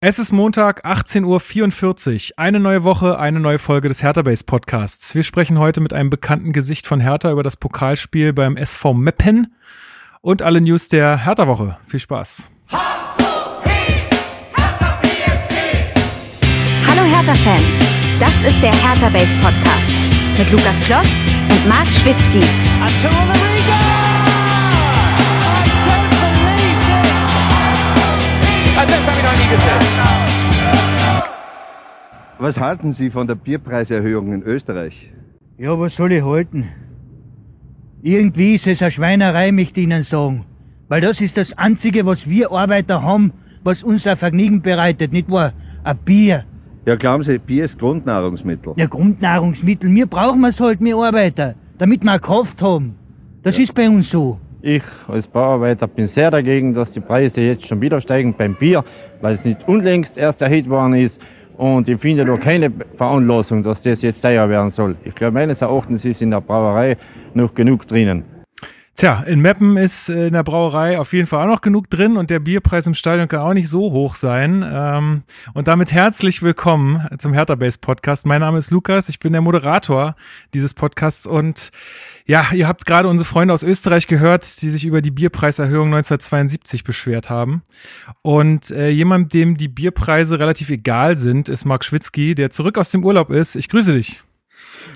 Es ist Montag, 18.44 Uhr. Eine neue Woche, eine neue Folge des Hertha Base Podcasts. Wir sprechen heute mit einem bekannten Gesicht von Hertha über das Pokalspiel beim SV Meppen und alle News der Hertha-Woche. Viel Spaß. Hallo Hertha-Fans, das ist der Hertha Base Podcast mit Lukas Kloss und Marc Schwitzky. Das habe ich noch nie gesehen. Was halten Sie von der Bierpreiserhöhung in Österreich? Ja, was soll ich halten? Irgendwie ist es eine Schweinerei, möchte ich Ihnen sagen. Weil das ist das Einzige, was wir Arbeiter haben, was uns ein Vergnügen bereitet, nicht wahr? Ein Bier. Ja, glauben Sie, Bier ist Grundnahrungsmittel. Ja, Grundnahrungsmittel. Wir brauchen es halt, wir Arbeiter, damit wir eine Kraft haben. Das ist bei uns so. Ich als Bauarbeiter bin sehr dagegen, dass die Preise jetzt schon wieder steigen beim Bier, weil es nicht unlängst erst erhöht worden ist. Und ich finde da keine Veranlassung, dass das jetzt teuer werden soll. Ich glaube, meines Erachtens ist in der Brauerei noch genug drinnen. Tja, in Meppen ist äh, in der Brauerei auf jeden Fall auch noch genug drin und der Bierpreis im Stadion kann auch nicht so hoch sein. Ähm, und damit herzlich willkommen zum Hertha Base Podcast. Mein Name ist Lukas, ich bin der Moderator dieses Podcasts und ja, ihr habt gerade unsere Freunde aus Österreich gehört, die sich über die Bierpreiserhöhung 1972 beschwert haben. Und äh, jemand, dem die Bierpreise relativ egal sind, ist Marc Schwitzky, der zurück aus dem Urlaub ist. Ich grüße dich.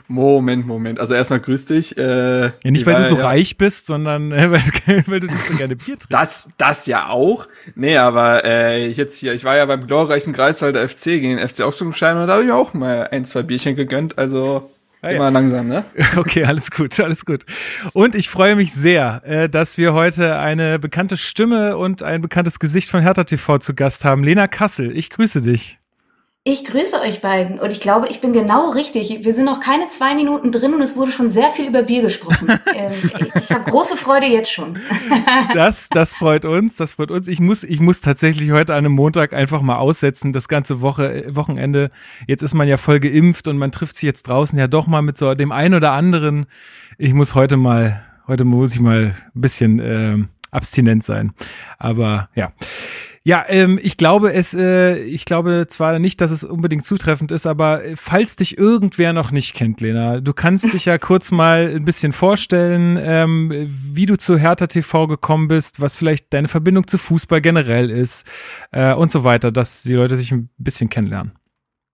Moment, Moment. Also erstmal grüß dich. Äh, ja, nicht, weil war, du so ja, reich bist, sondern äh, weil, du, weil du nicht so gerne Bier trinkst. Das, das ja auch. Nee, aber äh, jetzt hier, ich war ja beim glorreichen Greifswalder FC gegen den FC Augsburg und da habe ich auch mal ein, zwei Bierchen gegönnt. Also Ah, Immer ja. langsam, ne? Okay, alles gut, alles gut. Und ich freue mich sehr, äh, dass wir heute eine bekannte Stimme und ein bekanntes Gesicht von Hertha TV zu Gast haben. Lena Kassel, ich grüße dich. Ich grüße euch beiden und ich glaube, ich bin genau richtig. Wir sind noch keine zwei Minuten drin und es wurde schon sehr viel über Bier gesprochen. ähm, ich habe große Freude jetzt schon. das, das freut uns, das freut uns. Ich muss, ich muss tatsächlich heute an einem Montag einfach mal aussetzen, das ganze Woche, Wochenende. Jetzt ist man ja voll geimpft und man trifft sich jetzt draußen ja doch mal mit so dem einen oder anderen. Ich muss heute mal, heute muss ich mal ein bisschen äh, abstinent sein. Aber ja. Ja, ähm, ich glaube es, äh, ich glaube zwar nicht, dass es unbedingt zutreffend ist, aber äh, falls dich irgendwer noch nicht kennt, Lena, du kannst dich ja kurz mal ein bisschen vorstellen, ähm, wie du zu Hertha TV gekommen bist, was vielleicht deine Verbindung zu Fußball generell ist äh, und so weiter, dass die Leute sich ein bisschen kennenlernen.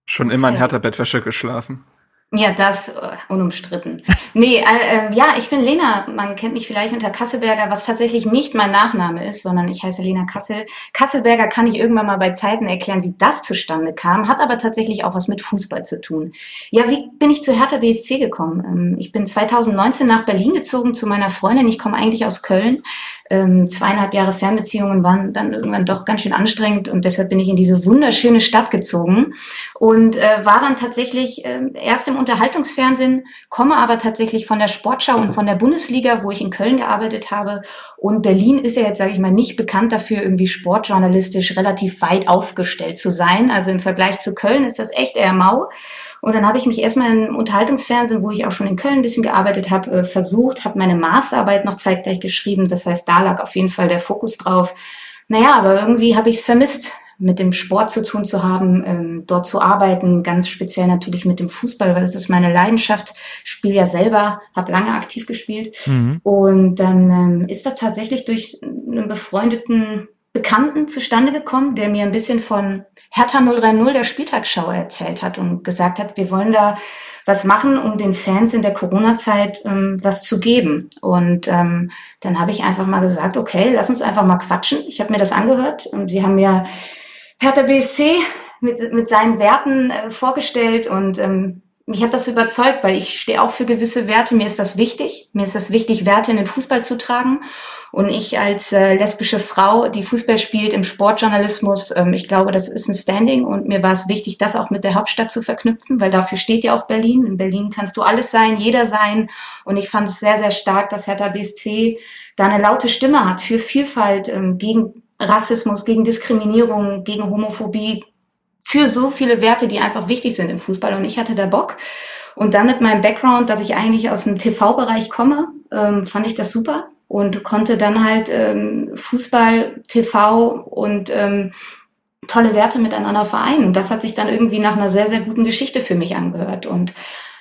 Schon immer in Hertha-Bettwäsche geschlafen. Ja, das uh, unumstritten. nee, äh, äh, ja, ich bin Lena. Man kennt mich vielleicht unter Kasselberger, was tatsächlich nicht mein Nachname ist, sondern ich heiße Lena Kassel. Kasselberger kann ich irgendwann mal bei Zeiten erklären, wie das zustande kam, hat aber tatsächlich auch was mit Fußball zu tun. Ja, wie bin ich zu Hertha BSC gekommen? Ähm, ich bin 2019 nach Berlin gezogen zu meiner Freundin. Ich komme eigentlich aus Köln, ähm, zweieinhalb Jahre Fernbeziehungen waren dann irgendwann doch ganz schön anstrengend und deshalb bin ich in diese wunderschöne Stadt gezogen und äh, war dann tatsächlich äh, erst im Unterhaltungsfernsehen, komme aber tatsächlich von der Sportschau und von der Bundesliga, wo ich in Köln gearbeitet habe und Berlin ist ja jetzt, sage ich mal, nicht bekannt dafür, irgendwie sportjournalistisch relativ weit aufgestellt zu sein. Also im Vergleich zu Köln ist das echt eher mau. Und dann habe ich mich erstmal im Unterhaltungsfernsehen, wo ich auch schon in Köln ein bisschen gearbeitet habe, äh, versucht, habe meine Masterarbeit noch zeitgleich geschrieben. Das heißt, da lag auf jeden Fall der Fokus drauf. Naja, aber irgendwie habe ich es vermisst, mit dem Sport zu tun zu haben, ähm, dort zu arbeiten, ganz speziell natürlich mit dem Fußball, weil das ist meine Leidenschaft. Spiele ja selber, habe lange aktiv gespielt. Mhm. Und dann ähm, ist das tatsächlich durch einen befreundeten Bekannten zustande gekommen, der mir ein bisschen von Hertha 030 der Spieltagsschau erzählt hat und gesagt hat, wir wollen da was machen, um den Fans in der Corona-Zeit ähm, was zu geben. Und ähm, dann habe ich einfach mal gesagt, okay, lass uns einfach mal quatschen. Ich habe mir das angehört und sie haben mir Hertha BSC mit, mit seinen Werten äh, vorgestellt und ähm, mich hat das überzeugt, weil ich stehe auch für gewisse Werte. Mir ist das wichtig. Mir ist das wichtig, Werte in den Fußball zu tragen. Und ich als äh, lesbische Frau, die Fußball spielt im Sportjournalismus, ähm, ich glaube, das ist ein Standing. Und mir war es wichtig, das auch mit der Hauptstadt zu verknüpfen, weil dafür steht ja auch Berlin. In Berlin kannst du alles sein, jeder sein. Und ich fand es sehr, sehr stark, dass Hertha BSC da eine laute Stimme hat für Vielfalt, ähm, gegen Rassismus, gegen Diskriminierung, gegen Homophobie, für so viele Werte, die einfach wichtig sind im Fußball. Und ich hatte da Bock. Und dann mit meinem Background, dass ich eigentlich aus dem TV-Bereich komme, ähm, fand ich das super und konnte dann halt ähm, Fußball, TV und ähm, tolle Werte miteinander vereinen. Und das hat sich dann irgendwie nach einer sehr, sehr guten Geschichte für mich angehört. Und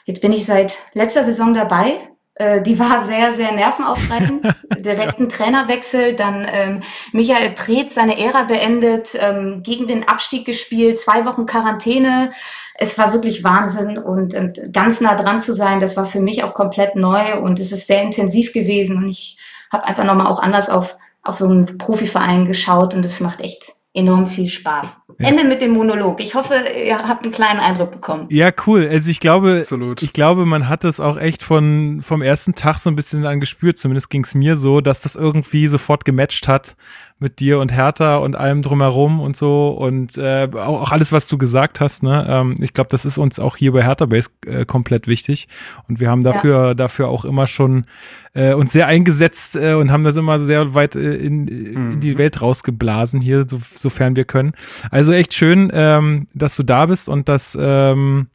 jetzt bin ich seit letzter Saison dabei. Äh, die war sehr, sehr nervenaufreibend. Direkten Trainerwechsel, dann ähm, Michael Preetz seine Ära beendet, ähm, gegen den Abstieg gespielt, zwei Wochen Quarantäne. Es war wirklich Wahnsinn und, und ganz nah dran zu sein, das war für mich auch komplett neu und es ist sehr intensiv gewesen und ich habe einfach nochmal auch anders auf, auf so einen Profiverein geschaut und es macht echt enorm viel Spaß. Ja. Ende mit dem Monolog. Ich hoffe, ihr habt einen kleinen Eindruck bekommen. Ja, cool. Also ich glaube, Absolut. ich glaube, man hat das auch echt von vom ersten Tag so ein bisschen angespürt. Zumindest ging es mir so, dass das irgendwie sofort gematcht hat mit dir und Hertha und allem drumherum und so und äh, auch, auch alles, was du gesagt hast. Ne? Ähm, ich glaube, das ist uns auch hier bei Hertha Base äh, komplett wichtig und wir haben dafür ja. dafür auch immer schon äh, uns sehr eingesetzt äh, und haben das immer sehr weit äh, in, mhm. in die Welt rausgeblasen hier, so, sofern wir können. Also echt schön, ähm, dass du da bist und dass ähm,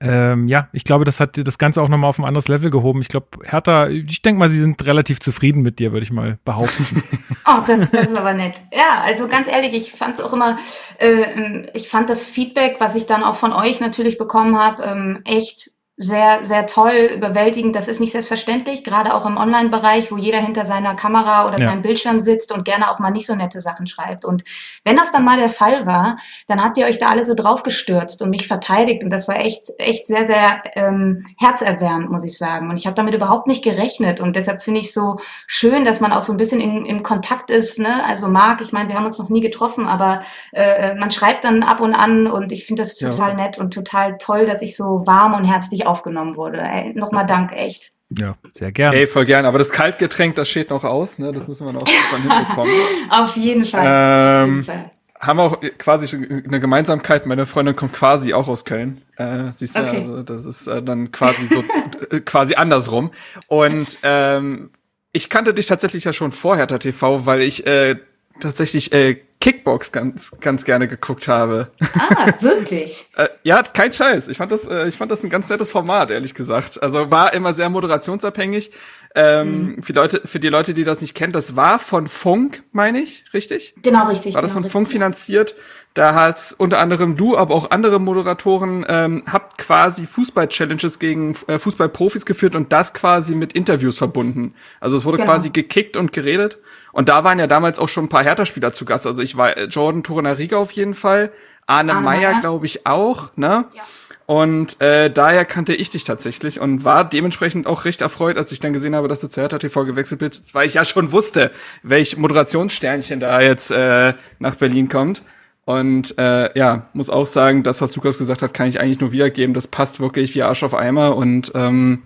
ähm, ja, ich glaube, das hat das Ganze auch nochmal auf ein anderes Level gehoben. Ich glaube, Hertha, ich denke mal, sie sind relativ zufrieden mit dir, würde ich mal behaupten. oh, das, das, ist aber nett. Ja, also ganz ehrlich, ich fand es auch immer, äh, ich fand das Feedback, was ich dann auch von euch natürlich bekommen habe, ähm, echt sehr, sehr toll, überwältigend. Das ist nicht selbstverständlich, gerade auch im Online-Bereich, wo jeder hinter seiner Kamera oder ja. seinem Bildschirm sitzt und gerne auch mal nicht so nette Sachen schreibt. Und wenn das dann mal der Fall war, dann habt ihr euch da alle so draufgestürzt und mich verteidigt. Und das war echt, echt sehr, sehr ähm, herzerwärmend, muss ich sagen. Und ich habe damit überhaupt nicht gerechnet. Und deshalb finde ich so schön, dass man auch so ein bisschen in, im Kontakt ist. Ne? Also Marc, ich meine, wir haben uns noch nie getroffen, aber äh, man schreibt dann ab und an und ich finde das total ja. nett und total toll, dass ich so warm und herzlich aufgenommen wurde. Ey, Nochmal Dank, echt. Ja, sehr gerne. Ey, voll gern. Aber das Kaltgetränk, das steht noch aus, ne? Das müssen wir noch hinbekommen. Auf jeden Fall. Ähm, Auf jeden Fall. Haben auch quasi eine Gemeinsamkeit. Meine Freundin kommt quasi auch aus Köln. Äh, siehst du, okay. also das ist äh, dann quasi so äh, quasi andersrum. Und ähm, ich kannte dich tatsächlich ja schon vorher, TV, weil ich äh, tatsächlich äh, Kickbox ganz ganz gerne geguckt habe. Ah, wirklich? äh, ja, kein Scheiß. Ich fand das äh, ich fand das ein ganz nettes Format, ehrlich gesagt. Also war immer sehr moderationsabhängig. Ähm, mhm. für, Leute, für die Leute, die das nicht kennen, das war von Funk, meine ich, richtig? Genau, richtig. War das genau, von Funk finanziert? Da hat unter anderem du, aber auch andere Moderatoren ähm, habt quasi Fußball-Challenges gegen äh, Fußballprofis geführt und das quasi mit Interviews verbunden. Also es wurde genau. quasi gekickt und geredet. Und da waren ja damals auch schon ein paar Hertha-Spieler zu Gast. Also ich war äh, Jordan Torunariga auf jeden Fall, Arne, Arne Meyer, glaube ich, auch, ne? Ja. Und äh, daher kannte ich dich tatsächlich und war dementsprechend auch recht erfreut, als ich dann gesehen habe, dass du zu Hertha TV gewechselt bist, weil ich ja schon wusste, welch Moderationssternchen da jetzt äh, nach Berlin kommt. Und äh, ja, muss auch sagen, das, was Lukas gesagt hat, kann ich eigentlich nur wiedergeben. Das passt wirklich wie Arsch auf Eimer und ähm,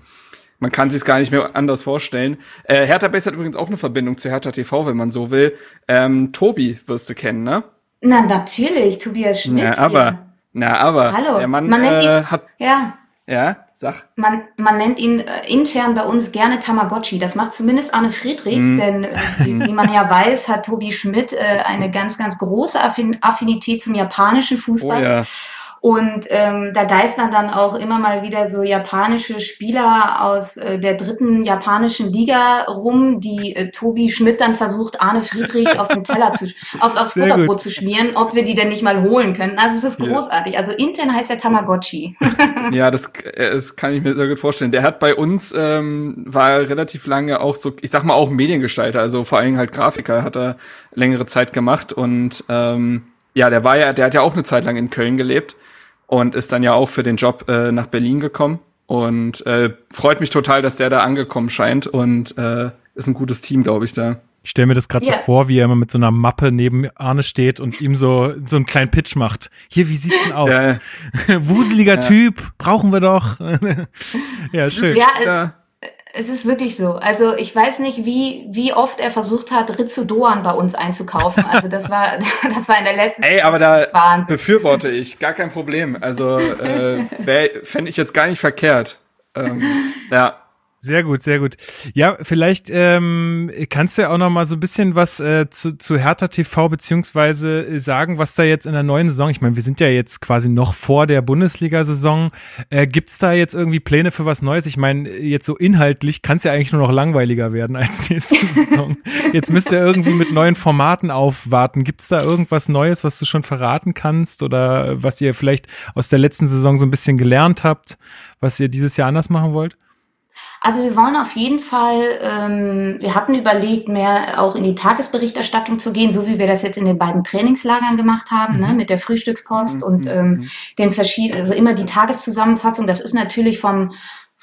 man kann sich gar nicht mehr anders vorstellen. Äh, Hertha Base hat übrigens auch eine Verbindung zu Hertha TV, wenn man so will. Ähm, Tobi wirst du kennen, ne? Na, natürlich, Tobias Schmidt. Ja, aber. Hier. Na, aber Hallo. der Mann man nennt äh, ihn, hat. Ja. Ja, sag. Man, man nennt ihn äh, intern bei uns gerne Tamagotchi. Das macht zumindest Arne Friedrich, mm. denn äh, wie, wie, man ja weiß, hat Tobi Schmidt äh, eine ganz, ganz große Affin Affinität zum japanischen Fußball. Oh, ja. Und ähm, da geistern dann auch immer mal wieder so japanische Spieler aus äh, der dritten japanischen Liga rum, die äh, Tobi Schmidt dann versucht, Arne Friedrich auf den Teller zu, auf, aufs Butterbrot zu schmieren, ob wir die denn nicht mal holen können. Also es ist großartig. Ja. Also intern heißt er Tamagotchi. ja, das, äh, das kann ich mir sehr gut vorstellen. Der hat bei uns, ähm, war relativ lange auch so, ich sag mal auch Mediengestalter, also vor allem halt Grafiker hat er längere Zeit gemacht und ähm, ja, der war ja, der hat ja auch eine Zeit lang in Köln gelebt und ist dann ja auch für den Job äh, nach Berlin gekommen. Und äh, freut mich total, dass der da angekommen scheint und äh, ist ein gutes Team, glaube ich, da. Ich stelle mir das gerade yeah. so vor, wie er immer mit so einer Mappe neben Arne steht und ihm so, so einen kleinen Pitch macht. Hier, wie sieht's denn aus? Ja. Wuseliger ja. Typ, brauchen wir doch. ja, schön. Ja, ja, es ist wirklich so. Also ich weiß nicht, wie, wie oft er versucht hat, Ritsudoan bei uns einzukaufen. Also das war, das war in der letzten Ey, aber da Wahnsinn. befürworte ich, gar kein Problem. Also äh, fände ich jetzt gar nicht verkehrt. Ähm, ja. Sehr gut, sehr gut. Ja, vielleicht ähm, kannst du ja auch noch mal so ein bisschen was äh, zu, zu Hertha TV beziehungsweise äh, sagen, was da jetzt in der neuen Saison, ich meine, wir sind ja jetzt quasi noch vor der Bundesliga-Saison, äh, gibt da jetzt irgendwie Pläne für was Neues? Ich meine, jetzt so inhaltlich kann es ja eigentlich nur noch langweiliger werden als nächste Saison. Jetzt müsst ihr irgendwie mit neuen Formaten aufwarten. Gibt es da irgendwas Neues, was du schon verraten kannst oder was ihr vielleicht aus der letzten Saison so ein bisschen gelernt habt, was ihr dieses Jahr anders machen wollt? Also wir wollen auf jeden Fall, ähm, wir hatten überlegt, mehr auch in die Tagesberichterstattung zu gehen, so wie wir das jetzt in den beiden Trainingslagern gemacht haben, ne, mhm. ne, mit der Frühstückspost mhm. und ähm, mhm. den verschiedenen, also immer die Tageszusammenfassung. Das ist natürlich vom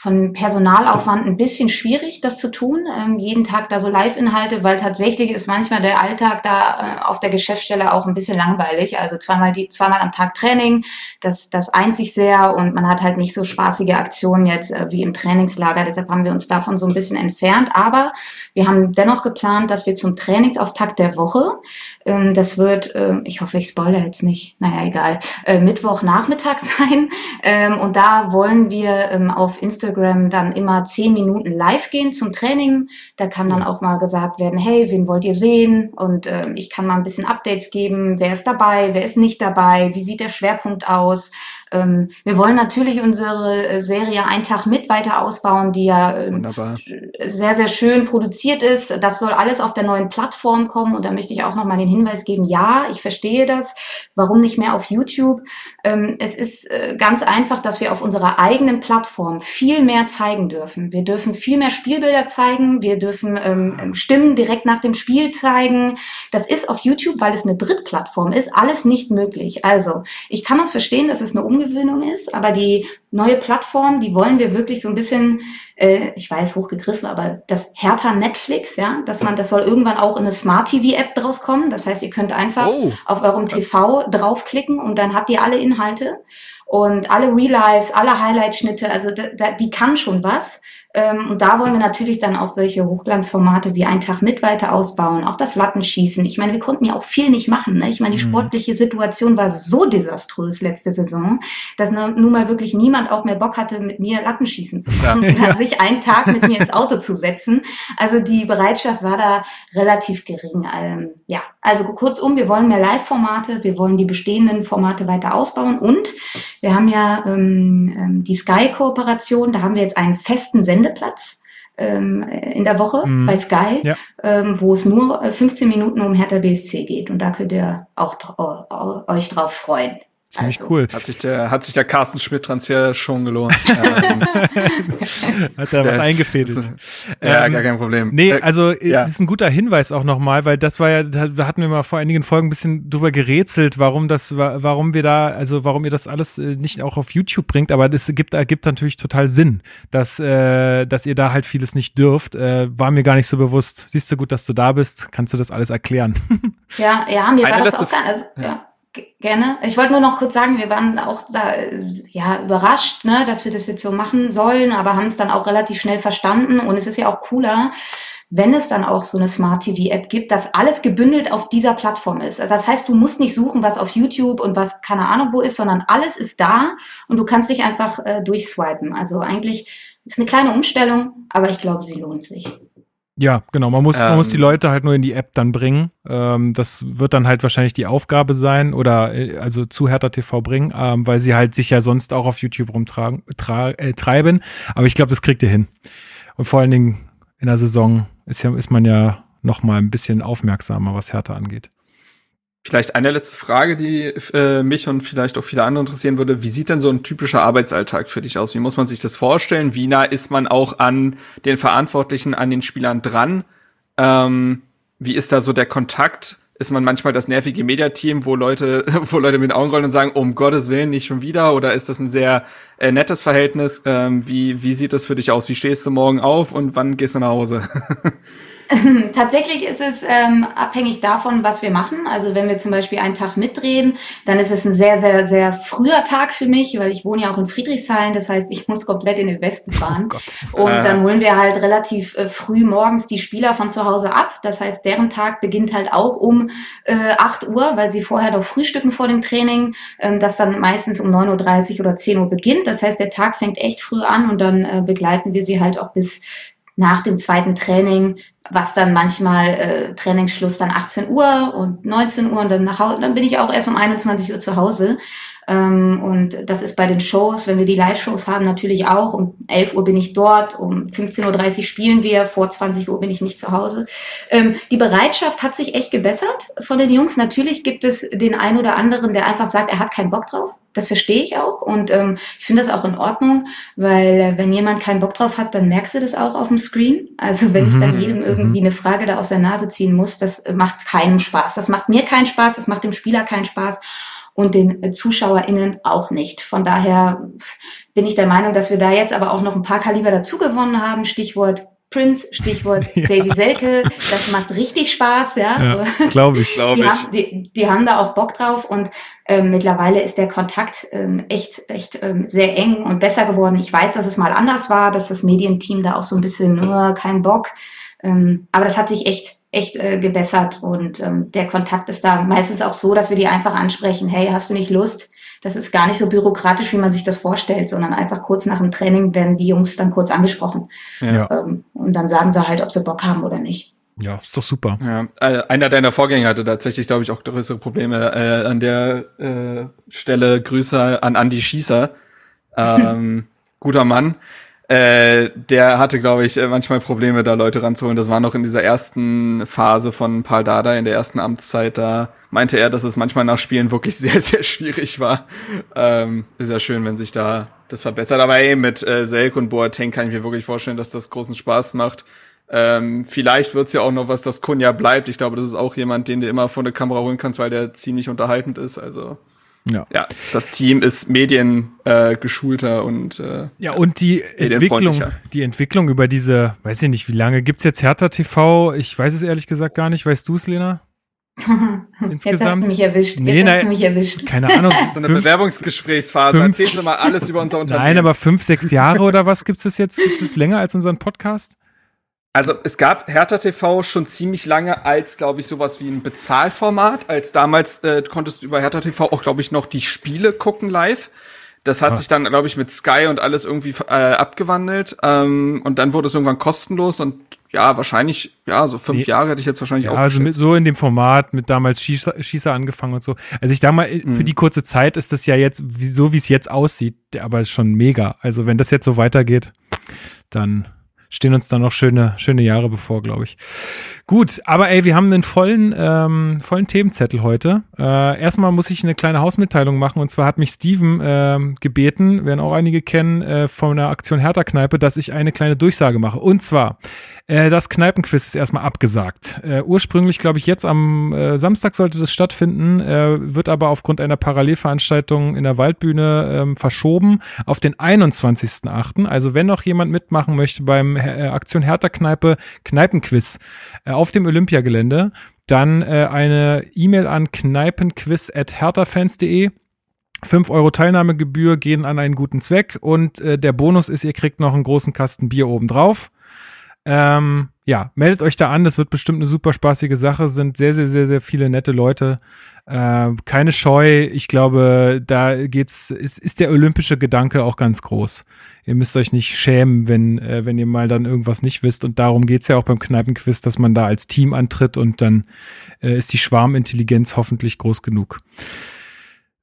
von Personalaufwand ein bisschen schwierig, das zu tun. Ähm, jeden Tag da so Live-Inhalte, weil tatsächlich ist manchmal der Alltag da äh, auf der Geschäftsstelle auch ein bisschen langweilig. Also zweimal die, zweimal am Tag Training, das, das eint sich sehr und man hat halt nicht so spaßige Aktionen jetzt äh, wie im Trainingslager. Deshalb haben wir uns davon so ein bisschen entfernt. Aber wir haben dennoch geplant, dass wir zum Trainingsauftakt der Woche, ähm, das wird, äh, ich hoffe, ich spoilere jetzt nicht, naja, egal, äh, Mittwochnachmittag sein. Ähm, und da wollen wir ähm, auf Instagram Instagram dann immer zehn Minuten live gehen zum Training. Da kann dann auch mal gesagt werden, hey, wen wollt ihr sehen? Und äh, ich kann mal ein bisschen Updates geben. Wer ist dabei? Wer ist nicht dabei? Wie sieht der Schwerpunkt aus? Ähm, wir wollen natürlich unsere äh, Serie Ein Tag mit weiter ausbauen, die ja ähm, sehr, sehr schön produziert ist. Das soll alles auf der neuen Plattform kommen. Und da möchte ich auch nochmal den Hinweis geben, ja, ich verstehe das. Warum nicht mehr auf YouTube? Ähm, es ist äh, ganz einfach, dass wir auf unserer eigenen Plattform viel mehr zeigen dürfen. Wir dürfen viel mehr Spielbilder zeigen. Wir dürfen ähm, Stimmen direkt nach dem Spiel zeigen. Das ist auf YouTube, weil es eine Drittplattform ist, alles nicht möglich. Also, ich kann das verstehen, dass es eine Umgewöhnung ist, aber die neue Plattform, die wollen wir wirklich so ein bisschen, äh, ich weiß, hochgegriffen, aber das härter Netflix, ja, dass man, das soll irgendwann auch in eine Smart TV App draus kommen. Das heißt, ihr könnt einfach oh, auf eurem TV draufklicken und dann habt ihr alle Inhalte und alle Relives, alle Highlight-Schnitte, also da, da, die kann schon was. Ähm, und da wollen wir natürlich dann auch solche Hochglanzformate wie ein Tag mit weiter ausbauen, auch das Lattenschießen. Ich meine, wir konnten ja auch viel nicht machen. Ne? Ich meine, die mhm. sportliche Situation war so desaströs letzte Saison, dass nun mal wirklich niemand auch mehr Bock hatte, mit mir Lattenschießen zu machen ja. und sich einen Tag mit mir ins Auto zu setzen. Also die Bereitschaft war da relativ gering. Ähm, ja, also kurzum, wir wollen mehr Live-Formate, wir wollen die bestehenden Formate weiter ausbauen und wir haben ja ähm, ähm die Sky-Kooperation, da haben wir jetzt einen festen Sender Sendeplatz ähm, in der Woche mhm. bei Sky, ja. ähm, wo es nur 15 Minuten um Hertha BSC geht. Und da könnt ihr auch euch drauf freuen. Ziemlich also. cool. Hat sich der, hat sich der Carsten Schmidt-Transfer schon gelohnt. Ähm, hat da was eingefädelt. Ja, ähm, gar kein Problem. Nee, äh, also äh, ja. das ist ein guter Hinweis auch nochmal, weil das war ja, da hatten wir mal vor einigen Folgen ein bisschen drüber gerätselt, warum das, warum wir da, also warum ihr das alles äh, nicht auch auf YouTube bringt, aber das gibt, ergibt natürlich total Sinn, dass, äh, dass ihr da halt vieles nicht dürft. Äh, war mir gar nicht so bewusst. Siehst du gut, dass du da bist, kannst du das alles erklären. Ja, ja, mir Eine war das auch gar, also, ja. ja. Gerne. Ich wollte nur noch kurz sagen, wir waren auch da ja überrascht, ne, dass wir das jetzt so machen sollen, aber haben es dann auch relativ schnell verstanden und es ist ja auch cooler, wenn es dann auch so eine Smart TV App gibt, dass alles gebündelt auf dieser Plattform ist. Also das heißt, du musst nicht suchen, was auf YouTube und was keine Ahnung wo ist, sondern alles ist da und du kannst dich einfach äh, durchswipen. Also eigentlich ist eine kleine Umstellung, aber ich glaube, sie lohnt sich. Ja, genau. Man muss, ähm, man muss die ähm. Leute halt nur in die App dann bringen. Ähm, das wird dann halt wahrscheinlich die Aufgabe sein oder äh, also zu Hertha TV bringen, ähm, weil sie halt sich ja sonst auch auf YouTube rumtragen, äh, treiben. Aber ich glaube, das kriegt ihr hin. Und vor allen Dingen in der Saison ist ja, ist man ja noch mal ein bisschen aufmerksamer, was Hertha angeht. Vielleicht eine letzte Frage, die äh, mich und vielleicht auch viele andere interessieren würde. Wie sieht denn so ein typischer Arbeitsalltag für dich aus? Wie muss man sich das vorstellen? Wie nah ist man auch an den Verantwortlichen, an den Spielern dran? Ähm, wie ist da so der Kontakt? Ist man manchmal das nervige Mediateam, wo Leute, wo Leute mit den Augen rollen und sagen, um Gottes Willen, nicht schon wieder? Oder ist das ein sehr äh, nettes Verhältnis? Ähm, wie, wie sieht das für dich aus? Wie stehst du morgen auf und wann gehst du nach Hause? Tatsächlich ist es ähm, abhängig davon, was wir machen. Also wenn wir zum Beispiel einen Tag mitdrehen, dann ist es ein sehr, sehr, sehr früher Tag für mich, weil ich wohne ja auch in Friedrichshain. Das heißt, ich muss komplett in den Westen fahren. Oh und dann holen wir halt relativ äh, früh morgens die Spieler von zu Hause ab. Das heißt, deren Tag beginnt halt auch um äh, 8 Uhr, weil sie vorher noch frühstücken vor dem Training, ähm, das dann meistens um 9.30 Uhr oder 10 Uhr beginnt. Das heißt, der Tag fängt echt früh an und dann äh, begleiten wir sie halt auch bis nach dem zweiten Training, was dann manchmal äh, Trainingsschluss dann 18 Uhr und 19 Uhr und dann nach Hause, dann bin ich auch erst um 21 Uhr zu Hause. Ähm, und das ist bei den Shows, wenn wir die Live-Shows haben, natürlich auch. Um 11 Uhr bin ich dort, um 15.30 Uhr spielen wir, vor 20 Uhr bin ich nicht zu Hause. Ähm, die Bereitschaft hat sich echt gebessert von den Jungs. Natürlich gibt es den einen oder anderen, der einfach sagt, er hat keinen Bock drauf. Das verstehe ich auch und ähm, ich finde das auch in Ordnung, weil äh, wenn jemand keinen Bock drauf hat, dann merkst du das auch auf dem Screen. Also wenn mhm. ich dann mhm. jedem irgendwie mhm. eine Frage da aus der Nase ziehen muss, das macht keinen Spaß. Das macht mir keinen Spaß, das macht dem Spieler keinen Spaß und den ZuschauerInnen auch nicht. Von daher bin ich der Meinung, dass wir da jetzt aber auch noch ein paar Kaliber dazu gewonnen haben. Stichwort Prince, Stichwort ja. Davy Selke. Das macht richtig Spaß, ja. ja Glaube ich. die, haben, die, die, haben da auch Bock drauf und ähm, mittlerweile ist der Kontakt ähm, echt, echt ähm, sehr eng und besser geworden. Ich weiß, dass es mal anders war, dass das Medienteam da auch so ein bisschen nur kein Bock. Ähm, aber das hat sich echt echt äh, gebessert und ähm, der Kontakt ist da meistens auch so, dass wir die einfach ansprechen, hey, hast du nicht Lust? Das ist gar nicht so bürokratisch, wie man sich das vorstellt, sondern einfach kurz nach dem Training werden die Jungs dann kurz angesprochen. Ja. Ähm, und dann sagen sie halt, ob sie Bock haben oder nicht. Ja, ist doch super. Ja, äh, einer deiner Vorgänger hatte tatsächlich, glaube ich, auch größere Probleme. Äh, an der äh, Stelle Grüße an Andy Schießer. Ähm, guter Mann. Äh, der hatte, glaube ich, äh, manchmal Probleme, da Leute ranzuholen. Das war noch in dieser ersten Phase von Paul Dada, in der ersten Amtszeit. Da meinte er, dass es manchmal nach Spielen wirklich sehr, sehr schwierig war. Ähm, ist ja schön, wenn sich da das verbessert. Aber ey, mit äh, Selk und Boateng kann ich mir wirklich vorstellen, dass das großen Spaß macht. Ähm, vielleicht wird's ja auch noch was, dass Kunja bleibt. Ich glaube, das ist auch jemand, den du immer vor der Kamera holen kannst, weil der ziemlich unterhaltend ist. Also ja. ja, das Team ist mediengeschulter äh, und äh, ja und die Entwicklung, die Entwicklung über diese, weiß ich nicht, wie lange gibt's jetzt Hertha TV? Ich weiß es ehrlich gesagt gar nicht. Weißt du es, Lena? Insgesamt? Jetzt hast du mich erwischt. Nee, Jetzt nein, hast du mich erwischt. Keine Ahnung. so eine Bewerbungsgesprächsphase. Fünf, Erzählen Sie mal alles über unser Unternehmen. Nein, aber fünf, sechs Jahre oder was gibt es jetzt? Gibt es länger als unseren Podcast? Also es gab Hertha TV schon ziemlich lange als, glaube ich, sowas wie ein Bezahlformat. Als damals äh, konntest du über Hertha TV auch, glaube ich, noch die Spiele gucken live. Das hat ah. sich dann, glaube ich, mit Sky und alles irgendwie äh, abgewandelt. Ähm, und dann wurde es irgendwann kostenlos und ja, wahrscheinlich, ja, so fünf nee. Jahre hätte ich jetzt wahrscheinlich ja, auch. Also mit, so in dem Format, mit damals Schießer, Schießer angefangen und so. Also ich damals, mhm. für die kurze Zeit ist das ja jetzt, so wie es jetzt aussieht, aber schon mega. Also wenn das jetzt so weitergeht, dann stehen uns da noch schöne, schöne Jahre bevor, glaube ich. Gut, aber ey, wir haben einen vollen, ähm, vollen Themenzettel heute. Äh, erstmal muss ich eine kleine Hausmitteilung machen und zwar hat mich Steven äh, gebeten, werden auch einige kennen, äh, von der Aktion Hertha Kneipe, dass ich eine kleine Durchsage mache. Und zwar, äh, das Kneipenquiz ist erstmal abgesagt. Äh, ursprünglich, glaube ich, jetzt am äh, Samstag sollte das stattfinden, äh, wird aber aufgrund einer Parallelveranstaltung in der Waldbühne äh, verschoben auf den 21.8. Also wenn noch jemand mitmachen möchte beim äh, Aktion Hertha Kneipe Kneipenquiz auf dem Olympiagelände, dann eine E-Mail an kneipenquiz.hertafans.de 5 Euro Teilnahmegebühr gehen an einen guten Zweck und äh, der Bonus ist, ihr kriegt noch einen großen Kasten Bier obendrauf. Ähm, ja, meldet euch da an, das wird bestimmt eine super spaßige Sache, sind sehr, sehr, sehr, sehr viele nette Leute. Äh, keine Scheu, ich glaube, da geht's, ist, ist der olympische Gedanke auch ganz groß. Ihr müsst euch nicht schämen, wenn, äh, wenn ihr mal dann irgendwas nicht wisst. Und darum geht's ja auch beim Kneipenquiz, dass man da als Team antritt und dann äh, ist die Schwarmintelligenz hoffentlich groß genug.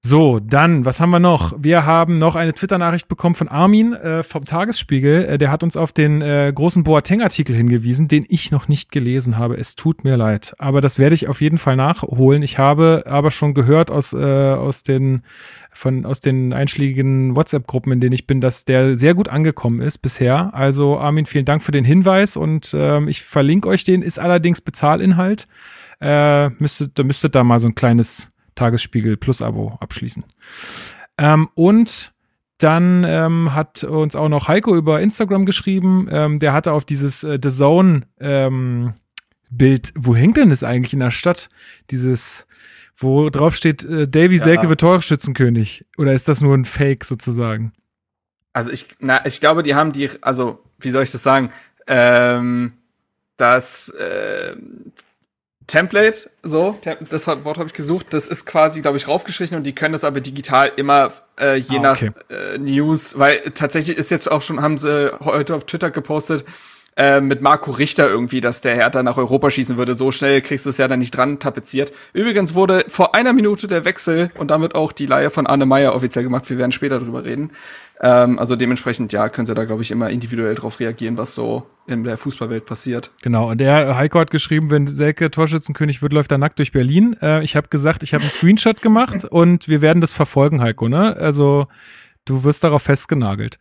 So, dann, was haben wir noch? Wir haben noch eine Twitter-Nachricht bekommen von Armin äh, vom Tagesspiegel. Äh, der hat uns auf den äh, großen Boateng-Artikel hingewiesen, den ich noch nicht gelesen habe. Es tut mir leid. Aber das werde ich auf jeden Fall nachholen. Ich habe aber schon gehört aus, äh, aus den von aus den einschlägigen WhatsApp-Gruppen, in denen ich bin, dass der sehr gut angekommen ist bisher. Also Armin, vielen Dank für den Hinweis und ähm, ich verlinke euch den. Ist allerdings Bezahlinhalt. Äh, müsstet, da müsstet da mal so ein kleines Tagesspiegel Plus Abo abschließen. Ähm, und dann ähm, hat uns auch noch Heiko über Instagram geschrieben. Ähm, der hatte auf dieses äh, The Zone ähm, Bild. Wo hängt denn das eigentlich in der Stadt? Dieses, wo drauf steht, äh, Davy Ja. Selke wird Torschützenkönig. Oder ist das nur ein Fake sozusagen? Also ich, na, ich glaube, die haben die, also wie soll ich das sagen? Ähm, das äh, Template, so, das Wort habe ich gesucht, das ist quasi, glaube ich, raufgestrichen und die können das aber digital immer äh, je Ah, nach okay. äh, News, weil tatsächlich ist jetzt auch schon, haben sie heute auf Twitter gepostet, äh, mit Marco Richter irgendwie, dass der Hertha nach Europa schießen würde. So schnell kriegst du es ja dann nicht dran tapeziert. Übrigens wurde vor einer Minute der Wechsel und damit auch die Leihe von Arne Meyer offiziell gemacht. Wir werden später drüber reden. Ähm, also dementsprechend, ja, können sie da, glaube ich, immer individuell drauf reagieren, was so in der Fußballwelt passiert. Genau, und der Heiko hat geschrieben, wenn Selke Torschützenkönig wird, läuft er nackt durch Berlin. Äh, ich habe gesagt, ich habe einen Screenshot gemacht und wir werden das verfolgen, Heiko, ne? Also du wirst darauf festgenagelt.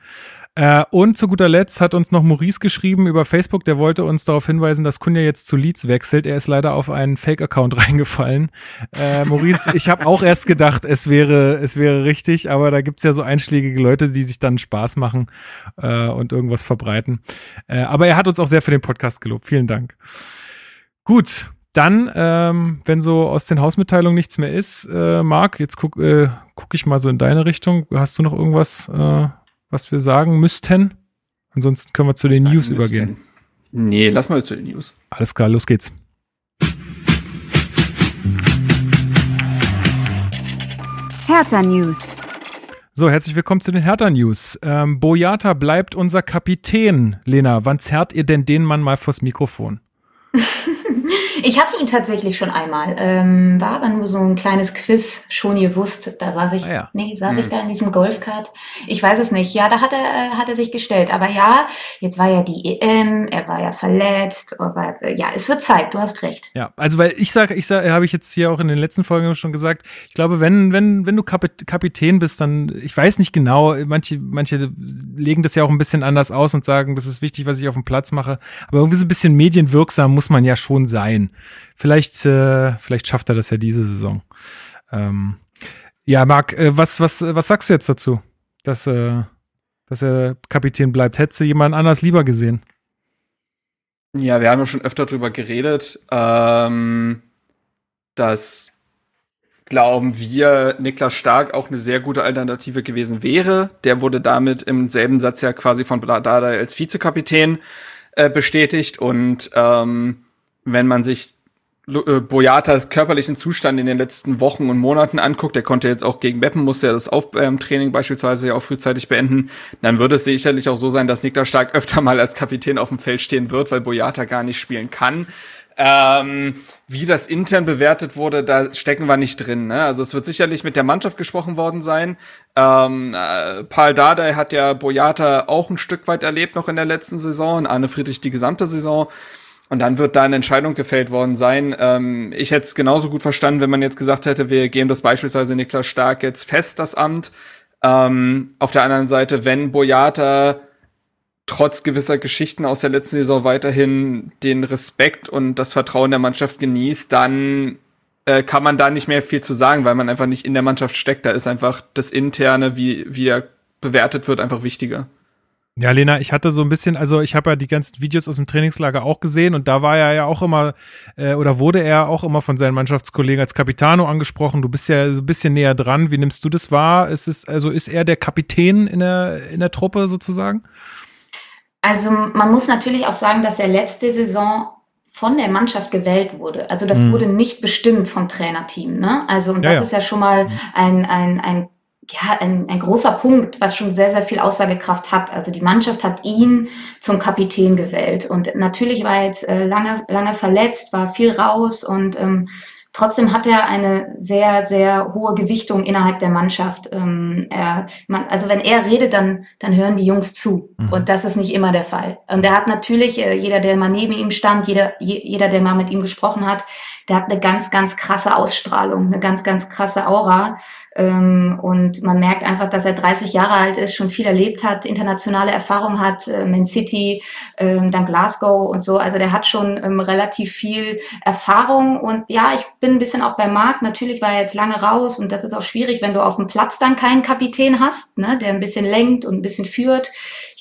Äh, und zu guter Letzt hat uns noch Maurice geschrieben über Facebook, der wollte uns darauf hinweisen, dass Kunja jetzt zu Leeds wechselt. Er ist leider auf einen Fake-Account reingefallen. Äh, Maurice, ich habe auch erst gedacht, es wäre, es wäre richtig, aber da gibt's ja so einschlägige Leute, die sich dann Spaß machen äh, und irgendwas verbreiten. Äh, aber er hat uns auch sehr für den Podcast gelobt. Vielen Dank. Gut, dann, ähm, wenn so aus den Hausmitteilungen nichts mehr ist, äh, Marc, jetzt guck, äh, guck ich mal so in deine Richtung. Hast du noch irgendwas, äh, was wir sagen müssten? Ansonsten können wir zu den News Sagen übergehen. müssten. Nee, lass mal zu den News. Alles klar, los geht's. Hertha News. So, herzlich willkommen zu den Hertha News. Ähm, Boyata bleibt unser Kapitän. Lena, wann zerrt ihr denn den Mann mal vors Mikrofon? Ich hatte ihn tatsächlich schon einmal, ähm, war aber nur so ein kleines Quiz, schon gewusst. Da saß ich, Ah ja. nee, saß ich da in diesem Golfkart. Ich weiß es nicht. Ja, da hat er, äh, hat er sich gestellt. Aber ja, jetzt war ja die EM, er war ja verletzt, aber äh, ja, es wird Zeit, du hast recht. Ja, also weil ich sage, ich sage, habe ich jetzt hier auch in den letzten Folgen schon gesagt, ich glaube, wenn, wenn, wenn du Kapit Kapitän bist, dann, ich weiß nicht genau, manche, manche legen das ja auch ein bisschen anders aus und sagen, das ist wichtig, was ich auf dem Platz mache. Aber irgendwie so ein bisschen medienwirksam muss man ja schon sein. Vielleicht, äh, vielleicht schafft er das ja diese Saison. Ähm, ja, Marc, äh, was, was, was sagst du jetzt dazu, dass, äh, dass er Kapitän bleibt? Hättest du jemand anders lieber gesehen? Ja, wir haben ja schon öfter drüber geredet, ähm, dass glauben wir, Niklas Stark auch eine sehr gute Alternative gewesen wäre. Der wurde damit im selben Satz ja quasi von Bladada als Vizekapitän äh, bestätigt. Und ähm, wenn man sich äh, Boyatas körperlichen Zustand in den letzten Wochen und Monaten anguckt, der konnte jetzt auch gegen Meppen, musste er das Auftraining beispielsweise ja auch frühzeitig beenden, dann würde es sicherlich auch so sein, dass Niklas Stark öfter mal als Kapitän auf dem Feld stehen wird, weil Boyata gar nicht spielen kann. Ähm, wie das intern bewertet wurde, da stecken wir nicht drin. Ne? Also es wird sicherlich mit der Mannschaft gesprochen worden sein. Ähm, äh, Paul Dardai hat ja Boyata auch ein Stück weit erlebt noch in der letzten Saison, Arne Friedrich die gesamte Saison. Und dann wird da eine Entscheidung gefällt worden sein. Ähm, ich hätte es genauso gut verstanden, wenn man jetzt gesagt hätte, wir geben das beispielsweise Niklas Stark jetzt fest, das Amt. Ähm, auf der anderen Seite, wenn Boyata trotz gewisser Geschichten aus der letzten Saison weiterhin den Respekt und das Vertrauen der Mannschaft genießt, dann äh, kann man da nicht mehr viel zu sagen, weil man einfach nicht in der Mannschaft steckt. Da ist einfach das Interne, wie, wie er bewertet wird, einfach wichtiger. Ja, Lena, ich hatte so ein bisschen, also ich habe ja die ganzen Videos aus dem Trainingslager auch gesehen und da war er ja auch immer, äh, oder wurde er auch immer von seinen Mannschaftskollegen als Capitano angesprochen. Du bist ja so ein bisschen näher dran. Wie nimmst du das wahr? Ist es, also ist er der Kapitän in der, in der Truppe sozusagen? Also man muss natürlich auch sagen, dass er letzte Saison von der Mannschaft gewählt wurde. Also das Mhm. wurde nicht bestimmt vom Trainerteam. Ne? Also und Ja, das ja. ist ja schon mal ein, ein, ein, ja, ein, ein großer Punkt, was schon sehr, sehr viel Aussagekraft hat. Also die Mannschaft hat ihn zum Kapitän gewählt. Und natürlich war er jetzt äh, lange, lange verletzt, war viel raus und ähm, Trotzdem hat er eine sehr, sehr hohe Gewichtung innerhalb der Mannschaft. Ähm, er, man, also wenn er redet, dann, dann hören die Jungs zu. Mhm. Und das ist nicht immer der Fall. Und er hat natürlich, äh, jeder, der mal neben ihm stand, jeder, je, jeder, der mal mit ihm gesprochen hat, der hat eine ganz, ganz krasse Ausstrahlung, eine ganz, ganz krasse Aura. Ähm, und man merkt einfach, dass er 30 Jahre alt ist, schon viel erlebt hat, internationale Erfahrung hat, äh, Man City, ähm, dann Glasgow und so. Also der hat schon ähm, relativ viel Erfahrung. Und ja, ich bin ein bisschen auch bei Marc. Natürlich war er jetzt lange raus und das ist auch schwierig, wenn du auf dem Platz dann keinen Kapitän hast, ne, der ein bisschen lenkt und ein bisschen führt.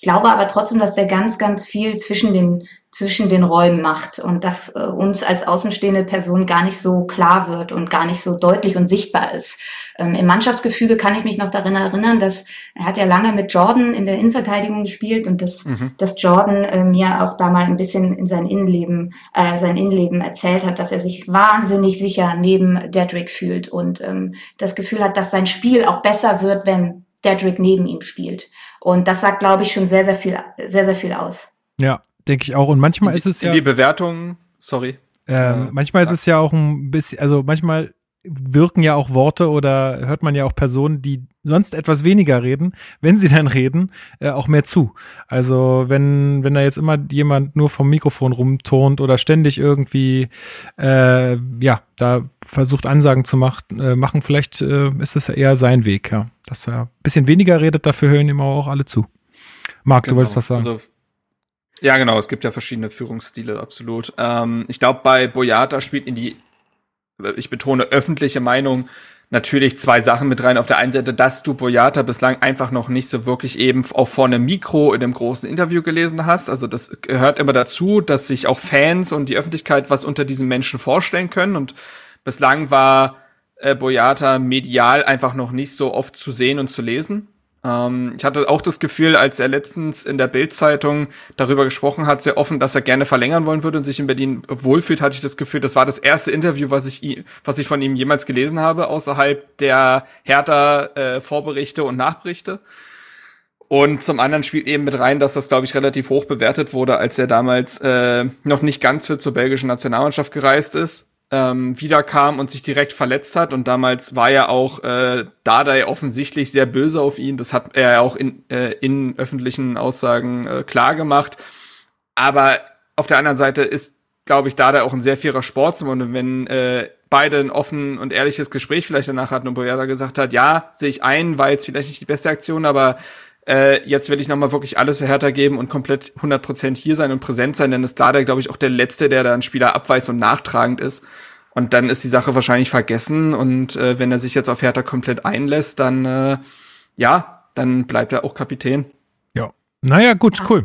Ich glaube aber trotzdem, dass der ganz, ganz viel zwischen den, zwischen den Räumen macht und dass äh, uns als außenstehende Person gar nicht so klar wird und gar nicht so deutlich und sichtbar ist. Ähm, Im Mannschaftsgefüge kann ich mich noch daran erinnern, dass er hat ja lange mit Jordan in der Innenverteidigung gespielt und dass, mhm. dass Jordan äh, mir auch da mal ein bisschen in sein Innenleben, äh, sein Innenleben erzählt hat, dass er sich wahnsinnig sicher neben Dedrick fühlt und ähm, das Gefühl hat, dass sein Spiel auch besser wird, wenn Dedrick neben ihm spielt. Und das sagt, glaube ich, schon sehr, sehr viel, sehr, sehr viel aus. Ja, denke ich auch. Und manchmal die, ist es ja. Die Bewertung, sorry. Ähm, manchmal ist es ja auch ein bisschen, also manchmal wirken ja auch Worte oder hört man ja auch Personen, die sonst etwas weniger reden, wenn sie dann reden, äh, auch mehr zu. Also wenn, wenn da jetzt immer jemand nur vom Mikrofon rumturnt oder ständig irgendwie, äh, ja, da versucht Ansagen zu machen, äh, machen vielleicht äh, ist es ja eher sein Weg, ja. Dass er ein bisschen weniger redet, dafür hören ihm auch alle zu. Marc, genau. du wolltest was sagen. Also ja, genau, es gibt ja verschiedene Führungsstile, absolut. Ähm, ich glaube, bei Boyata spielt in die ich betone öffentliche Meinung, natürlich zwei Sachen mit rein. Auf der einen Seite, dass du Boyata bislang einfach noch nicht so wirklich eben auch vor einem Mikro in einem großen Interview gelesen hast. Also das gehört immer dazu, dass sich auch Fans und die Öffentlichkeit was unter diesen Menschen vorstellen können. Und bislang war äh, Boyata medial einfach noch nicht so oft zu sehen und zu lesen. Ähm, ich hatte auch das Gefühl, als er letztens in der Bild-Zeitung darüber gesprochen hat, sehr offen, dass er gerne verlängern wollen würde und sich in Berlin wohlfühlt, hatte ich das Gefühl, das war das erste Interview, was ich, was ich von ihm jemals gelesen habe, außerhalb der härter äh, Vorberichte und Nachberichte. Und zum anderen spielt eben mit rein, dass das, glaube ich, relativ hoch bewertet wurde, als er damals äh, noch nicht ganz fit zur belgischen Nationalmannschaft gereist ist ähm, wiederkam und sich direkt verletzt hat. Und damals war ja auch äh, Dardai offensichtlich sehr böse auf ihn. Das hat er auch in, äh, in öffentlichen Aussagen äh, klar gemacht. Aber auf der anderen Seite ist, glaube ich, Dardai auch ein sehr fairer Sportsmann. Und wenn äh, beide ein offen und ehrliches Gespräch vielleicht danach hatten und Boyada gesagt hat, ja, sehe ich ein, war jetzt vielleicht nicht die beste Aktion, aber äh, jetzt will ich nochmal wirklich alles für Hertha geben und komplett 100% hier sein und präsent sein, denn ist Dada, glaube ich, auch der Letzte, der da einen Spieler abweist und nachtragend ist. Und dann ist die Sache wahrscheinlich vergessen und äh, wenn er sich jetzt auf Hertha komplett einlässt, dann äh, ja, dann bleibt er auch Kapitän. Ja, naja, gut, ja. cool.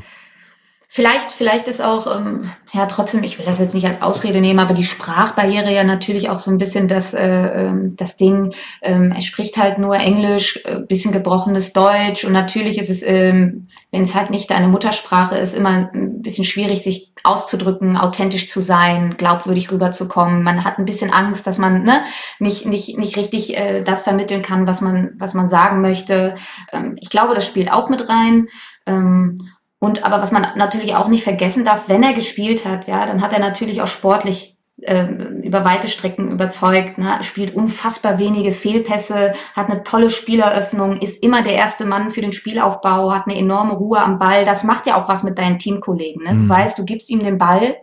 Vielleicht, vielleicht ist auch, ähm, ja, trotzdem, ich will das jetzt nicht als Ausrede nehmen, aber die Sprachbarriere ja natürlich auch so ein bisschen das, äh, ähm, das Ding. Ähm, er spricht halt nur Englisch, äh, bisschen gebrochenes Deutsch und natürlich ist es, ähm, wenn es halt nicht deine Muttersprache ist, immer ein bisschen schwierig, sich auszudrücken, authentisch zu sein, glaubwürdig rüberzukommen. Man hat ein bisschen Angst, dass man ne, nicht, nicht, nicht richtig äh, das vermitteln kann, was man, was man sagen möchte. Ähm, ich glaube, das spielt auch mit rein. Ähm, und aber was man natürlich auch nicht vergessen darf, wenn er gespielt hat, ja, dann hat er natürlich auch sportlich äh, über weite Strecken überzeugt, ne? spielt unfassbar wenige Fehlpässe, hat eine tolle Spieleröffnung, ist immer der erste Mann für den Spielaufbau, hat eine enorme Ruhe am Ball. Das macht ja auch was mit deinen Teamkollegen. Ne? Mhm. Du weißt, du gibst ihm den Ball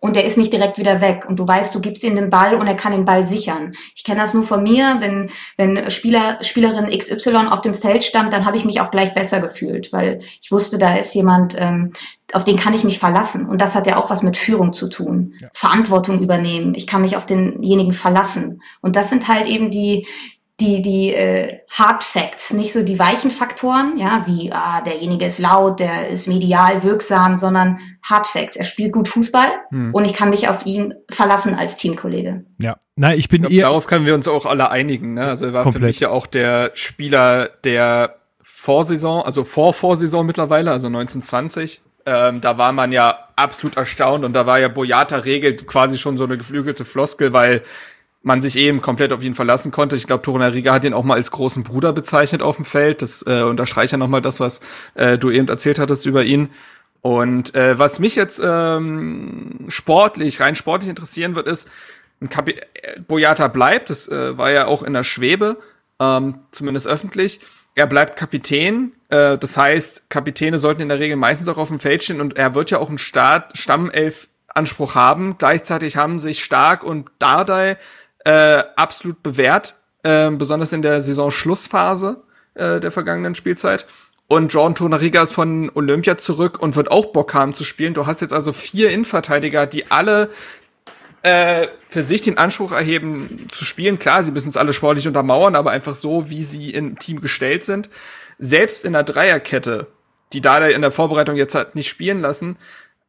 und der ist nicht direkt wieder weg. Und du weißt, du gibst ihm den Ball und er kann den Ball sichern. Ich kenne das nur von mir, wenn, wenn Spieler, Spielerin XY auf dem Feld stand, dann habe ich mich auch gleich besser gefühlt, weil ich wusste, da ist jemand, ähm, auf den kann ich mich verlassen. Und das hat ja auch was mit Führung zu tun. Ja. Verantwortung übernehmen. Ich kann mich auf denjenigen verlassen. Und das sind halt eben die, die, die äh, Hard Facts, nicht so die weichen Faktoren, ja, wie ah, derjenige ist laut, der ist medial wirksam, sondern Hard Facts. Er spielt gut Fußball hm. und ich kann mich auf ihn verlassen als Teamkollege. Ja, na, ich bin ich glaub, Darauf können wir uns auch alle einigen. Ne? Also er war komplett. für mich ja auch der Spieler der Vorsaison, also vor Vorsaison mittlerweile, also 1920. Ähm, da war man ja absolut erstaunt und da war ja Boyata regelt quasi schon so eine geflügelte Floskel, weil man sich eben komplett auf ihn verlassen konnte. Ich glaube, Torunariga hat ihn auch mal als großen Bruder bezeichnet auf dem Feld. Das äh, unterstreicht ja nochmal das, was äh, du eben erzählt hattest über ihn. Und äh, was mich jetzt ähm, sportlich, rein sportlich interessieren wird, ist, ein Kapi äh, Boyata bleibt, das äh, war ja auch in der Schwebe, ähm, zumindest öffentlich. Er bleibt Kapitän, äh, das heißt, Kapitäne sollten in der Regel meistens auch auf dem Feld stehen und er wird ja auch einen Start Stammelf Anspruch haben. Gleichzeitig haben sich Stark und Dardai äh, absolut bewährt, äh, besonders in der Saisonschlussphase äh, der vergangenen Spielzeit. Und Jordan Tonariga ist von Olympia zurück und wird auch Bock haben zu spielen. Du hast jetzt also vier Innenverteidiger, die alle äh, für sich den Anspruch erheben zu spielen. Klar, sie müssen es alle sportlich untermauern, aber einfach so, wie sie im Team gestellt sind. Selbst in der Dreierkette die da in der Vorbereitung jetzt halt nicht spielen lassen,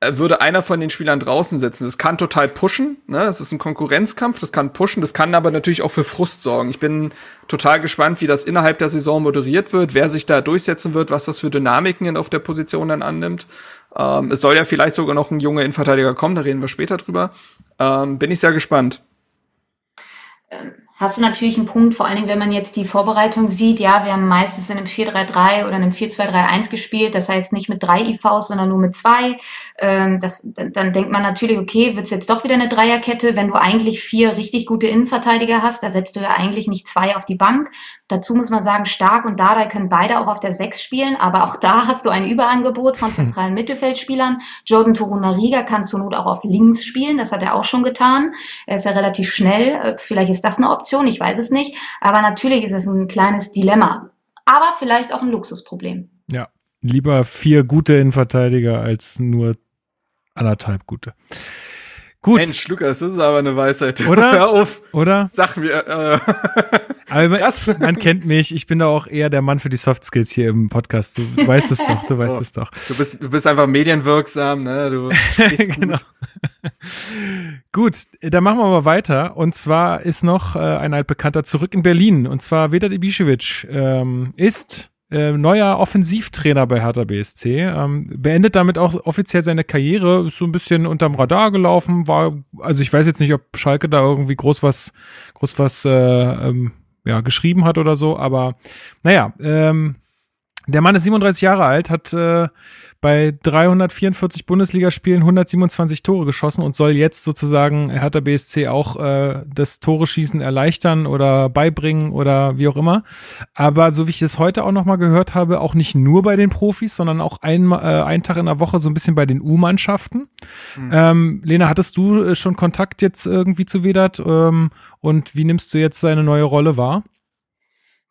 würde einer von den Spielern draußen sitzen. Das kann total pushen, ne? Das ist ein Konkurrenzkampf, das kann pushen, das kann aber natürlich auch für Frust sorgen. Ich bin total gespannt, wie das innerhalb der Saison moderiert wird, wer sich da durchsetzen wird, was das für Dynamiken auf der Position dann annimmt. Ähm, es soll ja vielleicht sogar noch ein junger Innenverteidiger kommen, da reden wir später drüber. Ähm, bin ich sehr gespannt. Ähm, hast du natürlich einen Punkt, vor allen Dingen, wenn man jetzt die Vorbereitung sieht. Ja, wir haben meistens in einem 4-3-3 oder einem 4-2-3-1 gespielt. Das heißt nicht mit drei IVs, sondern nur mit zwei. Ähm, das, dann, dann denkt man natürlich, okay, wird's jetzt doch wieder eine Dreierkette, wenn du eigentlich vier richtig gute Innenverteidiger hast. Da setzt du ja eigentlich nicht zwei auf die Bank. Dazu muss man sagen, Stark und Dardai können beide auch auf der Sechs spielen, aber auch da hast du ein Überangebot von zentralen Mittelfeldspielern. Jordan Torunariga kann zur Not auch auf links spielen, das hat er auch schon getan. Er ist ja relativ schnell, äh, vielleicht ist das eine Option, ich weiß es nicht, aber natürlich ist es ein kleines Dilemma, aber vielleicht auch ein Luxusproblem. Ja, lieber vier gute Innenverteidiger als nur anderthalb gute. Gut. Mensch, Lukas, das ist aber eine Weisheit. Oder? Hör auf. Oder? Sag mir. Äh. Aber das. man kennt mich. Ich bin da auch eher der Mann für die Soft Skills hier im Podcast. Du weißt es doch. Du weißt oh. es doch. Du bist, du bist einfach medienwirksam, ne? Du sprichst genau. gut. gut, dann machen wir mal weiter. Und zwar ist noch äh, ein altbekannter zurück in Berlin. Und zwar Vedat Ibišević ähm, ist äh, neuer Offensivtrainer bei Hertha BSC. Ähm, beendet damit auch offiziell seine Karriere, ist so ein bisschen unterm Radar gelaufen, war, also ich weiß jetzt nicht, ob Schalke da irgendwie groß was, groß was, äh, ähm, ja, geschrieben hat oder so, aber naja, ähm, der Mann ist 37 Jahre alt, hat äh, bei 344 Bundesligaspielen 127 Tore geschossen und soll jetzt sozusagen Hertha BSC auch äh, das Tore-Schießen erleichtern oder beibringen oder wie auch immer. Aber so wie ich das heute auch nochmal gehört habe, auch nicht nur bei den Profis, sondern auch ein, äh, einen Tag in der Woche so ein bisschen bei den U-Mannschaften. Mhm. Ähm, Lena, hattest du äh, schon Kontakt jetzt irgendwie zu Vedat ähm, und wie nimmst du jetzt seine neue Rolle wahr?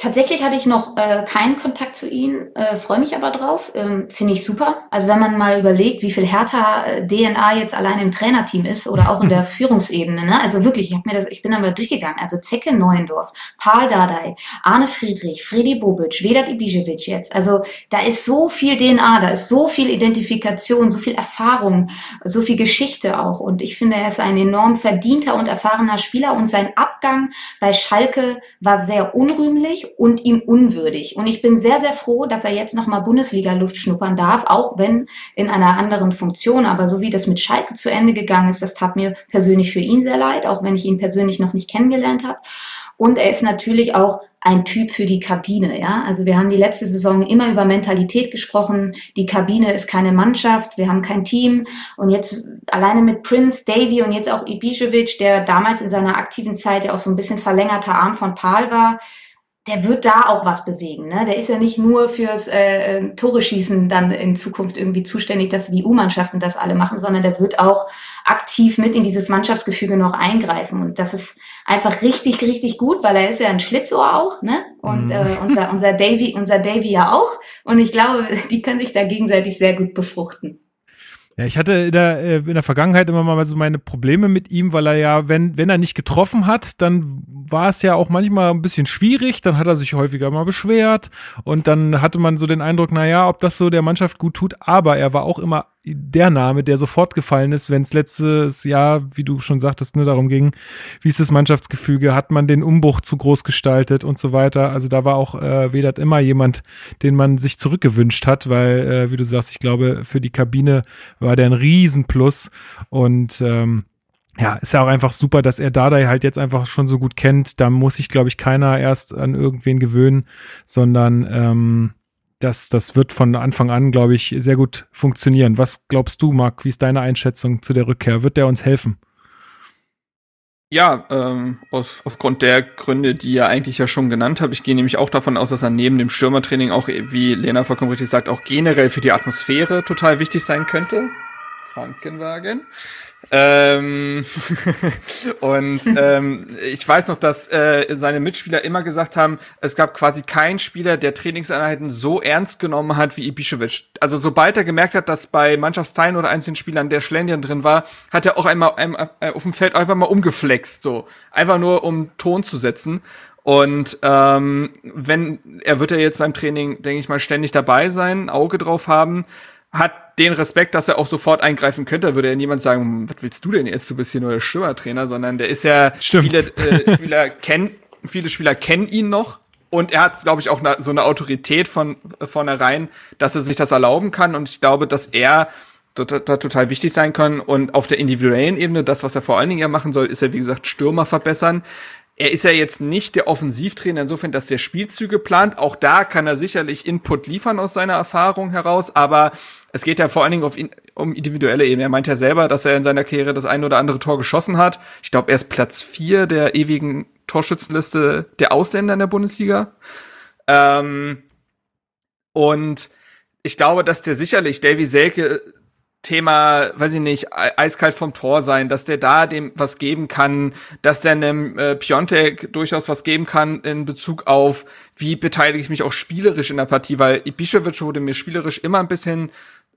Tatsächlich hatte ich noch äh, keinen Kontakt zu ihnen, äh, freue mich aber drauf, ähm, finde ich super. Also wenn man mal überlegt, wie viel härter äh, DNA jetzt allein im Trainerteam ist oder auch in der Führungsebene, ne? Also wirklich, ich habe mir das, ich bin da mal durchgegangen. Also Zecke Neuendorf, Paul Dardai, Arne Friedrich, Freddy Bobic, Vedat Ibišević jetzt. Also da ist so viel DNA, da ist so viel Identifikation, so viel Erfahrung, so viel Geschichte auch. Und ich finde, er ist ein enorm verdienter und erfahrener Spieler und sein Abgang bei Schalke war sehr unrühmlich und ihm unwürdig. Und ich bin sehr, sehr froh, dass er jetzt nochmal Bundesliga-Luft schnuppern darf, auch wenn in einer anderen Funktion. Aber so wie das mit Schalke zu Ende gegangen ist, das tat mir persönlich für ihn sehr leid, auch wenn ich ihn persönlich noch nicht kennengelernt habe. Und er ist natürlich auch ein Typ für die Kabine, ja. Also wir haben die letzte Saison immer über Mentalität gesprochen. Die Kabine ist keine Mannschaft, wir haben kein Team. Und jetzt alleine mit Prince, Davy und jetzt auch Ibišević, der damals in seiner aktiven Zeit ja auch so ein bisschen verlängerter Arm von Paul war, der wird da auch was bewegen. Ne? Der ist ja nicht nur fürs äh, ähm, Tore schießen dann in Zukunft irgendwie zuständig, dass die U-Mannschaften das alle machen, sondern der wird auch aktiv mit in dieses Mannschaftsgefüge noch eingreifen. Und das ist einfach richtig, richtig gut, weil er ist ja ein Schlitzohr auch, ne? Und mhm. äh, unser, unser Davy, unser Davy ja auch. Und ich glaube, die können sich da gegenseitig sehr gut befruchten. Ja, ich hatte in der, äh, in der Vergangenheit immer mal so meine Probleme mit ihm, weil er ja, wenn, wenn er nicht getroffen hat, dann war es ja auch manchmal ein bisschen schwierig, dann hat er sich häufiger mal beschwert und dann hatte man so den Eindruck, naja, ob das so der Mannschaft gut tut, aber er war auch immer der Name, der sofort gefallen ist, wenn es letztes Jahr, wie du schon sagtest, nur darum ging, wie ist das Mannschaftsgefüge, hat man den Umbruch zu groß gestaltet und so weiter. Also da war auch äh, Vedat immer jemand, den man sich zurückgewünscht hat, weil, äh, wie du sagst, ich glaube, für die Kabine war der ein Riesenplus und ähm, ja, ist ja auch einfach super, dass er Dardai halt jetzt einfach schon so gut kennt. Da muss sich, glaube ich, keiner erst an irgendwen gewöhnen, sondern ähm, das, das wird von Anfang an, glaube ich, sehr gut funktionieren. Was glaubst du, Marc? Wie ist deine Einschätzung zu der Rückkehr? Wird der uns helfen? Ja, ähm, aus, aufgrund der Gründe, die ihr eigentlich ja schon genannt habt. Ich gehe nämlich auch davon aus, dass er neben dem Stürmertraining auch, wie Lena vollkommen richtig sagt, auch generell für die Atmosphäre total wichtig sein könnte. Krankenwagen. Ähm, und ähm, ich weiß noch, dass äh, seine Mitspieler immer gesagt haben, es gab quasi keinen Spieler, der Trainingseinheiten so ernst genommen hat wie Ibišević. Also sobald er gemerkt hat, dass bei Mannschaftsteilen oder einzelnen Spielern der Schlendern drin war, hat er auch einmal, einmal äh, auf dem Feld einfach mal umgeflext, so einfach nur um Ton zu setzen. Und ähm, wenn er wird ja jetzt beim Training, denke ich mal, ständig dabei sein, Auge drauf haben, hat den Respekt, dass er auch sofort eingreifen könnte. würde ja niemand sagen, hm, was willst du denn jetzt? Du bist hier nur der Stürmertrainer, sondern der ist ja Stimmt. viele äh, Spieler kennen, viele Spieler kennen ihn noch. Und er hat, glaube ich, auch so eine Autorität von vornherein, dass er sich das erlauben kann. Und ich glaube, dass er da total wichtig sein kann. Und auf der individuellen Ebene, das, was er vor allen Dingen ja machen soll, ist ja, wie gesagt, Stürmer verbessern. Er ist ja jetzt nicht der Offensivtrainer insofern, dass der Spielzüge plant. Auch da kann er sicherlich Input liefern aus seiner Erfahrung heraus. Aber es geht ja vor allen Dingen auf ihn, um individuelle Ebene. Er meint ja selber, dass er in seiner Karriere das ein oder andere Tor geschossen hat. Ich glaube, er ist Platz vier der ewigen Torschützenliste der Ausländer in der Bundesliga. Ähm, und ich glaube, dass der sicherlich Davy Selke Thema, weiß ich nicht, eiskalt vom Tor sein, dass der da dem was geben kann, dass der einem äh, Piontek durchaus was geben kann in Bezug auf, wie beteilige ich mich auch spielerisch in der Partie, weil Ibišević wurde mir spielerisch immer ein bisschen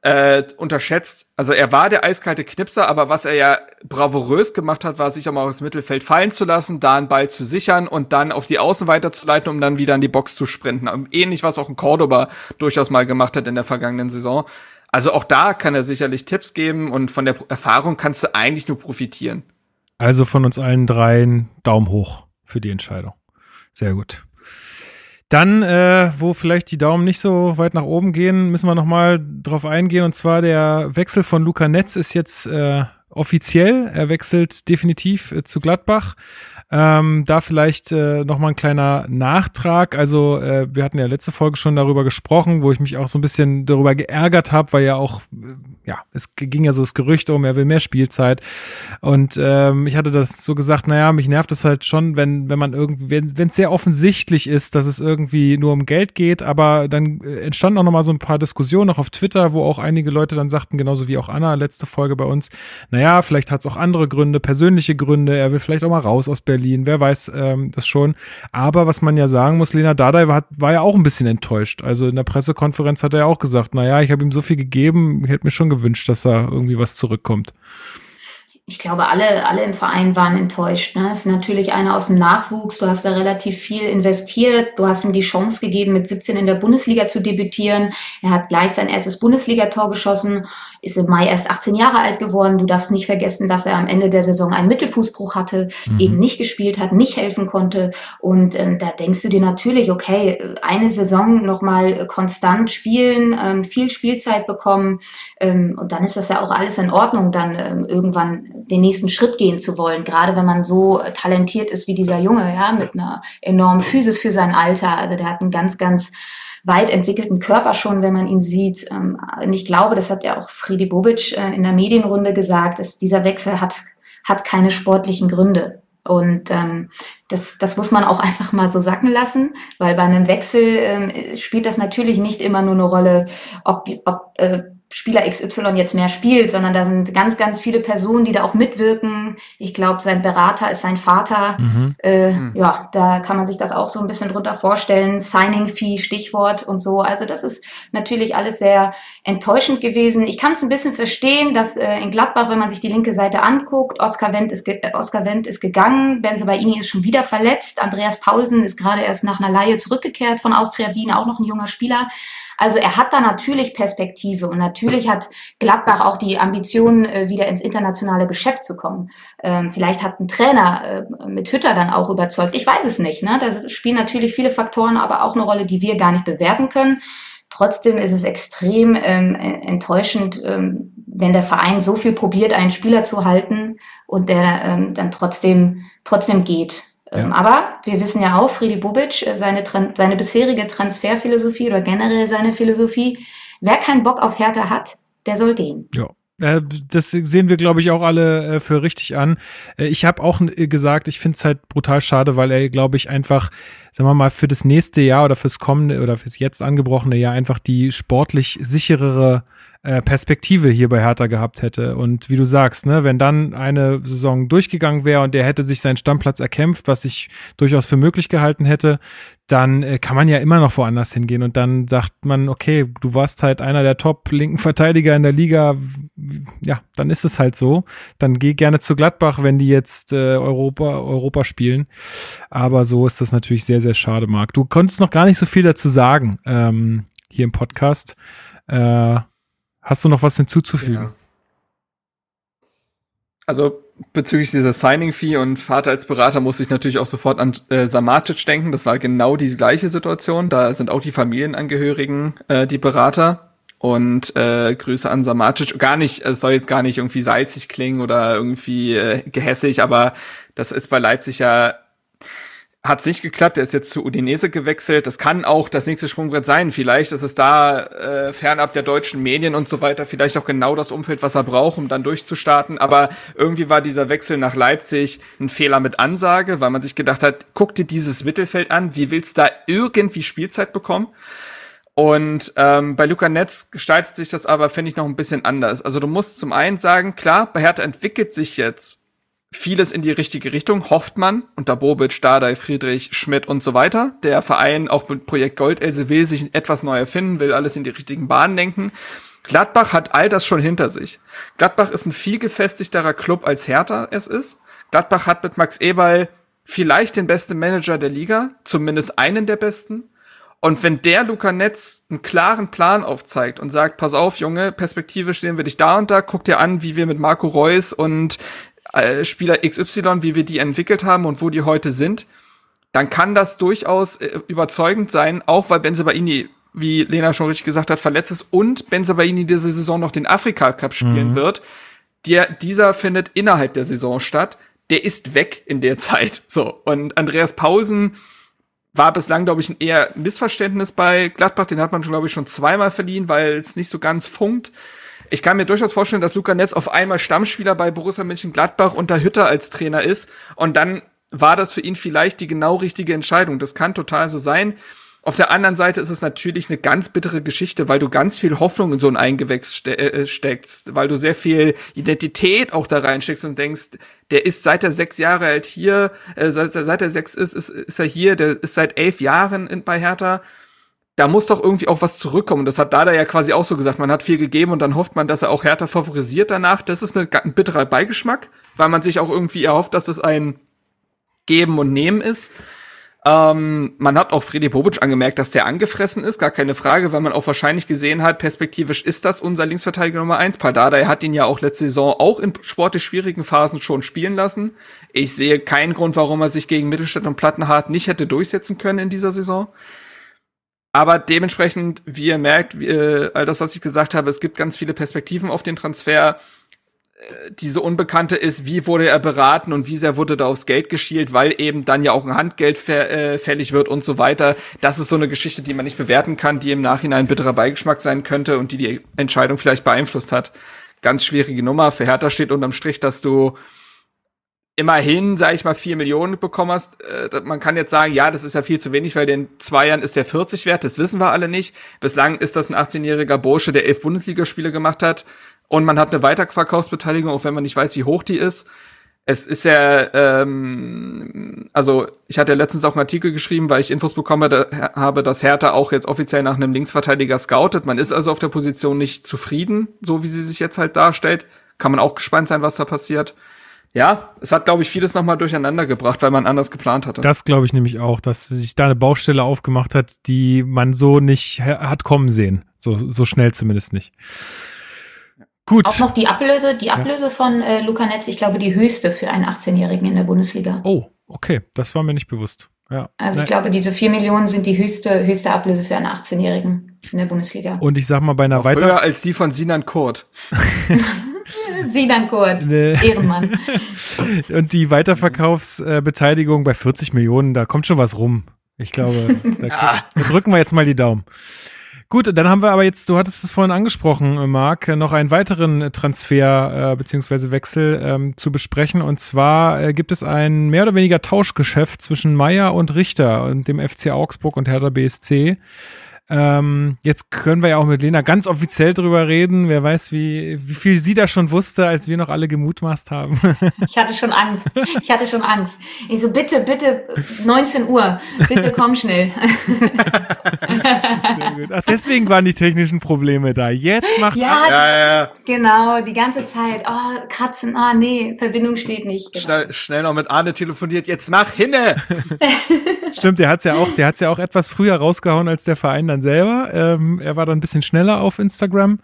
äh, unterschätzt. Also er war der eiskalte Knipser, aber was er ja bravourös gemacht hat, war sich auch mal aus Mittelfeld fallen zu lassen, da einen Ball zu sichern und dann auf die Außen weiterzuleiten, um dann wieder in die Box zu sprinten. Ähnlich, was auch ein Cordoba durchaus mal gemacht hat in der vergangenen Saison. Also auch da kann er sicherlich Tipps geben und von der Erfahrung kannst du eigentlich nur profitieren. Also von uns allen dreien Daumen hoch für die Entscheidung. Sehr gut. Dann, äh, wo vielleicht die Daumen nicht so weit nach oben gehen, müssen wir nochmal drauf eingehen. Und zwar der Wechsel von Luca Netz ist jetzt äh, offiziell. Er wechselt definitiv äh, zu Gladbach. Ähm, da vielleicht äh, nochmal ein kleiner Nachtrag. Also äh, wir hatten ja letzte Folge schon darüber gesprochen, wo ich mich auch so ein bisschen darüber geärgert habe, weil ja auch, äh, ja, es ging ja so das Gerücht um, er will mehr Spielzeit. Und ähm, ich hatte das so gesagt, naja, mich nervt es halt schon, wenn, wenn man irgendwie, wenn es sehr offensichtlich ist, dass es irgendwie nur um Geld geht, aber dann äh, entstanden auch nochmal so ein paar Diskussionen auch auf Twitter, wo auch einige Leute dann sagten, genauso wie auch Anna, letzte Folge bei uns, naja, vielleicht hat es auch andere Gründe, persönliche Gründe, er will vielleicht auch mal raus aus Berlin Berlin, wer weiß ähm, das schon. Aber was man ja sagen muss, Lena Dardai war, war ja auch ein bisschen enttäuscht. Also in der Pressekonferenz hat er ja auch gesagt, naja, ich habe ihm so viel gegeben, ich hätte mir schon gewünscht, dass da irgendwie was zurückkommt ich glaube, alle, alle im Verein waren enttäuscht. Ne? Es ist natürlich einer aus dem Nachwuchs. Du hast da relativ viel investiert. Du hast ihm die Chance gegeben, mit 17 in der Bundesliga zu debütieren. Er hat gleich sein erstes Bundesligator geschossen, ist im Mai erst 18 Jahre alt geworden. Du darfst nicht vergessen, dass er am Ende der Saison einen Mittelfußbruch hatte, mhm. eben nicht gespielt hat, nicht helfen konnte. Und ähm, da denkst du dir natürlich, okay, eine Saison nochmal konstant spielen, ähm, viel Spielzeit bekommen. Ähm, und dann ist das ja auch alles in Ordnung, dann ähm, irgendwann den nächsten Schritt gehen zu wollen, gerade wenn man so talentiert ist wie dieser Junge, ja, mit einer enormen Physis für sein Alter. Also der hat einen ganz, ganz weit entwickelten Körper schon, wenn man ihn sieht. Ähm, und ich glaube, das hat ja auch Friedi Bobic äh, in der Medienrunde gesagt, dass dieser Wechsel hat, hat keine sportlichen Gründe. Und ähm, das, das muss man auch einfach mal so sacken lassen, weil bei einem Wechsel ähm, spielt das natürlich nicht immer nur eine Rolle, ob, ob äh, Spieler XY jetzt mehr spielt, sondern da sind ganz, ganz viele Personen, die da auch mitwirken. Ich glaube, sein Berater ist sein Vater. Mhm. Äh, mhm. Ja, da kann man sich das auch so ein bisschen drunter vorstellen. Signing-Fee, Stichwort und so. Also das ist natürlich alles sehr enttäuschend gewesen. Ich kann es ein bisschen verstehen, dass äh, in Gladbach, wenn man sich die linke Seite anguckt, Oskar Wendt ist, äh, Oskar Wendt ist gegangen, Benzo Baini ist schon wieder verletzt, Andreas Paulsen ist gerade erst nach einer Laie zurückgekehrt von Austria Wien, auch noch ein junger Spieler. Also er hat da natürlich Perspektive und natürlich hat Gladbach auch die Ambition, äh, wieder ins internationale Geschäft zu kommen. Ähm, vielleicht hat ein Trainer äh, mit Hütter dann auch überzeugt. Ich weiß es nicht. Ne? Da spielen natürlich viele Faktoren, aber auch eine Rolle, die wir gar nicht bewerten können. Trotzdem ist es extrem ähm, enttäuschend, ähm, wenn der Verein so viel probiert, einen Spieler zu halten und der ähm, dann trotzdem, trotzdem geht. Ähm, ja. Aber wir wissen ja auch, Friedi Bubic, äh, seine, seine bisherige Transferphilosophie oder generell seine Philosophie, wer keinen Bock auf Härte hat, der soll gehen. Ja. Äh, das sehen wir, glaube ich, auch alle äh, für richtig an. Ich habe auch gesagt, ich finde es halt brutal schade, weil er, glaube ich, einfach, sagen wir mal, für das nächste Jahr oder fürs kommende oder fürs jetzt angebrochene Jahr einfach die sportlich sicherere äh, Perspektive hier bei Hertha gehabt hätte. Und wie du sagst, ne, wenn dann eine Saison durchgegangen wäre und der hätte sich seinen Stammplatz erkämpft, was ich durchaus für möglich gehalten hätte, dann äh, kann man ja immer noch woanders hingehen und dann sagt man, okay, du warst halt einer der top linken Verteidiger in der Liga, ja, dann ist es halt so. Dann geh gerne zu Gladbach, wenn die jetzt äh, Europa, Europa spielen. Aber so ist das natürlich sehr, sehr schade, Marc. Du konntest noch gar nicht so viel dazu sagen ähm, hier im Podcast. Äh, hast du noch was hinzuzufügen? Ja. Also bezüglich dieser Signing-Fee und Vater als Berater muss ich natürlich auch sofort an äh, Samatic denken. Das war genau die gleiche Situation. Da sind auch die Familienangehörigen äh, die Berater. Und äh, Grüße an Samatic. Gar nicht, es soll jetzt gar nicht irgendwie salzig klingen oder irgendwie äh, gehässig, aber das ist bei Leipzig ja hat es nicht geklappt, er ist jetzt zu Udinese gewechselt. Das kann auch das nächste Sprungbrett sein. Vielleicht ist es da äh, fernab der deutschen Medien und so weiter vielleicht auch genau das Umfeld, was er braucht, um dann durchzustarten. Aber irgendwie war dieser Wechsel nach Leipzig ein Fehler mit Ansage, weil man sich gedacht hat, guck dir dieses Mittelfeld an, wie willst du da irgendwie Spielzeit bekommen? Und ähm, bei Luca Netz gestaltet sich das aber, finde ich, noch ein bisschen anders. Also du musst zum einen sagen, klar, bei Hertha entwickelt sich jetzt vieles in die richtige Richtung, hofft man, unter Bobic, Dardai, Friedrich, Schmidt und so weiter. Der Verein, auch mit Projekt Goldelse, will sich etwas neu erfinden, will alles in die richtigen Bahnen denken. Gladbach hat all das schon hinter sich. Gladbach ist ein viel gefestigterer Club als Hertha es ist. Gladbach hat mit Max Eberl vielleicht den besten Manager der Liga, zumindest einen der besten. Und wenn der Luca Netz einen klaren Plan aufzeigt und sagt, pass auf, Junge, perspektivisch sehen wir dich da und da, guck dir an, wie wir mit Marco Reus und äh, Spieler XY, wie wir die entwickelt haben und wo die heute sind, dann kann das durchaus äh, überzeugend sein, auch weil Benzebaini, wie Lena schon richtig gesagt hat, verletzt ist und Benzebaini diese Saison noch den Afrika Cup spielen mhm. wird. Der, dieser findet innerhalb der Saison statt. Der ist weg in der Zeit. So. Und Andreas Pausen war bislang, glaube ich, ein eher Missverständnis bei Gladbach. Den hat man, glaube ich, schon zweimal verliehen, weil es nicht so ganz funkt. Ich kann mir durchaus vorstellen, dass Luca Netz auf einmal Stammspieler bei Borussia Mönchengladbach unter Hütter als Trainer ist und dann war das für ihn vielleicht die genau richtige Entscheidung. Das kann total so sein. Auf der anderen Seite ist es natürlich eine ganz bittere Geschichte, weil du ganz viel Hoffnung in so ein Eingewächs ste äh, steckst, weil du sehr viel Identität auch da reinsteckst und denkst, der ist seit er sechs Jahre alt hier, äh, seit, seit er sechs ist, ist, ist er hier, der ist seit elf Jahren in, bei Hertha da muss doch irgendwie auch was zurückkommen. Das hat Dada ja quasi auch so gesagt. Man hat viel gegeben und dann hofft man, dass er auch härter favorisiert danach. Das ist eine, ein bitterer Beigeschmack, weil man sich auch irgendwie erhofft, dass es ein Geben und Nehmen ist. Ähm, man hat auch Freddy Bobic angemerkt, dass der angefressen ist, gar keine Frage, weil man auch wahrscheinlich gesehen hat, perspektivisch ist das unser Linksverteidiger Nummer eins. Pardada, er hat ihn ja auch letzte Saison auch in sportlich schwierigen Phasen schon spielen lassen. Ich sehe keinen Grund, warum er sich gegen Mittelstadt und Plattenhardt nicht hätte durchsetzen können in dieser Saison. Aber dementsprechend, wie ihr merkt, wie, äh, all das, was ich gesagt habe, es gibt ganz viele Perspektiven auf den Transfer. Äh, diese Unbekannte ist, wie wurde er beraten und wie sehr wurde da aufs Geld geschielt, weil eben dann ja auch ein Handgeld äh, fällig wird und so weiter. Das ist so eine Geschichte, die man nicht bewerten kann, die im Nachhinein bitterer Beigeschmack sein könnte und die die Entscheidung vielleicht beeinflusst hat. Ganz schwierige Nummer. Für Hertha steht unterm Strich, dass du immerhin, sag ich mal, vier Millionen bekommen hast. Äh, man kann jetzt sagen, ja, das ist ja viel zu wenig, weil in zwei Jahren ist der 40 wert, das wissen wir alle nicht. Bislang ist das ein 18-jähriger Bursche, der elf Bundesligaspiele gemacht hat und man hat eine Weiterverkaufsbeteiligung, auch wenn man nicht weiß, wie hoch die ist. Es ist ja, ähm, also ich hatte letztens auch einen Artikel geschrieben, weil ich Infos bekommen habe, dass Hertha auch jetzt offiziell nach einem Linksverteidiger scoutet. Man ist also auf der Position nicht zufrieden, so wie sie sich jetzt halt darstellt. Kann man auch gespannt sein, was da passiert ja, es hat, glaube ich, vieles nochmal durcheinander gebracht, weil man anders geplant hatte. Das glaube ich nämlich auch, dass sich da eine Baustelle aufgemacht hat, die man so nicht hat kommen sehen. So, so schnell zumindest nicht. Gut. Auch noch die Ablöse, die Ablöse ja. von äh, Luca Netz, ich glaube, die höchste für einen 18-Jährigen in der Bundesliga. Oh, okay, das war mir nicht bewusst. Ja. Also ich glaube, diese 4 Millionen sind die höchste, höchste Ablöse für einen 18-Jährigen in der Bundesliga. Und ich sag mal bei einer weiteren. Höher als die von Sinan Kurt. Sinan Kurt, nee. Ehrenmann. Und die Weiterverkaufsbeteiligung bei 40 Millionen, da kommt schon was rum. Ich glaube, da, da drücken wir jetzt mal die Daumen. Gut, dann haben wir aber jetzt, du hattest es vorhin angesprochen, Marc, noch einen weiteren Transfer äh, bzw. Wechsel ähm, zu besprechen. Und zwar äh, gibt es ein mehr oder weniger Tauschgeschäft zwischen Meier und Richter und dem FC Augsburg und Hertha BSC. Ähm, jetzt können wir ja auch mit Lena ganz offiziell drüber reden. Wer weiß, wie, wie viel sie da schon wusste, als wir noch alle gemutmaßt haben. Ich hatte schon Angst. Ich hatte schon Angst. Ich so, bitte, bitte, 19 Uhr. Bitte komm schnell. Ach, deswegen waren die technischen Probleme da. Jetzt macht ja, Ja, ja, genau, die ganze Zeit. Oh, kratzen, oh nee, Verbindung steht nicht. Genau. Schnell, schnell noch mit Arne telefoniert. Jetzt mach hinne! Stimmt, der hat's ja auch, der hat's ja auch etwas früher rausgehauen als der Verein dann selber. Ähm, er war dann ein bisschen schneller auf Instagram.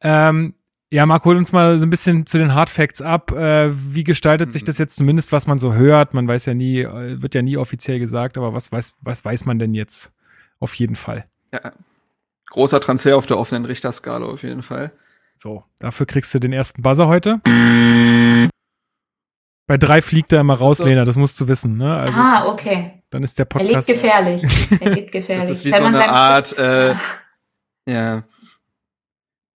Ähm, ja, Marc, hol uns mal so ein bisschen zu den Hard Facts ab. Äh, wie gestaltet sich das jetzt zumindest, was man so hört? Man weiß ja nie, äh, wird ja nie offiziell gesagt, aber was weiß, was weiß man denn jetzt? Auf jeden Fall. Ja. Großer Transfer auf der offenen Richterskala auf jeden Fall. So, dafür kriegst du den ersten Buzzer heute. Bei drei fliegt er immer Das raus, so- Lena, das musst du wissen, ne? Also, ah, okay. dann ist der Er lebt Podcast. gefährlich. Er lebt gefährlich. Das ist wie Wenn so eine Art, äh, ja.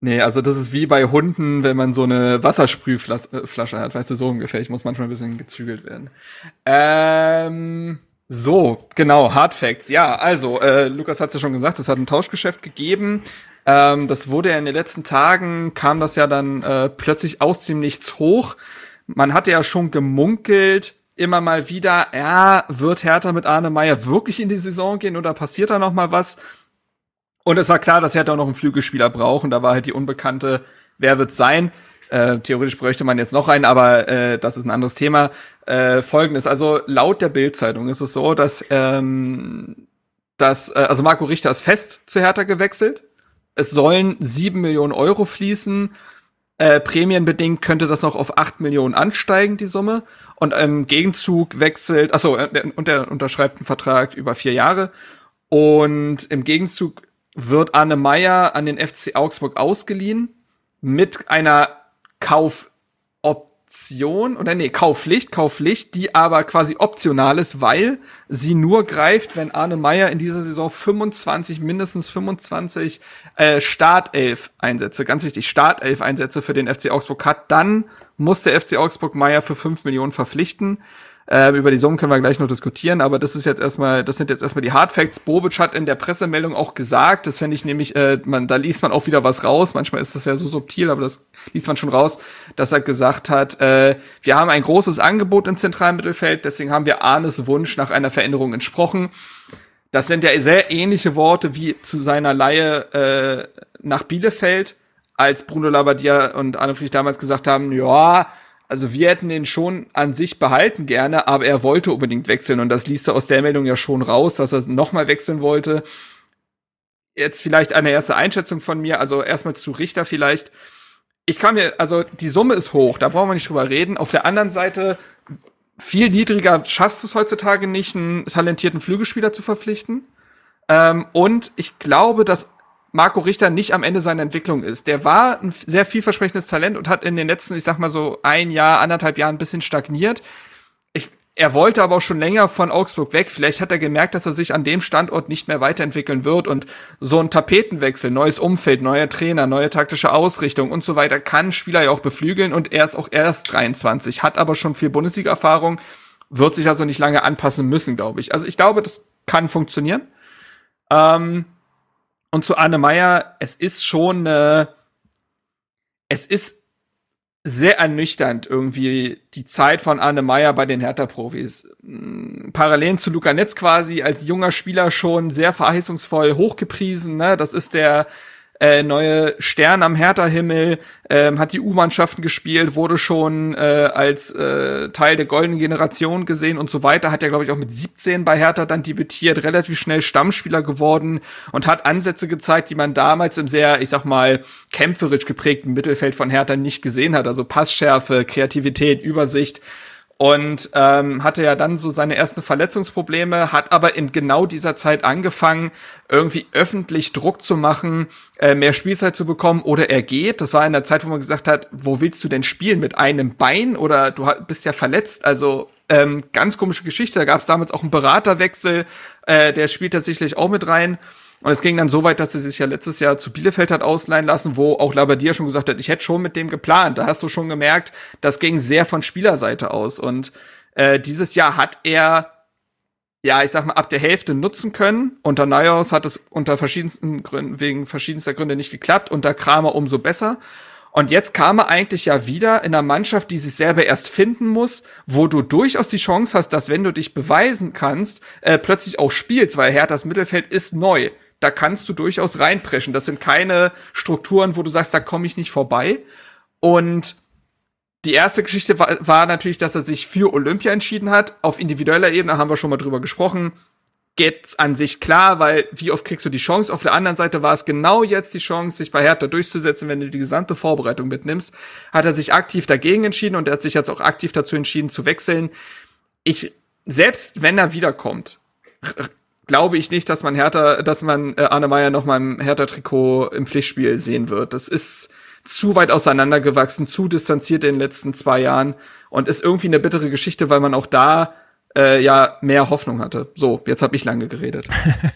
Nee, also das ist wie bei Hunden, wenn man so eine Wassersprühflasche hat, weißt du, so ungefähr. Ich muss manchmal ein bisschen gezügelt werden. Ähm, so, genau, Hard Facts. Ja, also, äh, Lukas hat es ja schon gesagt, es hat ein Tauschgeschäft gegeben. Ähm, das wurde ja in den letzten Tagen, kam das ja dann äh, plötzlich aus dem Nichts hoch. Man hatte ja schon gemunkelt, immer mal wieder, ja, wird Hertha mit Arne Meyer wirklich in die Saison gehen oder passiert da noch mal was? Und es war klar, dass Hertha auch noch einen Flügelspieler braucht und da war halt die Unbekannte, wer wird sein? Äh, theoretisch bräuchte man jetzt noch einen, aber äh, das ist ein anderes Thema. Äh, Folgendes, also laut der Bildzeitung ist es so, dass, ähm, dass äh, also Marco Richter ist fest zu Hertha gewechselt. Es sollen sieben Millionen Euro fließen. Äh, prämienbedingt könnte das noch auf acht Millionen ansteigen, die Summe. Und im Gegenzug wechselt, achso, äh, und der unterschreibt einen Vertrag über vier Jahre. Und im Gegenzug wird Arne Meyer an den FC Augsburg ausgeliehen mit einer Kaufoption oder nee, Kaufpflicht, Kaufpflicht, die aber quasi optional ist, weil sie nur greift, wenn Arne Meyer in dieser Saison 25, mindestens 25 äh, Startelf-Einsätze, ganz wichtig, Startelf-Einsätze für den FC Augsburg hat, dann muss der FC Augsburg Meyer für 5 Millionen verpflichten. Äh, über die Summen können wir gleich noch diskutieren, aber das ist jetzt erstmal, das sind jetzt erstmal die Hard Facts. Bobic hat in der Pressemeldung auch gesagt, das fände ich nämlich, äh, man, da liest man auch wieder was raus. Manchmal ist das ja so subtil, aber das liest man schon raus, dass er gesagt hat, äh, wir haben ein großes Angebot im zentralen Mittelfeld, deswegen haben wir Arnes Wunsch nach einer Veränderung entsprochen. Das sind ja sehr ähnliche Worte wie zu seiner Leihe äh, nach Bielefeld, als Bruno Labbadia und Arne Friedrich damals gesagt haben, ja, also wir hätten den schon an sich behalten gerne, aber er wollte unbedingt wechseln und das liest er aus der Meldung ja schon raus, dass er nochmal wechseln wollte. Jetzt vielleicht eine erste Einschätzung von mir, also erstmal zu Richter vielleicht. Ich kann mir, also die Summe ist hoch, da brauchen wir nicht drüber reden. Auf der anderen Seite, viel niedriger schaffst du es heutzutage nicht, einen talentierten Flügelspieler zu verpflichten. Ähm, und ich glaube, dass Marco Richter nicht am Ende seiner Entwicklung ist. Der war ein sehr vielversprechendes Talent und hat in den letzten, ich sag mal so ein Jahr, anderthalb Jahren ein bisschen stagniert. Ich, er wollte aber auch schon länger von Augsburg weg. Vielleicht hat er gemerkt, dass er sich an dem Standort nicht mehr weiterentwickeln wird und so ein Tapetenwechsel, neues Umfeld, neuer Trainer, neue taktische Ausrichtung und so weiter kann Spieler ja auch beflügeln und er ist auch erst 23, hat aber schon viel Bundesliga-Erfahrung, wird sich also nicht lange anpassen müssen, glaube ich. Also ich glaube, das kann funktionieren. Ähm, und zu Arne Meyer, es ist schon, äh, es ist sehr ernüchternd irgendwie die Zeit von Arne Meyer bei den Hertha-Profis. Mm, Parallel zu Luca Netz quasi als junger Spieler schon sehr verheißungsvoll hochgepriesen. Ne? Das ist der äh, neue Stern am Hertha-Himmel, ähm, hat die U-Mannschaften gespielt, wurde schon äh, als äh, Teil der goldenen Generation gesehen und so weiter. Hat ja, glaube ich, auch mit 17 bei Hertha dann debütiert, relativ schnell Stammspieler geworden und hat Ansätze gezeigt, die man damals im sehr, ich sag mal, kämpferisch geprägten Mittelfeld von Hertha nicht gesehen hat. Also Passschärfe, Kreativität, Übersicht und ähm, hatte ja dann so seine ersten Verletzungsprobleme, hat aber in genau dieser Zeit angefangen, irgendwie öffentlich Druck zu machen, äh, mehr Spielzeit zu bekommen oder er geht. Das war in der Zeit, wo man gesagt hat, wo willst du denn spielen? Mit einem Bein oder du bist ja verletzt? Also ähm, ganz komische Geschichte. Da gab es damals auch einen Beraterwechsel, äh, der spielt tatsächlich auch mit rein. Und es ging dann so weit, dass er sich ja letztes Jahr zu Bielefeld hat ausleihen lassen, wo auch Labadia schon gesagt hat, ich hätte schon mit dem geplant. Da hast du schon gemerkt, das ging sehr von Spielerseite aus. Und äh, dieses Jahr hat er ja, ich sag mal, ab der Hälfte nutzen können. Unter Neuhaus hat es unter verschiedensten Gründen, wegen verschiedenster Gründe nicht geklappt, unter Kramer umso besser. Und jetzt kam er eigentlich ja wieder in einer Mannschaft, die sich selber erst finden muss, wo du durchaus die Chance hast, dass wenn du dich beweisen kannst, äh, plötzlich auch spielst, weil Herthas Mittelfeld ist neu. Da kannst du durchaus reinpreschen. Das sind keine Strukturen, wo du sagst, da komme ich nicht vorbei. Und die erste Geschichte war, war natürlich, dass er sich für Olympia entschieden hat. Auf individueller Ebene haben wir schon mal drüber gesprochen geht's an sich klar, weil wie oft kriegst du die Chance? Auf der anderen Seite war es genau jetzt die Chance, sich bei Hertha durchzusetzen, wenn du die gesamte Vorbereitung mitnimmst. Hat er sich aktiv dagegen entschieden und er hat sich jetzt auch aktiv dazu entschieden zu wechseln. Ich, selbst wenn er wiederkommt, glaube ich nicht, dass man Hertha, dass man äh, Arne Meyer noch mal im Hertha-Trikot im Pflichtspiel sehen wird. Das ist zu weit auseinandergewachsen, zu distanziert in den letzten zwei Jahren und ist irgendwie eine bittere Geschichte, weil man auch da äh, ja mehr Hoffnung hatte. So, jetzt habe ich lange geredet.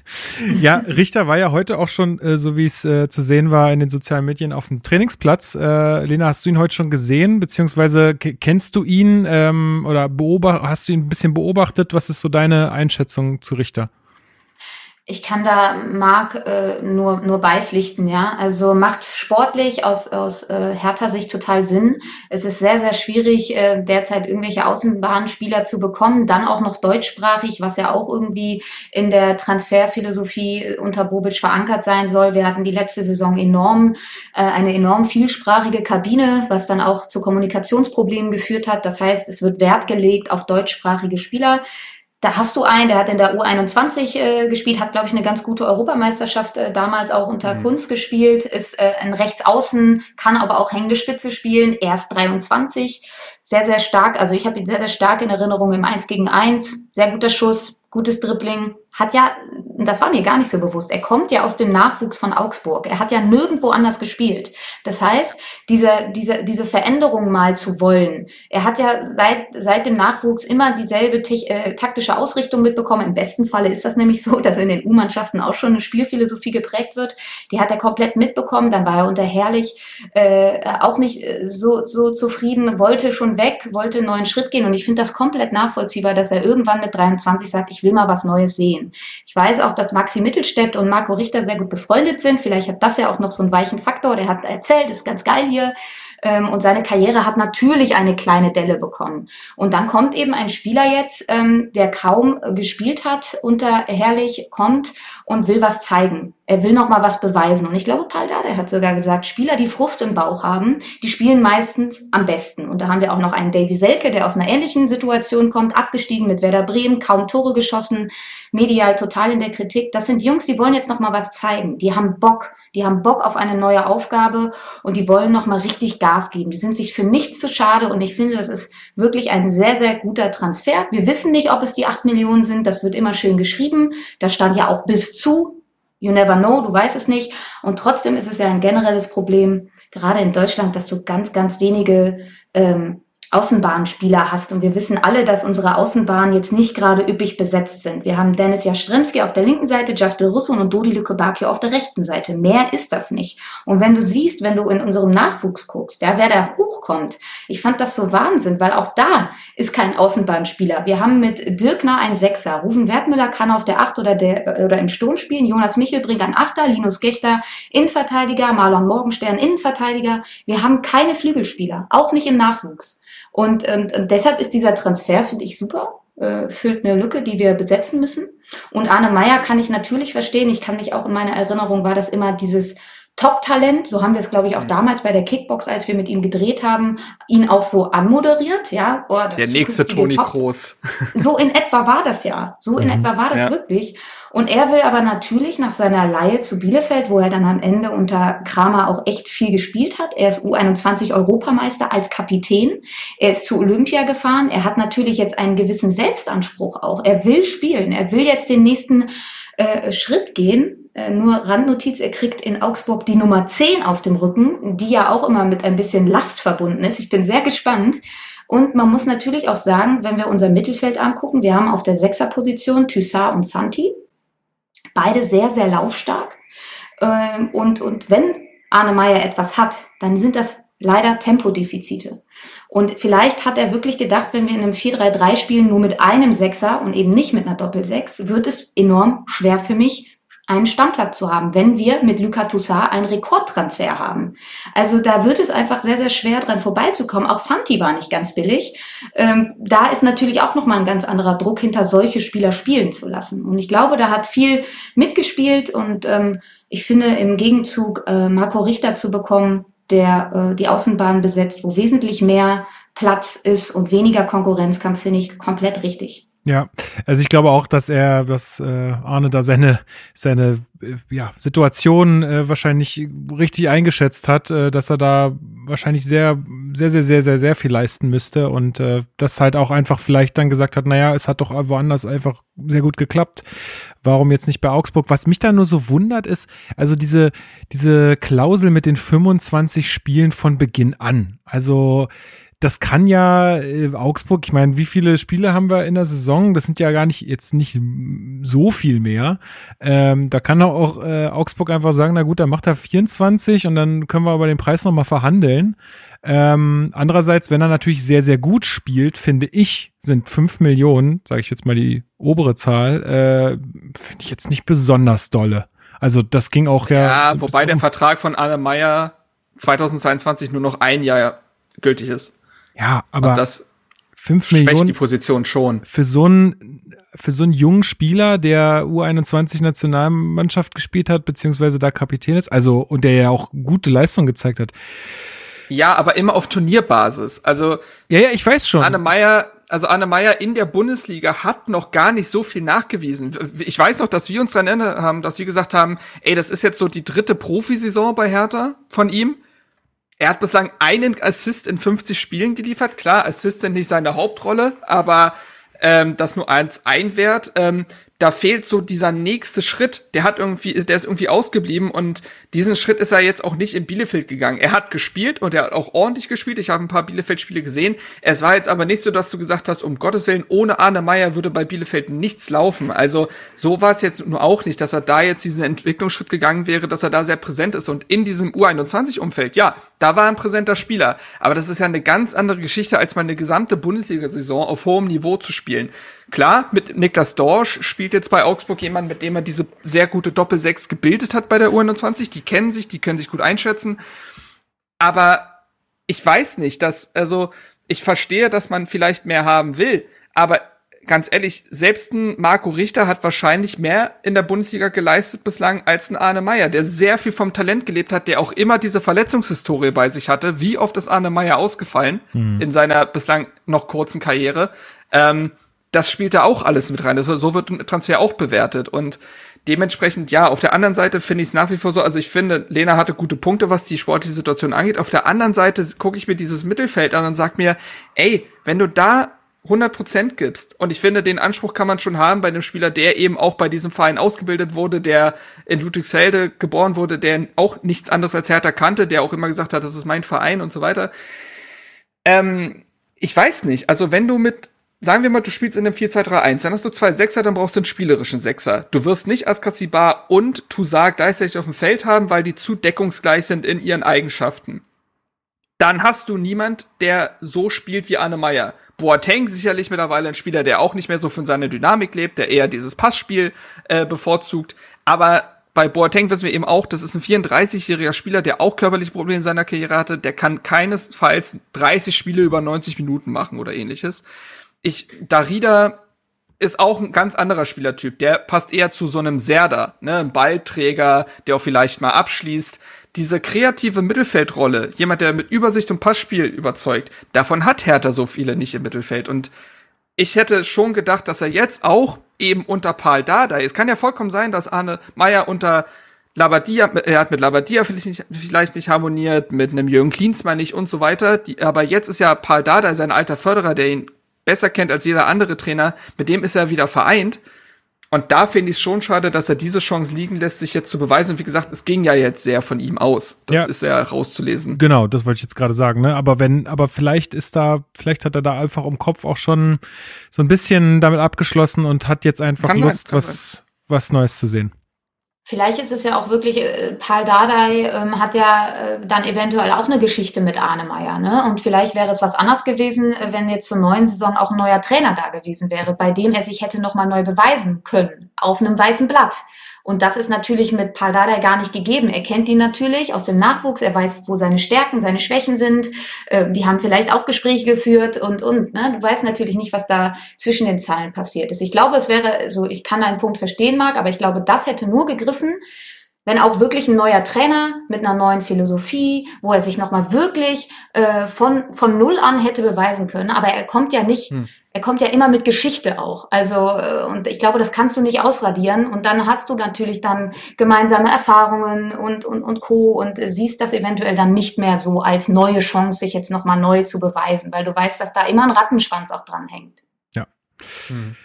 ja, Richter war ja heute auch schon, äh, so wie es äh, zu sehen war in den sozialen Medien, auf dem Trainingsplatz. Äh, Lena, hast du ihn heute schon gesehen, beziehungsweise kennst du ihn ähm, oder beobacht, hast du ihn ein bisschen beobachtet? Was ist so deine Einschätzung zu Richter? Ich kann da Marc äh, nur, nur beipflichten, ja. Also macht sportlich aus, aus äh, härter Sicht total Sinn. Es ist sehr, sehr schwierig, äh, derzeit irgendwelche Außenbahnspieler zu bekommen, dann auch noch deutschsprachig, was ja auch irgendwie in der Transferphilosophie unter Bobic verankert sein soll. Wir hatten die letzte Saison enorm, äh, eine enorm vielsprachige Kabine, was dann auch zu Kommunikationsproblemen geführt hat. Das heißt, es wird Wert gelegt auf deutschsprachige Spieler. Da hast du einen, der hat in der U21 äh, gespielt, hat, glaube ich, eine ganz gute Europameisterschaft äh, damals auch unter mhm. Kunst gespielt, ist äh, ein Rechtsaußen, kann aber auch hängende Spitze spielen, erst 23, sehr, sehr stark. Also ich habe ihn sehr, sehr stark in Erinnerung im 1 gegen 1, sehr guter Schuss, gutes Dribbling, hat ja, das war mir gar nicht so bewusst, er kommt ja aus dem Nachwuchs von Augsburg. Er hat ja nirgendwo anders gespielt. Das heißt, diese, diese, diese Veränderung mal zu wollen, er hat ja seit, seit dem Nachwuchs immer dieselbe äh, taktische Ausrichtung mitbekommen. Im besten Falle ist das nämlich so, dass in den U-Mannschaften auch schon eine Spielphilosophie geprägt wird. Die hat er komplett mitbekommen. Dann war er unter Herrlich äh, auch nicht äh, so, so zufrieden, wollte schon weg, wollte einen neuen Schritt gehen. Und ich finde das komplett nachvollziehbar, dass er irgendwann mit 23 sagt, ich will mal was Neues sehen. Ich weiß auch, dass Maxi Mittelstädt und Marco Richter sehr gut befreundet sind. Vielleicht hat das ja auch noch so einen weichen Faktor. Der hat erzählt, ist ganz geil hier. Ähm, und seine Karriere hat natürlich eine kleine Delle bekommen. Und dann kommt eben ein Spieler jetzt, ähm, der kaum gespielt hat unter Herrlich, kommt und will was zeigen. Er will noch mal was beweisen. Und ich glaube, Paul Dardai hat sogar gesagt, Spieler, die Frust im Bauch haben, die spielen meistens am besten. Und da haben wir auch noch einen Davy Selke, der aus einer ähnlichen Situation kommt, abgestiegen mit Werder Bremen, kaum Tore geschossen, medial total in der Kritik. Das sind Jungs, die wollen jetzt noch mal was zeigen. Die haben Bock. Die haben Bock auf eine neue Aufgabe und die wollen noch mal richtig Gas geben. Die sind sich für nichts zu schade und ich finde, das ist wirklich ein sehr, sehr guter Transfer. Wir wissen nicht, ob es die acht Millionen sind. Das wird immer schön geschrieben. Da stand ja auch bis zu. You never know, du weißt es nicht. Und trotzdem ist es ja ein generelles Problem, gerade in Deutschland, dass du ganz, ganz wenige ähm, Außenbahnspieler hast. Und wir wissen alle, dass unsere Außenbahnen jetzt nicht gerade üppig besetzt sind. Wir haben Dennis Jastremski auf der linken Seite, Jasper Russo und Dodi Lukebakio auf der rechten Seite. Mehr ist das nicht. Und wenn du siehst, wenn du in unserem Nachwuchs guckst, ja, wer da hochkommt, ich fand das so Wahnsinn, weil auch da ist kein Außenbahnspieler. Wir haben mit Dirkner einen Sechser. Rufen Wertmüller kann auf der Acht oder, der, oder im Sturm spielen. Jonas Michel bringt einen Achter. Linus Gechter Innenverteidiger. Marlon Morgenstern Innenverteidiger. Wir haben keine Flügelspieler. Auch nicht im Nachwuchs. Und, und, und deshalb ist dieser Transfer, finde ich, super. Äh, füllt eine Lücke, die wir besetzen müssen. Und Arne Meyer kann ich natürlich verstehen. Ich kann mich auch in meiner Erinnerung war das immer dieses Top-Talent, so haben wir es, glaube ich, auch damals bei der Kickbox, als wir mit ihm gedreht haben, ihn auch so anmoderiert, ja. Oh, der nächste Toni Kroos. So in etwa war das ja. So in mhm. etwa war das ja. wirklich. Und er will aber natürlich nach seiner Laie zu Bielefeld, wo er dann am Ende unter Kramer auch echt viel gespielt hat. Er ist U21 Europameister als Kapitän. Er ist zu Olympia gefahren. Er hat natürlich jetzt einen gewissen Selbstanspruch auch. Er will spielen. Er will jetzt den nächsten äh, Schritt gehen. Äh, nur Randnotiz, er kriegt in Augsburg die Nummer 10 auf dem Rücken, die ja auch immer mit ein bisschen Last verbunden ist. Ich bin sehr gespannt. Und man muss natürlich auch sagen, wenn wir unser Mittelfeld angucken, wir haben auf der Sechserposition Thyssar und Santi. Beide sehr, sehr laufstark. Ähm, und, und wenn Arne Meyer etwas hat, dann sind das leider Tempodefizite. Und vielleicht hat er wirklich gedacht, wenn wir in einem 4-3-3 spielen, nur mit einem Sechser und eben nicht mit einer Doppel-6, wird es enorm schwer für mich, einen Stammplatz zu haben, wenn wir mit Lucas Toussaint einen Rekordtransfer haben. Also da wird es einfach sehr, sehr schwer dran vorbeizukommen. Auch Santi war nicht ganz billig. Ähm, da ist natürlich auch nochmal ein ganz anderer Druck hinter solche Spieler spielen zu lassen. Und ich glaube, da hat viel mitgespielt und ähm, ich finde im Gegenzug äh, Marco Richter zu bekommen, der äh, die Außenbahn besetzt, wo wesentlich mehr Platz ist und weniger Konkurrenzkampf, finde ich komplett richtig. Ja, also ich glaube auch, dass er, dass äh, Arne da seine seine äh, ja, Situation äh, wahrscheinlich richtig eingeschätzt hat, äh, dass er da wahrscheinlich sehr, sehr, sehr, sehr, sehr, sehr viel leisten müsste und äh, das halt auch einfach vielleicht dann gesagt hat, naja, es hat doch woanders einfach sehr gut geklappt. Warum jetzt nicht bei Augsburg? Was mich da nur so wundert ist, also diese, diese Klausel mit den 25 Spielen von Beginn an. Also das kann ja äh, Augsburg, ich meine, wie viele Spiele haben wir in der Saison? Das sind ja gar nicht jetzt nicht so viel mehr. Ähm, da kann auch äh, Augsburg einfach sagen, na gut, dann macht er 24 und dann können wir über den Preis nochmal verhandeln. Ähm, andererseits, wenn er natürlich sehr, sehr gut spielt, finde ich, sind 5 Millionen, sage ich jetzt mal die obere Zahl, äh, finde ich jetzt nicht besonders dolle. Also das ging auch ja. Ja, wobei der Vertrag von Arne Meyer 2022 nur noch ein Jahr gültig ist. Ja, aber Und das 5 Millionen die Position schon. Für so einen für so einen jungen Spieler, der U21 Nationalmannschaft gespielt hat, beziehungsweise da Kapitän ist, also und der ja auch gute Leistung gezeigt hat. Ja, aber immer auf Turnierbasis. Also ja, ja, ich weiß schon. Anne Meyer, also Anne Meyer in der Bundesliga hat noch gar nicht so viel nachgewiesen. Ich weiß noch, dass wir uns daran erinnert haben, dass wir gesagt haben, ey, das ist jetzt so die dritte Profisaison bei Hertha von ihm. Er hat bislang einen Assist in 50 Spielen geliefert. Klar, Assist sind nicht seine Hauptrolle, aber ähm, das nur eins ein Wert. Ähm, da fehlt so dieser nächste Schritt. Der hat irgendwie, der ist irgendwie ausgeblieben und diesen Schritt ist er jetzt auch nicht in Bielefeld gegangen. Er hat gespielt und er hat auch ordentlich gespielt. Ich habe ein paar Bielefeld-Spiele gesehen. Es war jetzt aber nicht so, dass du gesagt hast, um Gottes Willen, ohne Arne Meyer würde bei Bielefeld nichts laufen. Also so war es jetzt nur auch nicht, dass er da jetzt diesen Entwicklungsschritt gegangen wäre, dass er da sehr präsent ist und in diesem U21-Umfeld, ja, da war ein präsenter Spieler. Aber das ist ja eine ganz andere Geschichte, als mal eine gesamte Bundesliga-Saison auf hohem Niveau zu spielen. Klar, mit Niklas Dorsch spielt jetzt bei Augsburg jemand, mit dem er diese sehr gute Doppel-6 gebildet hat bei der U21. Die kennen sich, die können sich gut einschätzen. Aber ich weiß nicht, dass, also, ich verstehe, dass man vielleicht mehr haben will, aber ganz ehrlich, selbst ein Marco Richter hat wahrscheinlich mehr in der Bundesliga geleistet bislang als ein Arne Meyer, der sehr viel vom Talent gelebt hat, der auch immer diese Verletzungshistorie bei sich hatte. Wie oft ist Arne Meyer ausgefallen hm. in seiner bislang noch kurzen Karriere? Ähm, das spielt da auch alles mit rein. Das, so wird ein Transfer auch bewertet. Und dementsprechend, ja, auf der anderen Seite finde ich es nach wie vor so, also ich finde, Lena hatte gute Punkte, was die sportliche Situation angeht. Auf der anderen Seite gucke ich mir dieses Mittelfeld an und sag mir, ey, wenn du da 100% gibst. Und ich finde, den Anspruch kann man schon haben bei einem Spieler, der eben auch bei diesem Verein ausgebildet wurde, der in Ludwigsfelde geboren wurde, der auch nichts anderes als Hertha kannte, der auch immer gesagt hat, das ist mein Verein und so weiter. Ähm, ich weiß nicht. Also wenn du mit sagen wir mal, du spielst in einem 4-2-3-1, dann hast du zwei Sechser, dann brauchst du einen spielerischen Sechser. Du wirst nicht Askasibar und Toussaint gleichzeitig auf dem Feld haben, weil die zu deckungsgleich sind in ihren Eigenschaften. Dann hast du niemand, der so spielt wie Anne Meyer. Boateng sicherlich mittlerweile ein Spieler, der auch nicht mehr so von seiner Dynamik lebt, der eher dieses Passspiel äh, bevorzugt. Aber bei Boateng wissen wir eben auch, das ist ein 34-jähriger Spieler, der auch körperliche Probleme in seiner Karriere hatte. Der kann keinesfalls 30 Spiele über 90 Minuten machen oder ähnliches ich, Darida ist auch ein ganz anderer Spielertyp. Der passt eher zu so einem Serda, ne, ein Ballträger, der auch vielleicht mal abschließt. Diese kreative Mittelfeldrolle, jemand, der mit Übersicht und Passspiel überzeugt, davon hat Hertha so viele nicht im Mittelfeld. Und ich hätte schon gedacht, dass er jetzt auch eben unter Paul Dardai, es kann ja vollkommen sein, dass Arne Meyer unter Labadia, er hat mit Labadia vielleicht nicht, vielleicht nicht harmoniert, mit einem Jürgen Klinsmann nicht und so weiter. Die, aber jetzt ist ja Paul Dardai sein alter Förderer, der ihn besser kennt als jeder andere Trainer, mit dem ist er wieder vereint. Und da finde ich es schon schade, dass er diese Chance liegen lässt, sich jetzt zu beweisen. Und wie gesagt, es ging ja jetzt sehr von ihm aus. Das ja. ist ja rauszulesen. Genau, das wollte ich jetzt gerade sagen. Ne? Aber wenn, aber vielleicht ist da, vielleicht hat er da einfach im Kopf auch schon so ein bisschen damit abgeschlossen und hat jetzt einfach kann Lust, sein, was, was Neues zu sehen. Vielleicht ist es ja auch wirklich, äh, Paul Dardai ähm, hat ja äh, dann eventuell auch eine Geschichte mit Arne Meyer, ne? Und vielleicht wäre es was anders gewesen, äh, wenn jetzt zur neuen Saison auch ein neuer Trainer da gewesen wäre, bei dem er sich hätte nochmal neu beweisen können, auf einem weißen Blatt. Und das ist natürlich mit Paul Dardai gar nicht gegeben. Er kennt ihn natürlich aus dem Nachwuchs, er weiß, wo seine Stärken, seine Schwächen sind. Äh, die haben vielleicht auch Gespräche geführt und, und. Ne? Du weißt natürlich nicht, was da zwischen den Zahlen passiert ist. Ich glaube, es wäre, so ich kann deinen Punkt verstehen, Marc, aber ich glaube, das hätte nur gegriffen, wenn auch wirklich ein neuer Trainer mit einer neuen Philosophie, wo er sich nochmal wirklich äh, von, von Null an hätte beweisen können. Aber er kommt ja nicht hm er kommt ja immer mit Geschichte auch. Also, äh, und ich glaube, das kannst du nicht ausradieren. Und dann hast du natürlich dann gemeinsame Erfahrungen und, und, und Co. und siehst das eventuell dann nicht mehr so als neue Chance, sich jetzt nochmal neu zu beweisen, weil du weißt, dass da immer ein Rattenschwanz auch dran hängt. Ja. Hm.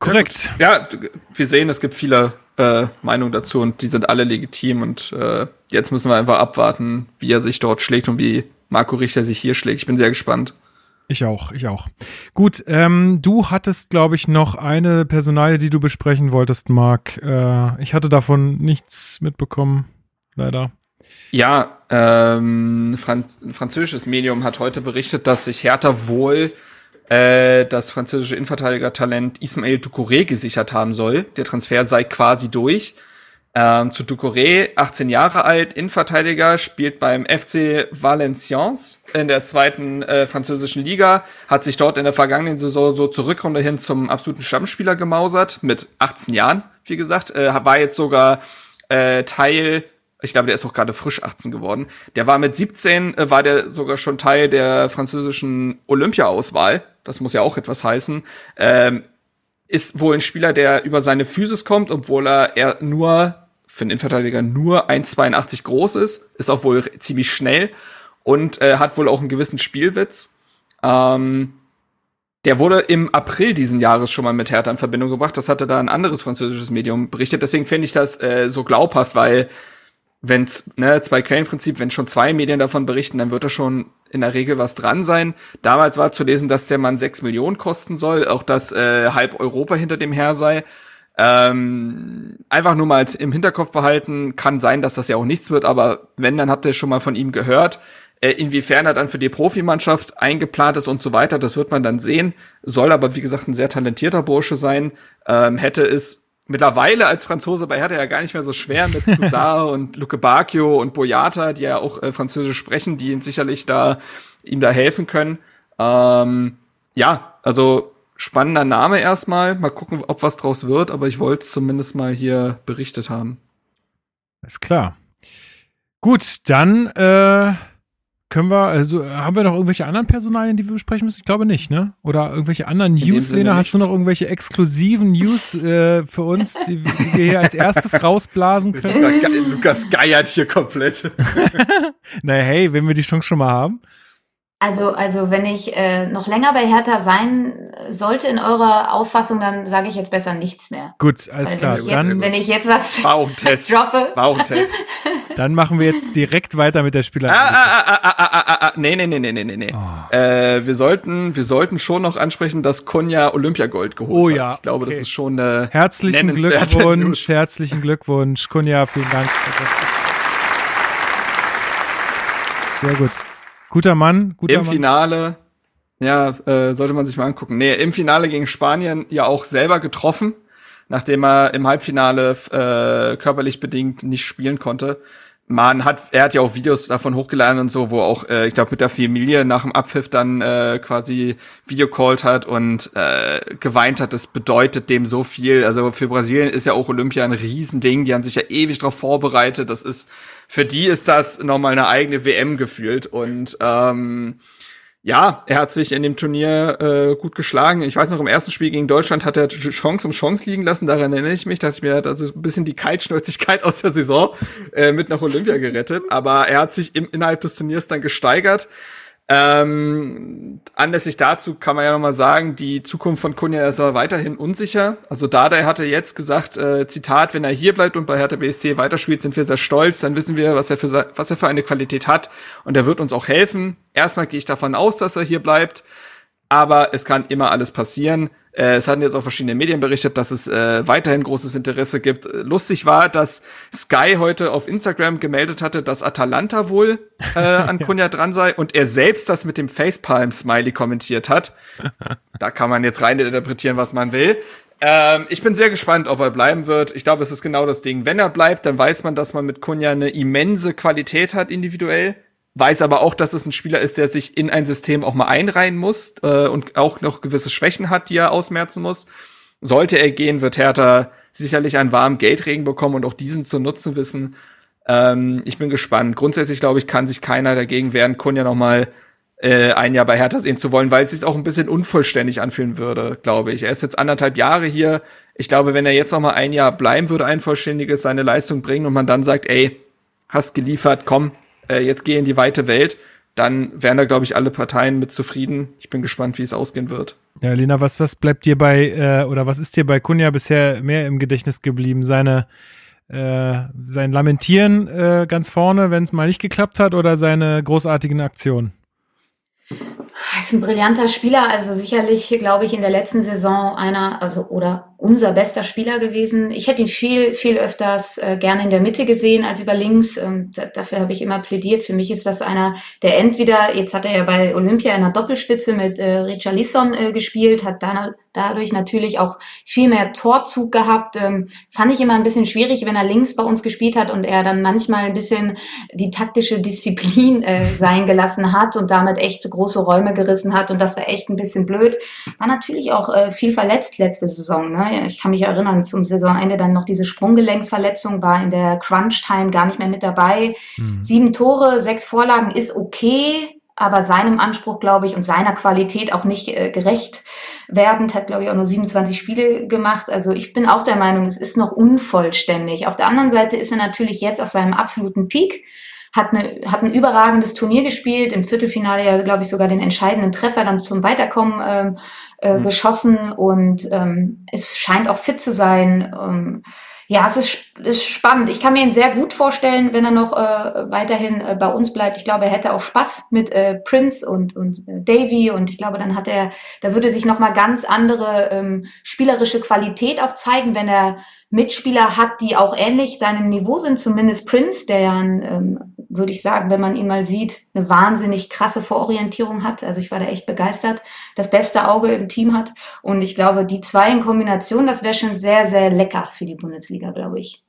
Korrekt. Ja, wir sehen, es gibt viele äh, Meinungen dazu und die sind alle legitim und äh, jetzt müssen wir einfach abwarten, wie er sich dort schlägt und wie Marco Richter sich hier schlägt. Ich bin sehr gespannt. Ich auch, ich auch. Gut, ähm, du hattest, glaube ich, noch eine Personalie, die du besprechen wolltest, Marc. Äh, ich hatte davon nichts mitbekommen, leider. Ja, ähm, Franz französisches Medium hat heute berichtet, dass sich Hertha wohl äh, das französische Innenverteidiger-Talent Ismail Ducouré gesichert haben soll. Der Transfer sei quasi durch. Ähm, zu Ducouré, 18 Jahre alt, Innenverteidiger, spielt beim FC Valenciennes in der zweiten äh, französischen Liga, hat sich dort in der vergangenen Saison so zur Rückrunde hin zum absoluten Stammspieler gemausert, mit 18 Jahren, wie gesagt, äh, war jetzt sogar äh, Teil ich glaube, der ist auch gerade frisch 18 geworden. Der war mit 17, äh, war der sogar schon Teil der französischen Olympia-Auswahl. Das muss ja auch etwas heißen. Ähm, ist wohl ein Spieler, der über seine Physis kommt, obwohl er, er nur für einen Innenverteidiger nur 1,82 groß ist, ist auch wohl ziemlich schnell und äh, hat wohl auch einen gewissen Spielwitz. Ähm, der wurde im April diesen Jahres schon mal mit Hertha in Verbindung gebracht. Das hatte da ein anderes französisches Medium berichtet. Deswegen finde ich das äh, so glaubhaft, weil wenn's ne zwei Quellenprinzip, wenn schon zwei Medien davon berichten, dann wird da schon in der Regel was dran sein. Damals war zu lesen, dass der Mann sechs Millionen kosten soll, auch dass äh, halb Europa hinter dem her sei. Ähm, einfach nur mal im Hinterkopf behalten, kann sein, dass das ja auch nichts wird, aber wenn, dann habt ihr schon mal von ihm gehört. Äh, inwiefern er dann für die Profimannschaft eingeplant ist und so weiter, das wird man dann sehen. Soll aber, wie gesagt, ein sehr talentierter Bursche sein. Ähm, hätte es mittlerweile als Franzose bei Hertha ja gar nicht mehr so schwer mit Cousar und Luke Bacchio und Boyata, die ja auch äh, Französisch sprechen, die ihn sicherlich da ihm da helfen können. Ähm, ja, also spannender Name erstmal. Mal gucken, ob was draus wird, aber ich wollte es zumindest mal hier berichtet haben. Ist klar. Gut, dann äh, können wir, also haben wir noch irgendwelche anderen Personalien, die wir besprechen müssen? Ich glaube nicht, ne? Oder irgendwelche anderen News, Lena? Hast du noch irgendwelche exklusiven News äh, für uns, die, die, wir hier als erstes rausblasen können? Lukas geiert hier komplett. naja, hey, wenn wir die Chance schon mal haben. Also, also wenn ich äh, noch länger bei Hertha sein sollte in eurer Auffassung, dann sage ich jetzt besser nichts mehr. Gut, alles Weil klar. Wenn ich, jetzt, dann, wenn ich jetzt was War auch ein Test. droppe. War auch ein Test. Dann machen wir jetzt direkt weiter mit der Spieler. Ah, ah, ah, ah, ah, ah, ah, nee, nee, nee, nee, nee, nee. Oh. Äh, wir sollten, wir sollten schon noch ansprechen, dass Konya Olympiagold geholt oh, hat. ja. Ich glaube, okay. das ist schon eine Herzlichen Glückwunsch, herzlichen Glückwunsch. Konya, vielen Dank. Sehr gut. Guter Mann, guter Im Mann. Finale, ja, äh, sollte man sich mal angucken. Nee, im Finale gegen Spanien ja auch selber getroffen, nachdem er im Halbfinale äh, körperlich bedingt nicht spielen konnte. Man hat, er hat ja auch Videos davon hochgeladen und so, wo auch, äh, ich glaube, mit der Familie nach dem Abpfiff dann äh, quasi Videocallt hat und äh, geweint hat. Das bedeutet dem so viel. Also für Brasilien ist ja auch Olympia ein Riesending. Die haben sich ja ewig darauf vorbereitet. Das ist für die ist das nochmal eine eigene WM gefühlt. Und ähm, ja, er hat sich in dem Turnier äh, gut geschlagen. Ich weiß noch, im ersten Spiel gegen Deutschland hat er Chance um Chance liegen lassen. Daran erinnere ich mich. Dachte ich mir, also ein bisschen die Kaltschnäuzigkeit aus der Saison äh, mit nach Olympia gerettet. Aber er hat sich im, innerhalb des Turniers dann gesteigert. Ähm, anlässlich dazu kann man ja nochmal sagen, die Zukunft von Kunja ist aber weiterhin unsicher. Also Dardai hatte jetzt gesagt, äh, Zitat, wenn er hier bleibt und bei Hertha BSC weiterspielt, sind wir sehr stolz, dann wissen wir, was er für, was er für eine Qualität hat und er wird uns auch helfen. Erstmal gehe ich davon aus, dass er hier bleibt, aber es kann immer alles passieren. Äh, es hatten jetzt auch verschiedene Medien berichtet, dass es äh, weiterhin großes Interesse gibt. Lustig war, dass Sky heute auf Instagram gemeldet hatte, dass Atalanta wohl äh, an Kunja dran sei und er selbst das mit dem Facepalm-Smiley kommentiert hat. da kann man jetzt rein interpretieren, was man will. Ähm, ich bin sehr gespannt, ob er bleiben wird. Ich glaube, es ist genau das Ding. Wenn er bleibt, dann weiß man, dass man mit Kunja eine immense Qualität hat individuell weiß aber auch, dass es ein Spieler ist, der sich in ein System auch mal einreihen muss äh, und auch noch gewisse Schwächen hat, die er ausmerzen muss. Sollte er gehen, wird Hertha sicherlich einen warmen Geldregen bekommen und auch diesen zu nutzen wissen. Ähm, ich bin gespannt. Grundsätzlich glaube ich, kann sich keiner dagegen wehren, Kunja noch mal äh, ein Jahr bei Hertha sehen zu wollen, weil es sich auch ein bisschen unvollständig anfühlen würde, glaube ich. Er ist jetzt anderthalb Jahre hier. Ich glaube, wenn er jetzt noch mal ein Jahr bleiben würde, ein vollständiges, seine Leistung bringen und man dann sagt, ey, hast geliefert, komm, äh, jetzt gehe in die weite Welt, dann wären da, glaube ich, alle Parteien mit zufrieden. Ich bin gespannt, wie es ausgehen wird. Ja, Lena, was, was bleibt dir bei, äh, oder was ist dir bei Kunja bisher mehr im Gedächtnis geblieben? Seine, äh, sein Lamentieren äh, ganz vorne, wenn es mal nicht geklappt hat, oder seine großartigen Aktionen? Er ist ein brillanter Spieler, also sicherlich, glaube ich, in der letzten Saison einer, also oder unser bester Spieler gewesen. Ich hätte ihn viel, viel öfters äh, gerne in der Mitte gesehen als über links. Ähm, da, dafür habe ich immer plädiert. Für mich ist das einer, der entweder, jetzt hat er ja bei Olympia in einer Doppelspitze mit äh, Richarlison äh, gespielt, hat da, dadurch natürlich auch viel mehr Torzug gehabt. Ähm, fand ich immer ein bisschen schwierig, wenn er links bei uns gespielt hat und er dann manchmal ein bisschen die taktische Disziplin äh, sein gelassen hat und damit echt große Räume gerissen hat. Und das war echt ein bisschen blöd. War natürlich auch äh, viel verletzt letzte Saison. Ne? Ich kann mich erinnern, zum Saisonende dann noch diese Sprunggelenksverletzung, war in der Crunch-Time gar nicht mehr mit dabei. Mhm. Sieben Tore, sechs Vorlagen ist okay, aber seinem Anspruch, glaube ich, und seiner Qualität auch nicht äh, gerecht werdend, hat, glaube ich, auch nur 27 Spiele gemacht. Also ich bin auch der Meinung, es ist noch unvollständig. Auf der anderen Seite ist er natürlich jetzt auf seinem absoluten Peak hat, eine, hat ein überragendes Turnier gespielt, im Viertelfinale ja, glaube ich, sogar den entscheidenden Treffer dann zum Weiterkommen ähm, äh, mhm. geschossen und ähm, es scheint auch fit zu sein. Ähm, ja, es ist, ist spannend. Ich kann mir ihn sehr gut vorstellen, wenn er noch äh, weiterhin äh, bei uns bleibt. Ich glaube, er hätte auch Spaß mit äh, Prince und, und äh, Davy und ich glaube, dann hat er, da würde sich noch mal ganz andere ähm, spielerische Qualität auch zeigen, wenn er Mitspieler hat, die auch ähnlich seinem Niveau sind, zumindest Prince, der ja, ähm, würde ich sagen, wenn man ihn mal sieht, eine wahnsinnig krasse Vororientierung hat. Also ich war da echt begeistert, das beste Auge im Team hat. Und ich glaube, die zwei in Kombination, das wäre schon sehr, sehr lecker für die Bundesliga, glaube ich.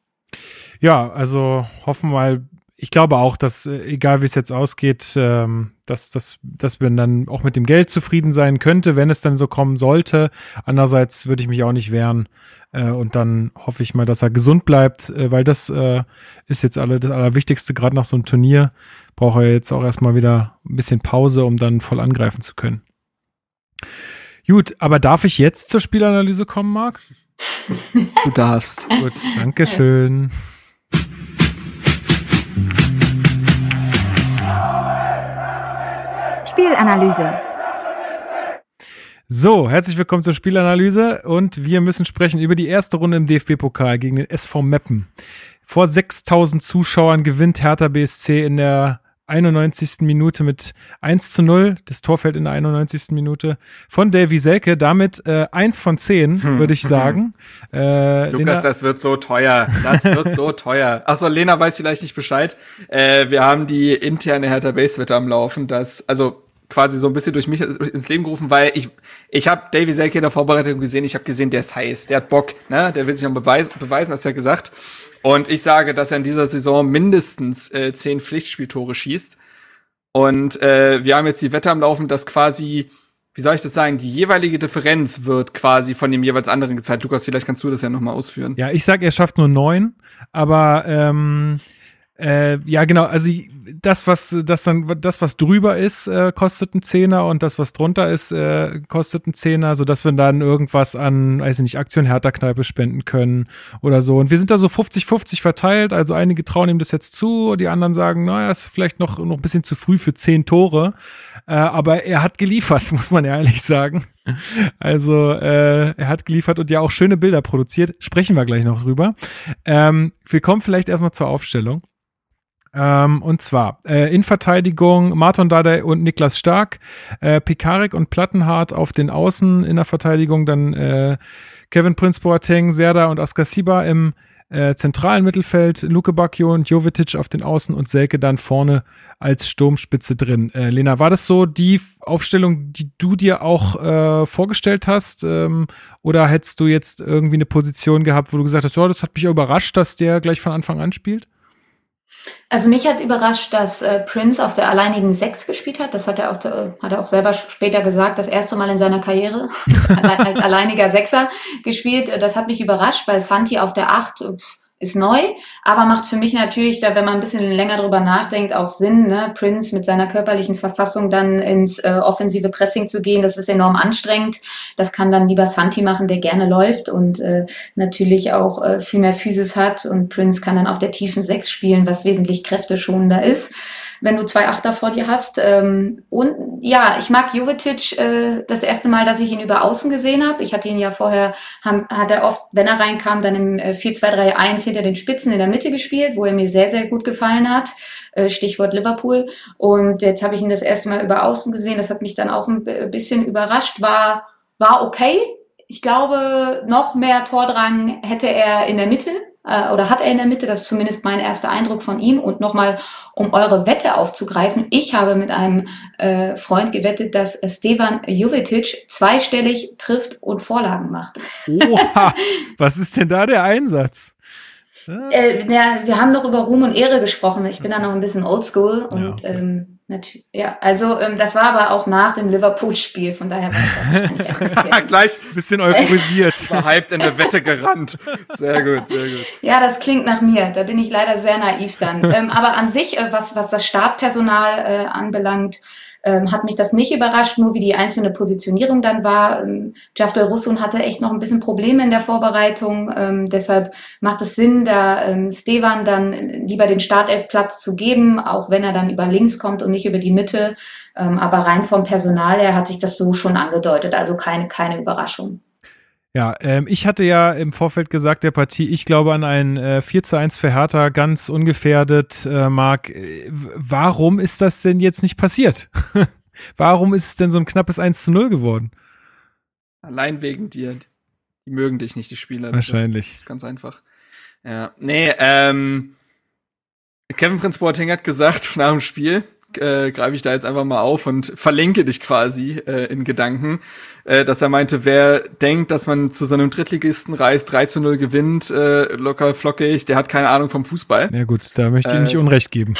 Ja, also hoffen wir mal, ich glaube auch, dass äh, egal wie es jetzt ausgeht, ähm, dass, dass, dass man dann auch mit dem Geld zufrieden sein könnte, wenn es dann so kommen sollte. Andererseits würde ich mich auch nicht wehren. Äh, und dann hoffe ich mal, dass er gesund bleibt, äh, weil das äh, ist jetzt alle das Allerwichtigste. Gerade nach so einem Turnier braucht er jetzt auch erstmal wieder ein bisschen Pause, um dann voll angreifen zu können. Gut, aber darf ich jetzt zur Spielanalyse kommen, Marc? Du darfst. Gut, danke schön. Spielanalyse. So, herzlich willkommen zur Spielanalyse und wir müssen sprechen über die erste Runde im DFB-Pokal gegen den SV Meppen. Vor 6000 Zuschauern gewinnt Hertha BSC in der 91. Minute mit 1 zu 0. Das Tor fällt in der 91. Minute von Davy Selke. Damit äh, 1 von 10, hm. würde ich sagen. Äh, Lukas, Lena, das wird so teuer. Das wird so teuer. Achso, Lena weiß vielleicht nicht Bescheid. Äh, wir haben die interne Hertha Base-Wette am Laufen, dass, also quasi so ein bisschen durch mich ins Leben gerufen, weil ich ich habe Davy Selke in der Vorbereitung gesehen, ich habe gesehen, der ist heiß, der hat Bock, ne? Der will sich noch beweis, beweisen, hast du ja gesagt. Und ich sage, dass er in dieser Saison mindestens äh, zehn Pflichtspieltore schießt. Und äh, wir haben jetzt die Wette am Laufen, dass quasi, wie soll ich das sagen, die jeweilige Differenz wird quasi von dem jeweils anderen gezeigt. Lukas, vielleicht kannst du das ja nochmal ausführen. Ja, ich sag, er schafft nur neun, aber ähm, äh, ja, genau. Also das, was das dann, das, was drüber ist, äh, kostet einen Zehner und das, was drunter ist, äh, kostet einen Zehner, sodass wir dann irgendwas an, weiß ich nicht, Aktion Hertha-Kneipe spenden können oder so. Und wir sind da so 50-50 verteilt. Also einige trauen ihm das jetzt zu, die anderen sagen, naja, ist vielleicht noch, noch ein bisschen zu früh für zehn Tore. Äh, aber er hat geliefert, muss man ehrlich sagen. Also äh, er hat geliefert und ja auch schöne Bilder produziert. Sprechen wir gleich noch drüber. Ähm, wir kommen vielleicht erstmal zur Aufstellung. Ähm, und zwar äh, in Verteidigung Martin Dardai und Niklas Stark, äh, Pekarik und Plattenhardt auf den Außen in der Verteidigung, dann äh, Kevin Prince Boateng, Serda und Askasiba im äh, zentralen Mittelfeld, Luke Bacchio und Jovetic auf den Außen und Selke dann vorne als Sturmspitze drin. Äh, Lena, war das so die Aufstellung, die du dir auch äh, vorgestellt hast? Ähm, oder hättest du jetzt irgendwie eine Position gehabt, wo du gesagt hast, oh, das hat mich überrascht, dass der gleich von Anfang an spielt? Also mich hat überrascht, dass äh, Prince auf der alleinigen Sechs gespielt hat. Das hat er auch, äh, hat er auch selber später gesagt, das erste Mal in seiner Karriere als alleiniger Sechser gespielt. Das hat mich überrascht, weil Santi auf der Acht pff, ist neu, aber macht für mich natürlich, da wenn man ein bisschen länger drüber nachdenkt, auch Sinn, ne? Prince mit seiner körperlichen Verfassung dann ins äh, offensive Pressing zu gehen, das ist enorm anstrengend. Das kann dann lieber Santi machen, der gerne läuft und äh, natürlich auch äh, viel mehr Physis hat und Prince kann dann auf der tiefen Sechs spielen, was wesentlich kräfteschonender ist wenn du zwei Achter vor dir hast. Ähm, und ja, ich mag Jovetic äh, das erste Mal, dass ich ihn über Außen gesehen habe. Ich hatte ihn ja vorher, haben, hat er oft, wenn er reinkam, dann im äh, 4-2-3-1 hinter den Spitzen in der Mitte gespielt, wo er mir sehr, sehr gut gefallen hat. Äh, Stichwort Liverpool. Und jetzt habe ich ihn das erste Mal über Außen gesehen. Das hat mich dann auch ein bisschen überrascht. War, war okay. Ich glaube, noch mehr Tordrang hätte er in der Mitte äh, oder hat er in der Mitte. Das ist zumindest mein erster Eindruck von ihm. Und nochmal, um eure Wette aufzugreifen, ich habe mit einem äh, Freund gewettet, dass Stevan Jovetic zweistellig trifft und Vorlagen macht. Oha, was ist denn da der Einsatz? Äh, ja, wir haben noch über Ruhm und Ehre gesprochen. Ich bin da noch ein bisschen oldschool und ja, okay. ähm, ja, also ähm, das war aber auch nach dem Liverpool-Spiel, von daher war ich Gleich ein bisschen euphorisiert. war hyped in der Wette gerannt. Sehr gut, sehr gut. Ja, das klingt nach mir. Da bin ich leider sehr naiv dann. ähm, aber an sich, äh, was, was das Startpersonal äh, anbelangt, ähm, hat mich das nicht überrascht, nur wie die einzelne Positionierung dann war. Ähm, Jaftel Russun hatte echt noch ein bisschen Probleme in der Vorbereitung. Ähm, deshalb macht es Sinn, da ähm, Stevan dann lieber den Startelfplatz zu geben, auch wenn er dann über links kommt und nicht über die Mitte. Ähm, aber rein vom Personal her hat sich das so schon angedeutet, also keine, keine Überraschung. Ja, ähm, ich hatte ja im Vorfeld gesagt der Partie, ich glaube an ein äh, 4 zu 1 für Hertha, ganz ungefährdet, äh, Marc. Äh, warum ist das denn jetzt nicht passiert? warum ist es denn so ein knappes 1 zu 0 geworden? Allein wegen dir. Die mögen dich nicht, die Spieler. Wahrscheinlich. Das ist ganz einfach. Ja, nee, ähm, Kevin Prince Boateng hat gesagt nach dem Spiel, äh, greife ich da jetzt einfach mal auf und verlinke dich quasi äh, in Gedanken äh, dass er meinte, wer denkt, dass man zu so einem Drittligisten reist, 3 zu 0 gewinnt, äh, locker flockig, der hat keine Ahnung vom Fußball. Ja gut, da möchte ich äh, nicht Unrecht geben.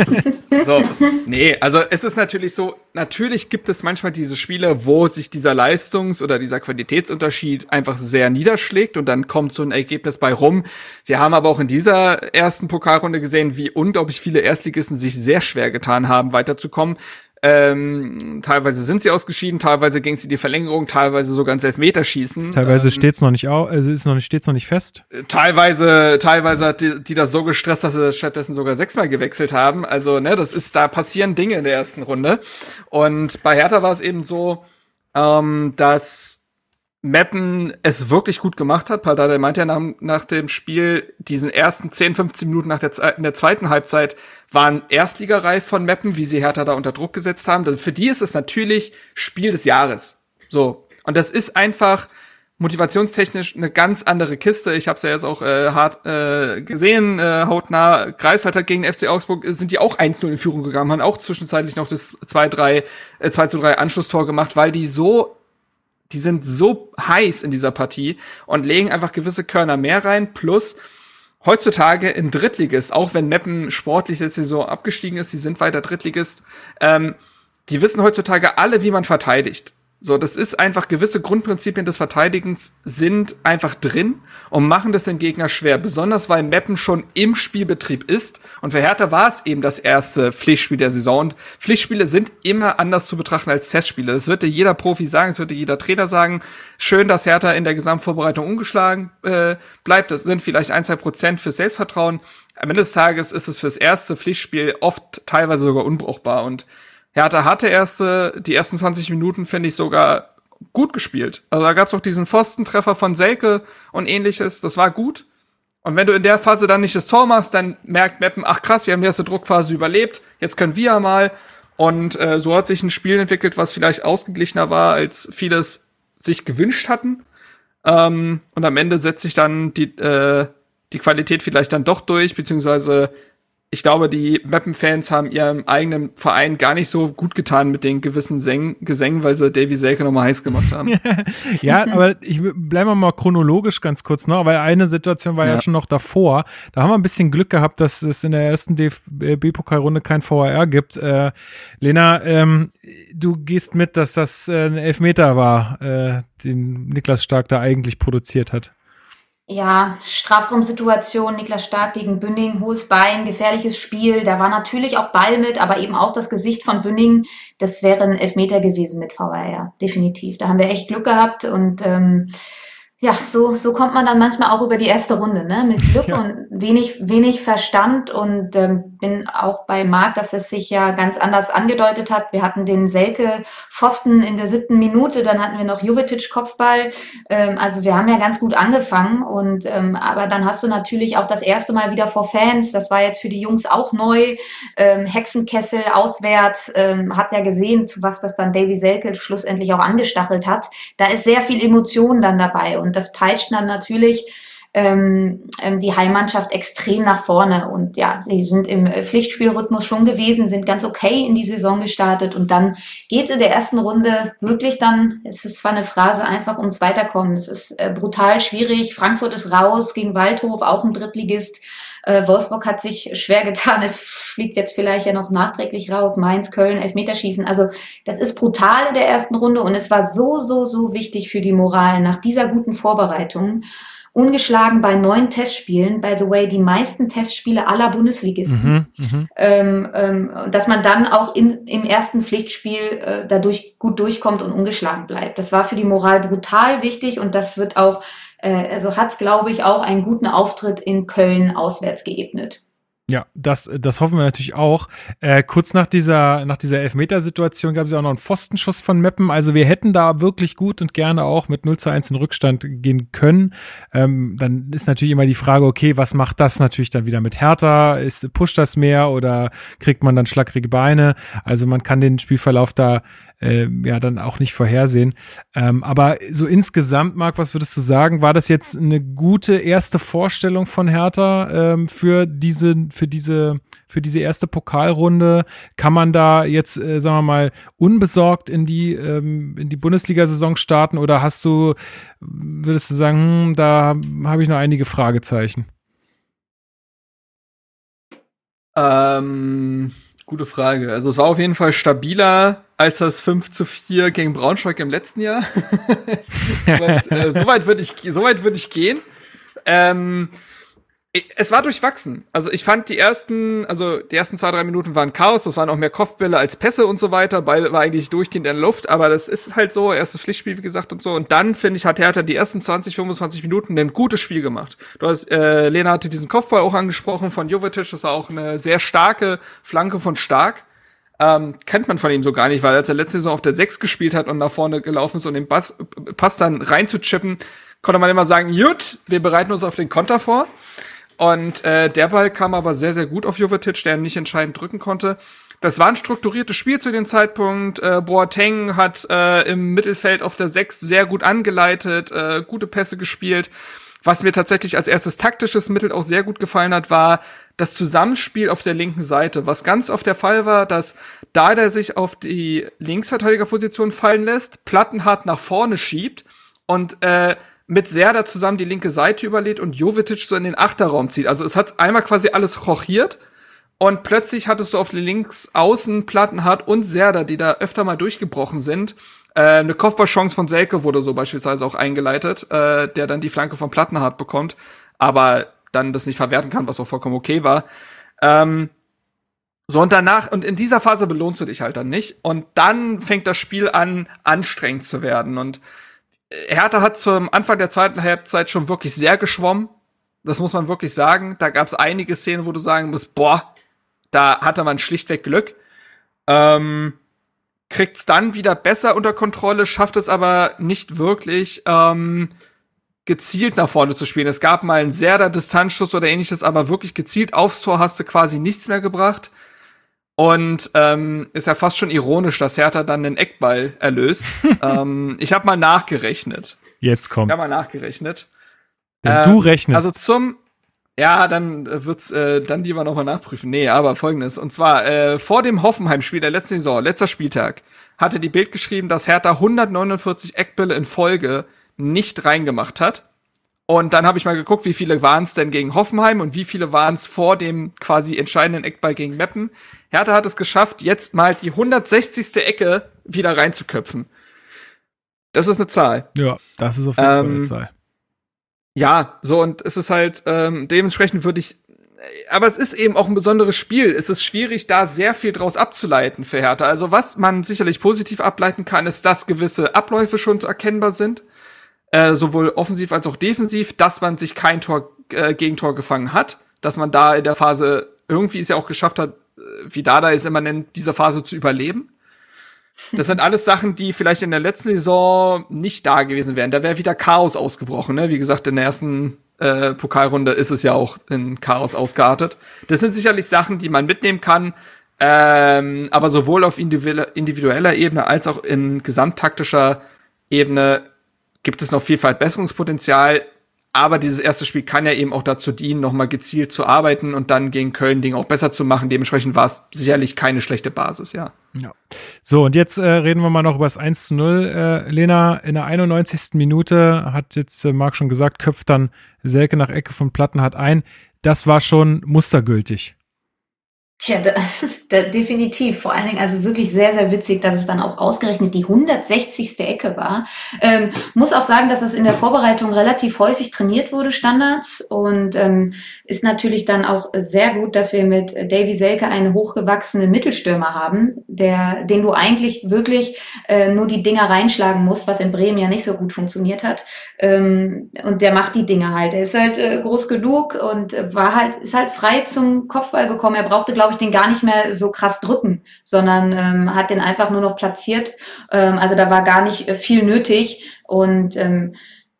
so, nee, also es ist natürlich so, natürlich gibt es manchmal diese Spiele, wo sich dieser Leistungs- oder dieser Qualitätsunterschied einfach sehr niederschlägt und dann kommt so ein Ergebnis bei rum. Wir haben aber auch in dieser ersten Pokalrunde gesehen, wie unglaublich viele Erstligisten sich sehr schwer getan haben, weiterzukommen. Ähm, teilweise sind sie ausgeschieden, teilweise ging es in die Verlängerung, teilweise sogar ins Elfmeterschießen. Teilweise ähm, steht's noch nicht au also ist noch nicht, steht's noch nicht fest. Teilweise, teilweise hat die, die das so gestresst, dass sie stattdessen sogar sechsmal gewechselt haben. Also, ne, das ist, da passieren Dinge in der ersten Runde. Und bei Hertha war es eben so, ähm, dass Mappen es wirklich gut gemacht hat. Paldada meinte ja nach, nach, dem Spiel, diesen ersten 10, 15 Minuten nach der, in der zweiten Halbzeit waren Erstligareif von Mappen, wie sie Hertha da unter Druck gesetzt haben. Also für die ist es natürlich Spiel des Jahres. So. Und das ist einfach motivationstechnisch eine ganz andere Kiste. Ich habe es ja jetzt auch äh, hart äh, gesehen, äh, hautnah. Hat gegen FC Augsburg, sind die auch 1-0 in Führung gegangen, haben auch zwischenzeitlich noch das 2-3, äh, 2 3 Anschlusstor gemacht, weil die so die sind so heiß in dieser Partie und legen einfach gewisse Körner mehr rein. Plus heutzutage in Drittligist, auch wenn Meppen sportlich jetzt so abgestiegen ist, die sind weiter Drittligist, ähm, die wissen heutzutage alle, wie man verteidigt. So, das ist einfach gewisse Grundprinzipien des Verteidigens sind einfach drin und machen das den Gegner schwer. Besonders weil Meppen schon im Spielbetrieb ist. Und für Hertha war es eben das erste Pflichtspiel der Saison. Und Pflichtspiele sind immer anders zu betrachten als Testspiele. Das wird dir jeder Profi sagen, das wird dir jeder Trainer sagen. Schön, dass Hertha in der Gesamtvorbereitung ungeschlagen äh, bleibt. Das sind vielleicht ein, zwei Prozent für Selbstvertrauen. Am Ende des Tages ist es fürs erste Pflichtspiel oft teilweise sogar unbrauchbar. Und Hertha hatte erste, die ersten 20 Minuten, finde ich, sogar gut gespielt. Also da gab es auch diesen Pfostentreffer von Selke und ähnliches. Das war gut. Und wenn du in der Phase dann nicht das Tor machst, dann merkt Meppen, ach krass, wir haben die erste Druckphase überlebt, jetzt können wir ja mal. Und äh, so hat sich ein Spiel entwickelt, was vielleicht ausgeglichener war, als vieles sich gewünscht hatten. Ähm, und am Ende setzt sich dann die, äh, die Qualität vielleicht dann doch durch, beziehungsweise ich glaube, die Mappen-Fans haben ihrem eigenen Verein gar nicht so gut getan mit den gewissen Säng Gesängen, weil sie Davy Selke nochmal heiß gemacht haben. ja, aber ich bleibe mal chronologisch ganz kurz noch, weil eine Situation war ja. ja. schon noch davor. Da haben wir ein bisschen Glück gehabt, dass es in der ersten DFB-Pokalrunde kein VAR gibt. Äh, Lena, ähm, du gehst mit, dass das äh, ein Elfmeter war, äh, den Niklas Stark da eigentlich produziert hat. Ja, Strafraumsituation, Niklas Stark gegen Bünding, hohes Bein, gefährliches Spiel. Da war natürlich auch Ball mit, aber eben auch das Gesicht von Bünding. Das wäre ein Elfmeter gewesen mit VAR, definitiv. Da haben wir echt Glück gehabt und ähm, ja, so, so kommt man dann manchmal auch über die erste Runde, ne? Mit Glück ja. und wenig, wenig Verstand und ähm, bin auch bei Marc, dass es sich ja ganz anders angedeutet hat. Wir hatten den Selke Pfosten in der siebten Minute, dann hatten wir noch Jovetic Kopfball. Ähm, also wir haben ja ganz gut angefangen und ähm, aber dann hast du natürlich auch das erste Mal wieder vor Fans. Das war jetzt für die Jungs auch neu. Ähm, Hexenkessel auswärts ähm, hat ja gesehen, zu was das dann Davy Selke schlussendlich auch angestachelt hat. Da ist sehr viel Emotion dann dabei und und das peitscht dann natürlich ähm, ähm, die Heimmannschaft extrem nach vorne. Und ja, die sind im Pflichtspielrhythmus schon gewesen, sind ganz okay in die Saison gestartet. Und dann geht es in der ersten Runde wirklich dann, es ist zwar eine Phrase, einfach ums Weiterkommen. Es ist äh, brutal schwierig. Frankfurt ist raus gegen Waldhof, auch ein Drittligist. Äh, Wolfsburg hat sich schwer getan, er fliegt jetzt vielleicht ja noch nachträglich raus. Mainz, Köln, Elfmeterschießen. Also das ist brutal in der ersten Runde und es war so, so, so wichtig für die Moral nach dieser guten Vorbereitung. Ungeschlagen bei neun Testspielen, by the way, die meisten Testspiele aller Bundesligisten, mhm, mhm. ähm, ähm, dass man dann auch in, im ersten Pflichtspiel äh, dadurch gut durchkommt und ungeschlagen bleibt. Das war für die Moral brutal wichtig und das wird auch also hat, glaube ich, auch einen guten Auftritt in Köln auswärts geebnet. Ja, das, das hoffen wir natürlich auch. Äh, kurz nach dieser, nach dieser Elfmetersituation gab es ja auch noch einen Pfostenschuss von Meppen. Also wir hätten da wirklich gut und gerne auch mit 0 zu 1 in Rückstand gehen können. Ähm, dann ist natürlich immer die Frage, okay, was macht das natürlich dann wieder mit Hertha? Ist, pusht das mehr oder kriegt man dann schlagkrige Beine? Also man kann den Spielverlauf da äh, ja dann auch nicht vorhersehen. Ähm, aber so insgesamt, Marc, was würdest du sagen? War das jetzt eine gute erste Vorstellung von Hertha ähm, für diese, für diese, für diese erste Pokalrunde? Kann man da jetzt, äh, sagen wir mal, unbesorgt in die, ähm, in die Bundesliga-Saison starten oder hast du, würdest du sagen, hm, da habe ich noch einige Fragezeichen? Ähm, gute Frage. Also es war auf jeden Fall stabiler als das 5 zu 4 gegen Braunschweig im letzten Jahr. Und, äh, so weit würde ich, so weit würde ich gehen. Ähm, es war durchwachsen. Also ich fand die ersten, also die ersten zwei, drei Minuten waren Chaos, das waren auch mehr Kopfbälle als Pässe und so weiter. Ball war eigentlich durchgehend in der Luft, aber das ist halt so, erstes Pflichtspiel, wie gesagt, und so. Und dann, finde ich, hat Hertha die ersten 20, 25 Minuten ein gutes Spiel gemacht. Du hast, äh, Lena hatte diesen Kopfball auch angesprochen von Jovetic, das war auch eine sehr starke Flanke von Stark. Ähm, kennt man von ihm so gar nicht, weil als er letzte Saison auf der 6 gespielt hat und nach vorne gelaufen ist und den Pass, Pass dann reinzuchippen, konnte man immer sagen, gut, wir bereiten uns auf den Konter vor. Und äh, der Ball kam aber sehr, sehr gut auf Jovetic, der nicht entscheidend drücken konnte. Das war ein strukturiertes Spiel zu dem Zeitpunkt. Äh, Boateng hat äh, im Mittelfeld auf der 6 sehr gut angeleitet, äh, gute Pässe gespielt. Was mir tatsächlich als erstes taktisches Mittel auch sehr gut gefallen hat, war das Zusammenspiel auf der linken Seite. Was ganz oft der Fall war, dass da der sich auf die Linksverteidigerposition fallen lässt, Plattenhart nach vorne schiebt und äh, mit Serda zusammen die linke Seite überlädt und Jovetic so in den Achterraum zieht. Also es hat einmal quasi alles rochiert und plötzlich hattest du auf links außen Plattenhardt und Serda, die da öfter mal durchgebrochen sind. Äh, eine Kopfballchance von Selke wurde so beispielsweise auch eingeleitet, äh, der dann die Flanke von Plattenhardt bekommt, aber dann das nicht verwerten kann, was auch vollkommen okay war. Ähm, so und danach, und in dieser Phase belohnst du dich halt dann nicht. Und dann fängt das Spiel an, anstrengend zu werden. Und Hertha hat zum Anfang der zweiten Halbzeit schon wirklich sehr geschwommen. Das muss man wirklich sagen. Da gab es einige Szenen, wo du sagen musst, boah, da hatte man schlichtweg Glück. Ähm, kriegt's dann wieder besser unter Kontrolle, schafft es aber nicht wirklich, ähm, gezielt nach vorne zu spielen. Es gab mal einen Serda Distanzschuss oder ähnliches, aber wirklich gezielt aufs Tor hast du quasi nichts mehr gebracht. Und ähm, ist ja fast schon ironisch, dass Hertha dann den Eckball erlöst. ähm, ich habe mal nachgerechnet. Jetzt kommt. Ich habe mal nachgerechnet. Wenn ähm, du rechnest. Also zum ja, dann wird's äh, dann lieber nochmal nachprüfen. Nee, aber folgendes. Und zwar, äh, vor dem Hoffenheim-Spiel der letzten Saison, letzter Spieltag, hatte die Bild geschrieben, dass Hertha 149 Eckbälle in Folge nicht reingemacht hat. Und dann habe ich mal geguckt, wie viele waren es denn gegen Hoffenheim und wie viele waren es vor dem quasi entscheidenden Eckball gegen Meppen. Hertha hat es geschafft, jetzt mal die 160. Ecke wieder reinzuköpfen. Das ist eine Zahl. Ja, das ist auf jeden ähm, Fall eine ähm, Zahl. Ja, so und es ist halt ähm, dementsprechend würde ich aber es ist eben auch ein besonderes Spiel. Es ist schwierig, da sehr viel draus abzuleiten für Hertha. Also was man sicherlich positiv ableiten kann, ist, dass gewisse Abläufe schon erkennbar sind, äh, sowohl offensiv als auch defensiv, dass man sich kein Tor äh, Gegentor gefangen hat, dass man da in der Phase irgendwie es ja auch geschafft hat, äh, wie Dada es immer nennt, diese Phase zu überleben. Das sind alles Sachen, die vielleicht in der letzten Saison nicht da gewesen wären. Da wäre wieder Chaos ausgebrochen. Ne? Wie gesagt, in der ersten äh, Pokalrunde ist es ja auch in Chaos ausgeartet. Das sind sicherlich Sachen, die man mitnehmen kann. Ähm, aber sowohl auf individueller Ebene als auch in gesamttaktischer Ebene gibt es noch viel Verbesserungspotenzial. Aber dieses erste Spiel kann ja eben auch dazu dienen, nochmal gezielt zu arbeiten und dann gegen Köln Dinge auch besser zu machen. Dementsprechend war es sicherlich keine schlechte Basis, ja. Ja. So, und jetzt äh, reden wir mal noch über das 1 zu 0. Äh, Lena, in der 91. Minute hat jetzt äh, Marc schon gesagt, köpft dann Selke nach Ecke von Platten hat ein. Das war schon mustergültig. Tja, da, da, definitiv. Vor allen Dingen also wirklich sehr, sehr witzig, dass es dann auch ausgerechnet die 160. Ecke war. Ähm, muss auch sagen, dass es in der Vorbereitung relativ häufig trainiert wurde, Standards. Und ähm, ist natürlich dann auch sehr gut, dass wir mit Davy Selke einen hochgewachsenen Mittelstürmer haben, der, den du eigentlich wirklich äh, nur die Dinger reinschlagen musst, was in Bremen ja nicht so gut funktioniert hat. Ähm, und der macht die Dinger halt. Er ist halt äh, groß genug und war halt, ist halt frei zum Kopfball gekommen. Er brauchte, glaube ich, den gar nicht mehr so krass drücken, sondern ähm, hat den einfach nur noch platziert. Ähm, also da war gar nicht äh, viel nötig. Und ähm,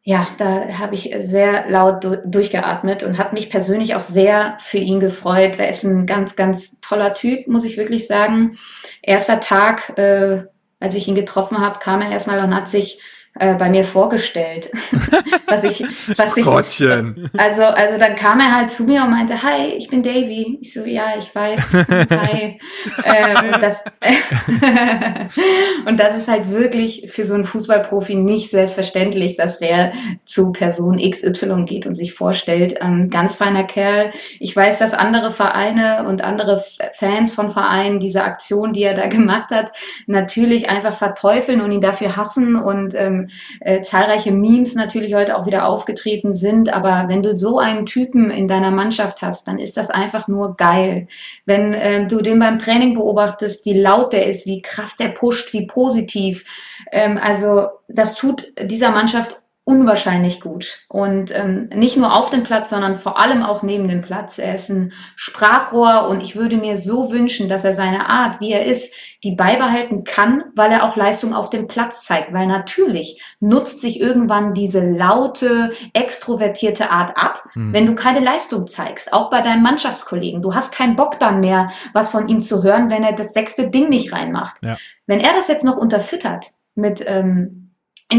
ja, da habe ich sehr laut du durchgeatmet und hat mich persönlich auch sehr für ihn gefreut. Er ist ein ganz, ganz toller Typ, muss ich wirklich sagen. Erster Tag, äh, als ich ihn getroffen habe, kam er erstmal und hat sich äh, bei mir vorgestellt. was ich, was ich, Gottchen. Also, also dann kam er halt zu mir und meinte, hi, ich bin Davy. Ich so, ja, ich weiß. hi. äh, und, das, und das ist halt wirklich für so einen Fußballprofi nicht selbstverständlich, dass der zu Person XY geht und sich vorstellt. Ähm, ganz feiner Kerl. Ich weiß, dass andere Vereine und andere Fans von Vereinen diese Aktion, die er da gemacht hat, natürlich einfach verteufeln und ihn dafür hassen und ähm, äh, zahlreiche Memes natürlich heute auch wieder aufgetreten sind. Aber wenn du so einen Typen in deiner Mannschaft hast, dann ist das einfach nur geil. Wenn äh, du den beim Training beobachtest, wie laut der ist, wie krass der pusht, wie positiv. Ähm, also das tut dieser Mannschaft unwahrscheinlich gut. Und ähm, nicht nur auf dem Platz, sondern vor allem auch neben dem Platz. Er ist ein Sprachrohr und ich würde mir so wünschen, dass er seine Art, wie er ist, die beibehalten kann, weil er auch Leistung auf dem Platz zeigt. Weil natürlich nutzt sich irgendwann diese laute, extrovertierte Art ab, mhm. wenn du keine Leistung zeigst. Auch bei deinem Mannschaftskollegen. Du hast keinen Bock dann mehr, was von ihm zu hören, wenn er das sechste Ding nicht reinmacht. Ja. Wenn er das jetzt noch unterfüttert mit ähm,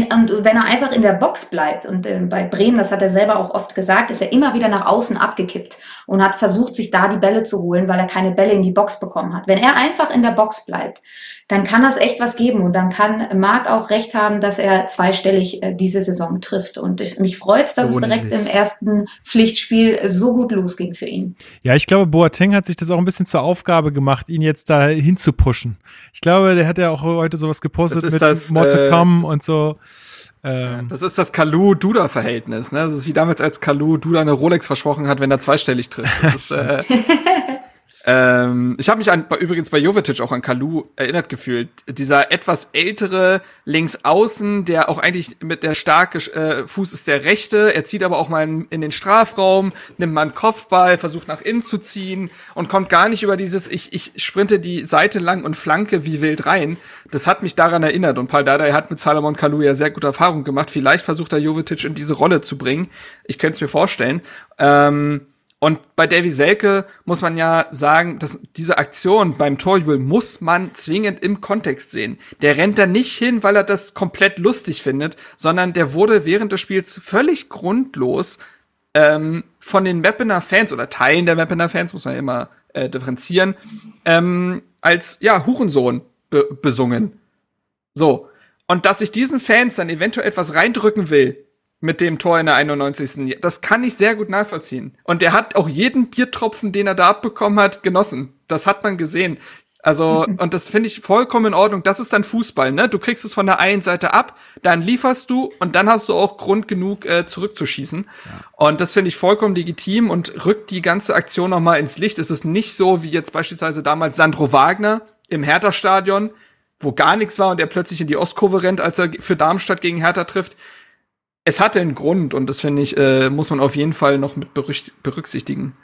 und wenn er einfach in der Box bleibt, und äh, bei Bremen, das hat er selber auch oft gesagt, ist er immer wieder nach außen abgekippt und hat versucht, sich da die Bälle zu holen, weil er keine Bälle in die Box bekommen hat. Wenn er einfach in der Box bleibt, dann kann das echt was geben und dann kann Marc auch recht haben, dass er zweistellig äh, diese Saison trifft. Und ich, mich freut es, dass so es direkt im ersten Pflichtspiel so gut losging für ihn. Ja, ich glaube, Boateng hat sich das auch ein bisschen zur Aufgabe gemacht, ihn jetzt da hinzupushen. Ich glaube, der hat ja auch heute sowas gepostet mit das, More to äh, come und so. Ähm, das ist das Kalu-Duda-Verhältnis. Ne? Das ist wie damals, als Kalu Duda eine Rolex versprochen hat, wenn er zweistellig trifft. Das ist, äh, Ähm, ich habe mich an, übrigens bei Jovetic auch an Kalu erinnert gefühlt. Dieser etwas ältere Linksaußen, der auch eigentlich mit der starke äh, Fuß ist der rechte. Er zieht aber auch mal in, in, den Strafraum, nimmt mal einen Kopfball, versucht nach innen zu ziehen und kommt gar nicht über dieses, ich, ich sprinte die Seite lang und flanke wie wild rein. Das hat mich daran erinnert und Paul Dardai hat mit Salomon Kalu ja sehr gute Erfahrungen gemacht. Vielleicht versucht er Jovetic in diese Rolle zu bringen. Ich könnte es mir vorstellen. Ähm, und bei Davy Selke muss man ja sagen, dass diese Aktion beim Torjubel muss man zwingend im Kontext sehen. Der rennt da nicht hin, weil er das komplett lustig findet, sondern der wurde während des Spiels völlig grundlos ähm, von den Mappener Fans oder Teilen der Mappener Fans, muss man ja immer äh, differenzieren, ähm, als ja Hurensohn be besungen. So. Und dass ich diesen Fans dann eventuell etwas reindrücken will, mit dem Tor in der 91. Das kann ich sehr gut nachvollziehen. Und er hat auch jeden Biertropfen, den er da abbekommen hat, genossen. Das hat man gesehen. Also, und das finde ich vollkommen in Ordnung. Das ist dann Fußball, ne? Du kriegst es von der einen Seite ab, dann lieferst du und dann hast du auch Grund genug, äh, zurückzuschießen. Ja. Und das finde ich vollkommen legitim und rückt die ganze Aktion nochmal ins Licht. Es ist nicht so, wie jetzt beispielsweise damals Sandro Wagner im Hertha-Stadion, wo gar nichts war und er plötzlich in die Ostkurve rennt, als er für Darmstadt gegen Hertha trifft es hatte einen Grund und das finde ich, äh, muss man auf jeden Fall noch mit berücksichtigen.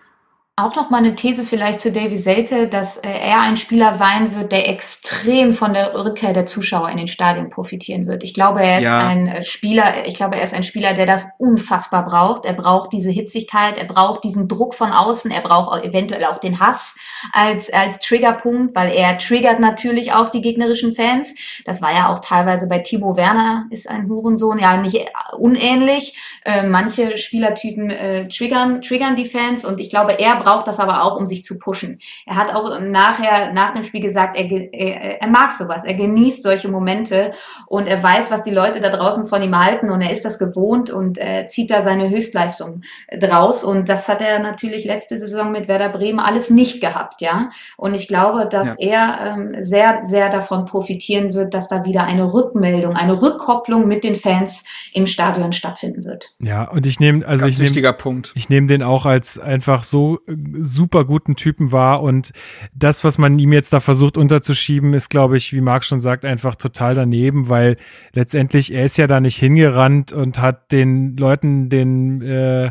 Auch noch mal eine These vielleicht zu Davy Selke, dass äh, er ein Spieler sein wird, der extrem von der Rückkehr der Zuschauer in den Stadien profitieren wird. Ich glaube, er ist ja. ein äh, Spieler, ich glaube, er ist ein Spieler, der das unfassbar braucht. Er braucht diese Hitzigkeit, er braucht diesen Druck von außen, er braucht eventuell auch den Hass als, als Triggerpunkt, weil er triggert natürlich auch die gegnerischen Fans. Das war ja auch teilweise bei Timo Werner, ist ein Hurensohn, ja nicht unähnlich. Äh, manche Spielertypen äh, triggern, triggern die Fans und ich glaube, er braucht das aber auch, um sich zu pushen. Er hat auch nachher, nach dem Spiel gesagt, er, er, er mag sowas, er genießt solche Momente und er weiß, was die Leute da draußen von ihm halten und er ist das gewohnt und er zieht da seine Höchstleistung draus und das hat er natürlich letzte Saison mit Werder Bremen alles nicht gehabt, ja. Und ich glaube, dass ja. er ähm, sehr, sehr davon profitieren wird, dass da wieder eine Rückmeldung, eine Rückkopplung mit den Fans im Stadion stattfinden wird. Ja, und ich nehme, also Ganz ich nehme, ich nehme den auch als einfach so super guten Typen war und das, was man ihm jetzt da versucht unterzuschieben, ist, glaube ich, wie Marc schon sagt, einfach total daneben, weil letztendlich er ist ja da nicht hingerannt und hat den Leuten den äh,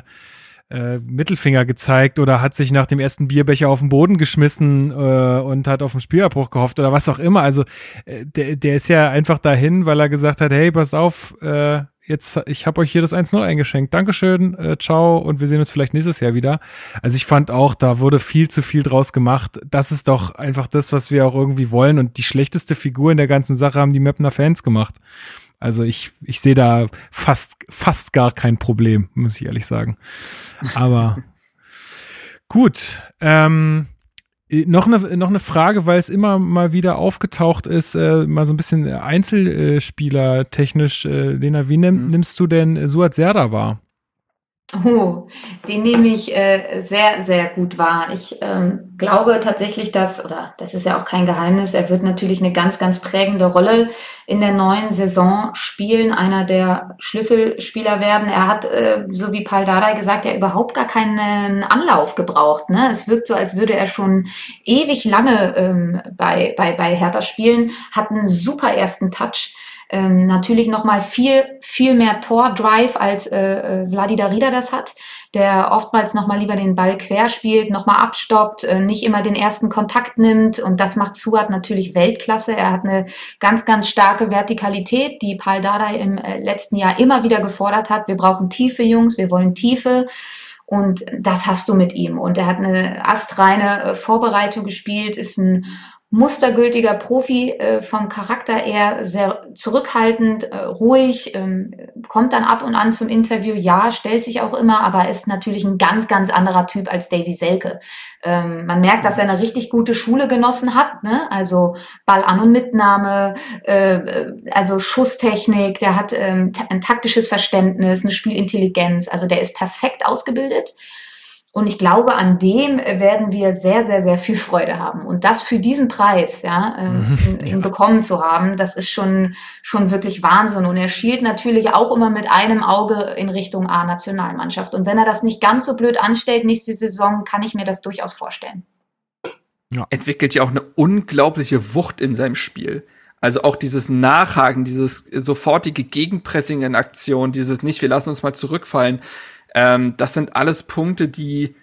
äh, Mittelfinger gezeigt oder hat sich nach dem ersten Bierbecher auf den Boden geschmissen äh, und hat auf den Spielabbruch gehofft oder was auch immer. Also äh, der, der ist ja einfach dahin, weil er gesagt hat, hey, pass auf, äh, jetzt, ich habe euch hier das 1-0 eingeschenkt. Dankeschön, äh, ciao und wir sehen uns vielleicht nächstes Jahr wieder. Also ich fand auch, da wurde viel zu viel draus gemacht. Das ist doch einfach das, was wir auch irgendwie wollen und die schlechteste Figur in der ganzen Sache haben die Mapner Fans gemacht. Also ich, ich sehe da fast, fast gar kein Problem, muss ich ehrlich sagen. Aber gut, ähm, äh, noch eine, noch eine Frage, weil es immer mal wieder aufgetaucht ist, äh, mal so ein bisschen Einzelspieler technisch. Äh, Lena, wie nimm, mhm. nimmst du denn Suat Serda wahr? Oh, den nehme ich äh, sehr, sehr gut wahr. Ich ähm, glaube tatsächlich, dass, oder das ist ja auch kein Geheimnis, er wird natürlich eine ganz, ganz prägende Rolle in der neuen Saison spielen, einer der Schlüsselspieler werden. Er hat, äh, so wie Paul Dardai gesagt, ja überhaupt gar keinen Anlauf gebraucht. Ne? Es wirkt so, als würde er schon ewig lange ähm, bei, bei, bei Hertha spielen, hat einen super ersten Touch ähm, natürlich nochmal viel, viel mehr Tor-Drive als äh, äh, Vladi Darida das hat, der oftmals nochmal lieber den Ball quer spielt, nochmal abstoppt, äh, nicht immer den ersten Kontakt nimmt und das macht Suat natürlich Weltklasse. Er hat eine ganz, ganz starke Vertikalität, die Paul Dardai im äh, letzten Jahr immer wieder gefordert hat. Wir brauchen tiefe Jungs, wir wollen Tiefe. Und das hast du mit ihm. Und er hat eine astreine äh, Vorbereitung gespielt, ist ein mustergültiger Profi, äh, vom Charakter eher sehr zurückhaltend, äh, ruhig, ähm, kommt dann ab und an zum Interview, ja, stellt sich auch immer, aber ist natürlich ein ganz, ganz anderer Typ als Davy Selke. Ähm, man merkt, dass er eine richtig gute Schule genossen hat, ne? also Ball an und Mitnahme, äh, also Schusstechnik, der hat ähm, ein taktisches Verständnis, eine Spielintelligenz, also der ist perfekt ausgebildet. Und ich glaube, an dem werden wir sehr, sehr, sehr viel Freude haben. Und das für diesen Preis, ja, ähm, ihn, ihn bekommen zu haben, das ist schon, schon wirklich Wahnsinn. Und er schielt natürlich auch immer mit einem Auge in Richtung A-Nationalmannschaft. Und wenn er das nicht ganz so blöd anstellt nächste Saison, kann ich mir das durchaus vorstellen. ja. entwickelt ja auch eine unglaubliche Wucht in seinem Spiel. Also auch dieses Nachhaken, dieses sofortige Gegenpressing in Aktion, dieses nicht, wir lassen uns mal zurückfallen. Ähm, das sind alles Punkte, die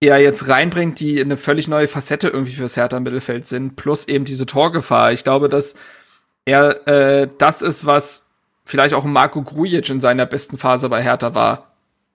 er jetzt reinbringt, die eine völlig neue Facette irgendwie fürs Hertha Mittelfeld sind, plus eben diese Torgefahr. Ich glaube, dass er äh, das ist, was vielleicht auch Marco Grujic in seiner besten Phase bei Hertha war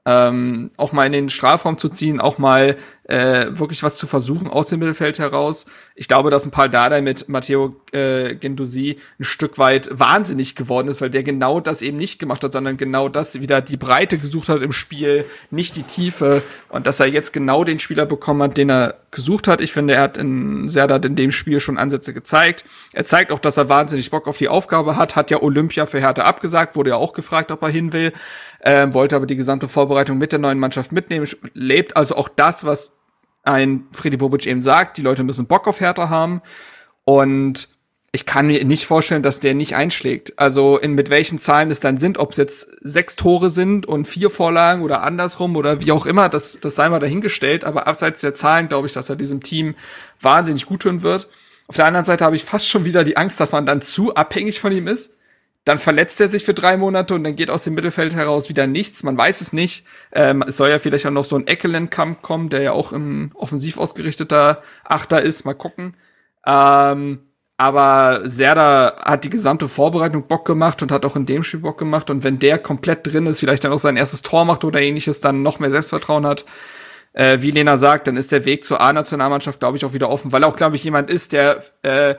ähm, auch mal in den Strafraum zu ziehen, auch mal äh, wirklich was zu versuchen aus dem Mittelfeld heraus. Ich glaube, dass ein Paul Dardai mit Matteo äh, Gendusi ein Stück weit wahnsinnig geworden ist, weil der genau das eben nicht gemacht hat, sondern genau das wieder die Breite gesucht hat im Spiel, nicht die Tiefe und dass er jetzt genau den Spieler bekommen hat, den er gesucht hat. Ich finde, er hat in Serdar in dem Spiel schon Ansätze gezeigt. Er zeigt auch, dass er wahnsinnig Bock auf die Aufgabe hat, hat ja Olympia für Hertha abgesagt, wurde ja auch gefragt, ob er hin will ähm, wollte aber die gesamte Vorbereitung mit der neuen Mannschaft mitnehmen, lebt also auch das, was ein Freddy Bobic eben sagt, die Leute müssen Bock auf Hertha haben und ich kann mir nicht vorstellen, dass der nicht einschlägt. Also in mit welchen Zahlen es dann sind, ob es jetzt sechs Tore sind und vier Vorlagen oder andersrum oder wie auch immer, das, das sei mal dahingestellt. Aber abseits der Zahlen glaube ich, dass er diesem Team wahnsinnig gut tun wird. Auf der anderen Seite habe ich fast schon wieder die Angst, dass man dann zu abhängig von ihm ist. Dann verletzt er sich für drei Monate und dann geht aus dem Mittelfeld heraus wieder nichts. Man weiß es nicht. Ähm, es soll ja vielleicht auch noch so ein Eckelenkamp kommen, der ja auch ein offensiv ausgerichteter Achter ist. Mal gucken. Ähm, aber Serda hat die gesamte Vorbereitung Bock gemacht und hat auch in dem Spiel Bock gemacht. Und wenn der komplett drin ist, vielleicht dann auch sein erstes Tor macht oder ähnliches, dann noch mehr Selbstvertrauen hat, äh, wie Lena sagt, dann ist der Weg zur A-Nationalmannschaft, glaube ich, auch wieder offen, weil auch, glaube ich, jemand ist, der äh,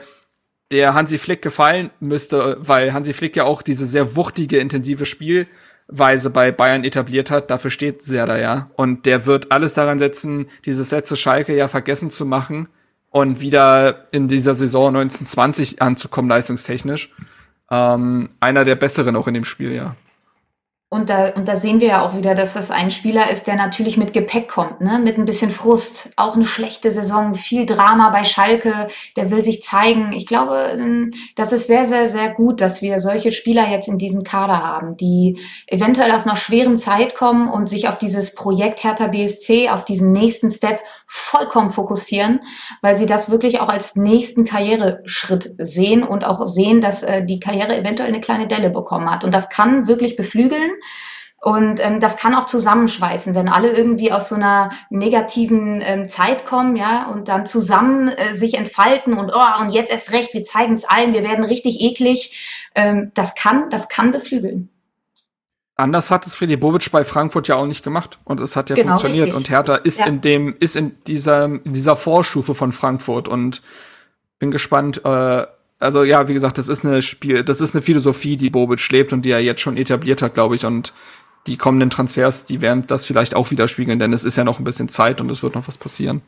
der Hansi Flick gefallen müsste, weil Hansi Flick ja auch diese sehr wuchtige, intensive Spielweise bei Bayern etabliert hat. Dafür steht Serda ja. Und der wird alles daran setzen, dieses letzte Schalke ja vergessen zu machen und wieder in dieser Saison 1920 anzukommen, leistungstechnisch. Ähm, einer der besseren auch in dem Spiel, ja. Und da, und da sehen wir ja auch wieder, dass das ein Spieler ist, der natürlich mit Gepäck kommt, ne? mit ein bisschen Frust. Auch eine schlechte Saison, viel Drama bei Schalke, der will sich zeigen. Ich glaube, ähm, das ist sehr, sehr, sehr gut, dass wir solche Spieler jetzt in diesem Kader haben, die eventuell aus einer schweren Zeit kommen und sich auf dieses Projekt Hertha BSC, auf diesen nächsten Step vollkommen fokussieren, weil sie das wirklich auch als nächsten Karriereschritt sehen und auch sehen, dass äh, die Karriere eventuell eine kleine Delle bekommen hat. Und das kann wirklich beflügeln. Und ähm, das kann auch zusammenschweißen, wenn alle irgendwie aus so einer negativen ähm, Zeit kommen, ja, und dann zusammen äh, sich entfalten und oh, und jetzt erst recht, wir zeigen es allen, wir werden richtig eklig. Ähm, das kann, das kann beflügeln. Anders hat es Freddy Bobic bei Frankfurt ja auch nicht gemacht und es hat ja genau, funktioniert richtig. und Hertha ist ja. in dem ist in dieser dieser Vorstufe von Frankfurt und bin gespannt, äh, also ja, wie gesagt, das ist eine Spiel, das ist eine Philosophie, die Bobic lebt und die er jetzt schon etabliert hat, glaube ich. Und die kommenden Transfers, die werden das vielleicht auch widerspiegeln, denn es ist ja noch ein bisschen Zeit und es wird noch was passieren.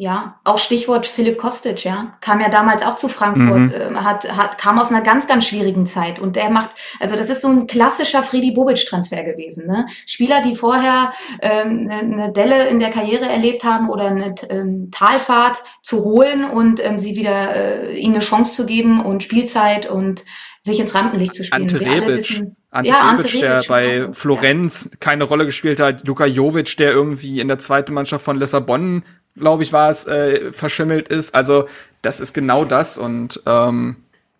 Ja, auch Stichwort Philipp Kostic, ja. Kam ja damals auch zu Frankfurt, mhm. äh, hat, hat, kam aus einer ganz, ganz schwierigen Zeit. Und der macht, also das ist so ein klassischer Freddy Bobic-Transfer gewesen. Ne? Spieler, die vorher ähm, eine, ne Delle in der Karriere erlebt haben oder eine ähm, Talfahrt zu holen und ähm, sie wieder äh, ihnen eine Chance zu geben und Spielzeit und sich ins Rampenlicht zu spielen. Ante Rebic, Ante ja, Ante Rebic, der bei genau. Florenz ja. keine Rolle gespielt hat. Luka Jovic, der irgendwie in der zweiten Mannschaft von Lissabon glaube ich, war es, äh, verschimmelt ist. Also das ist genau das und ähm,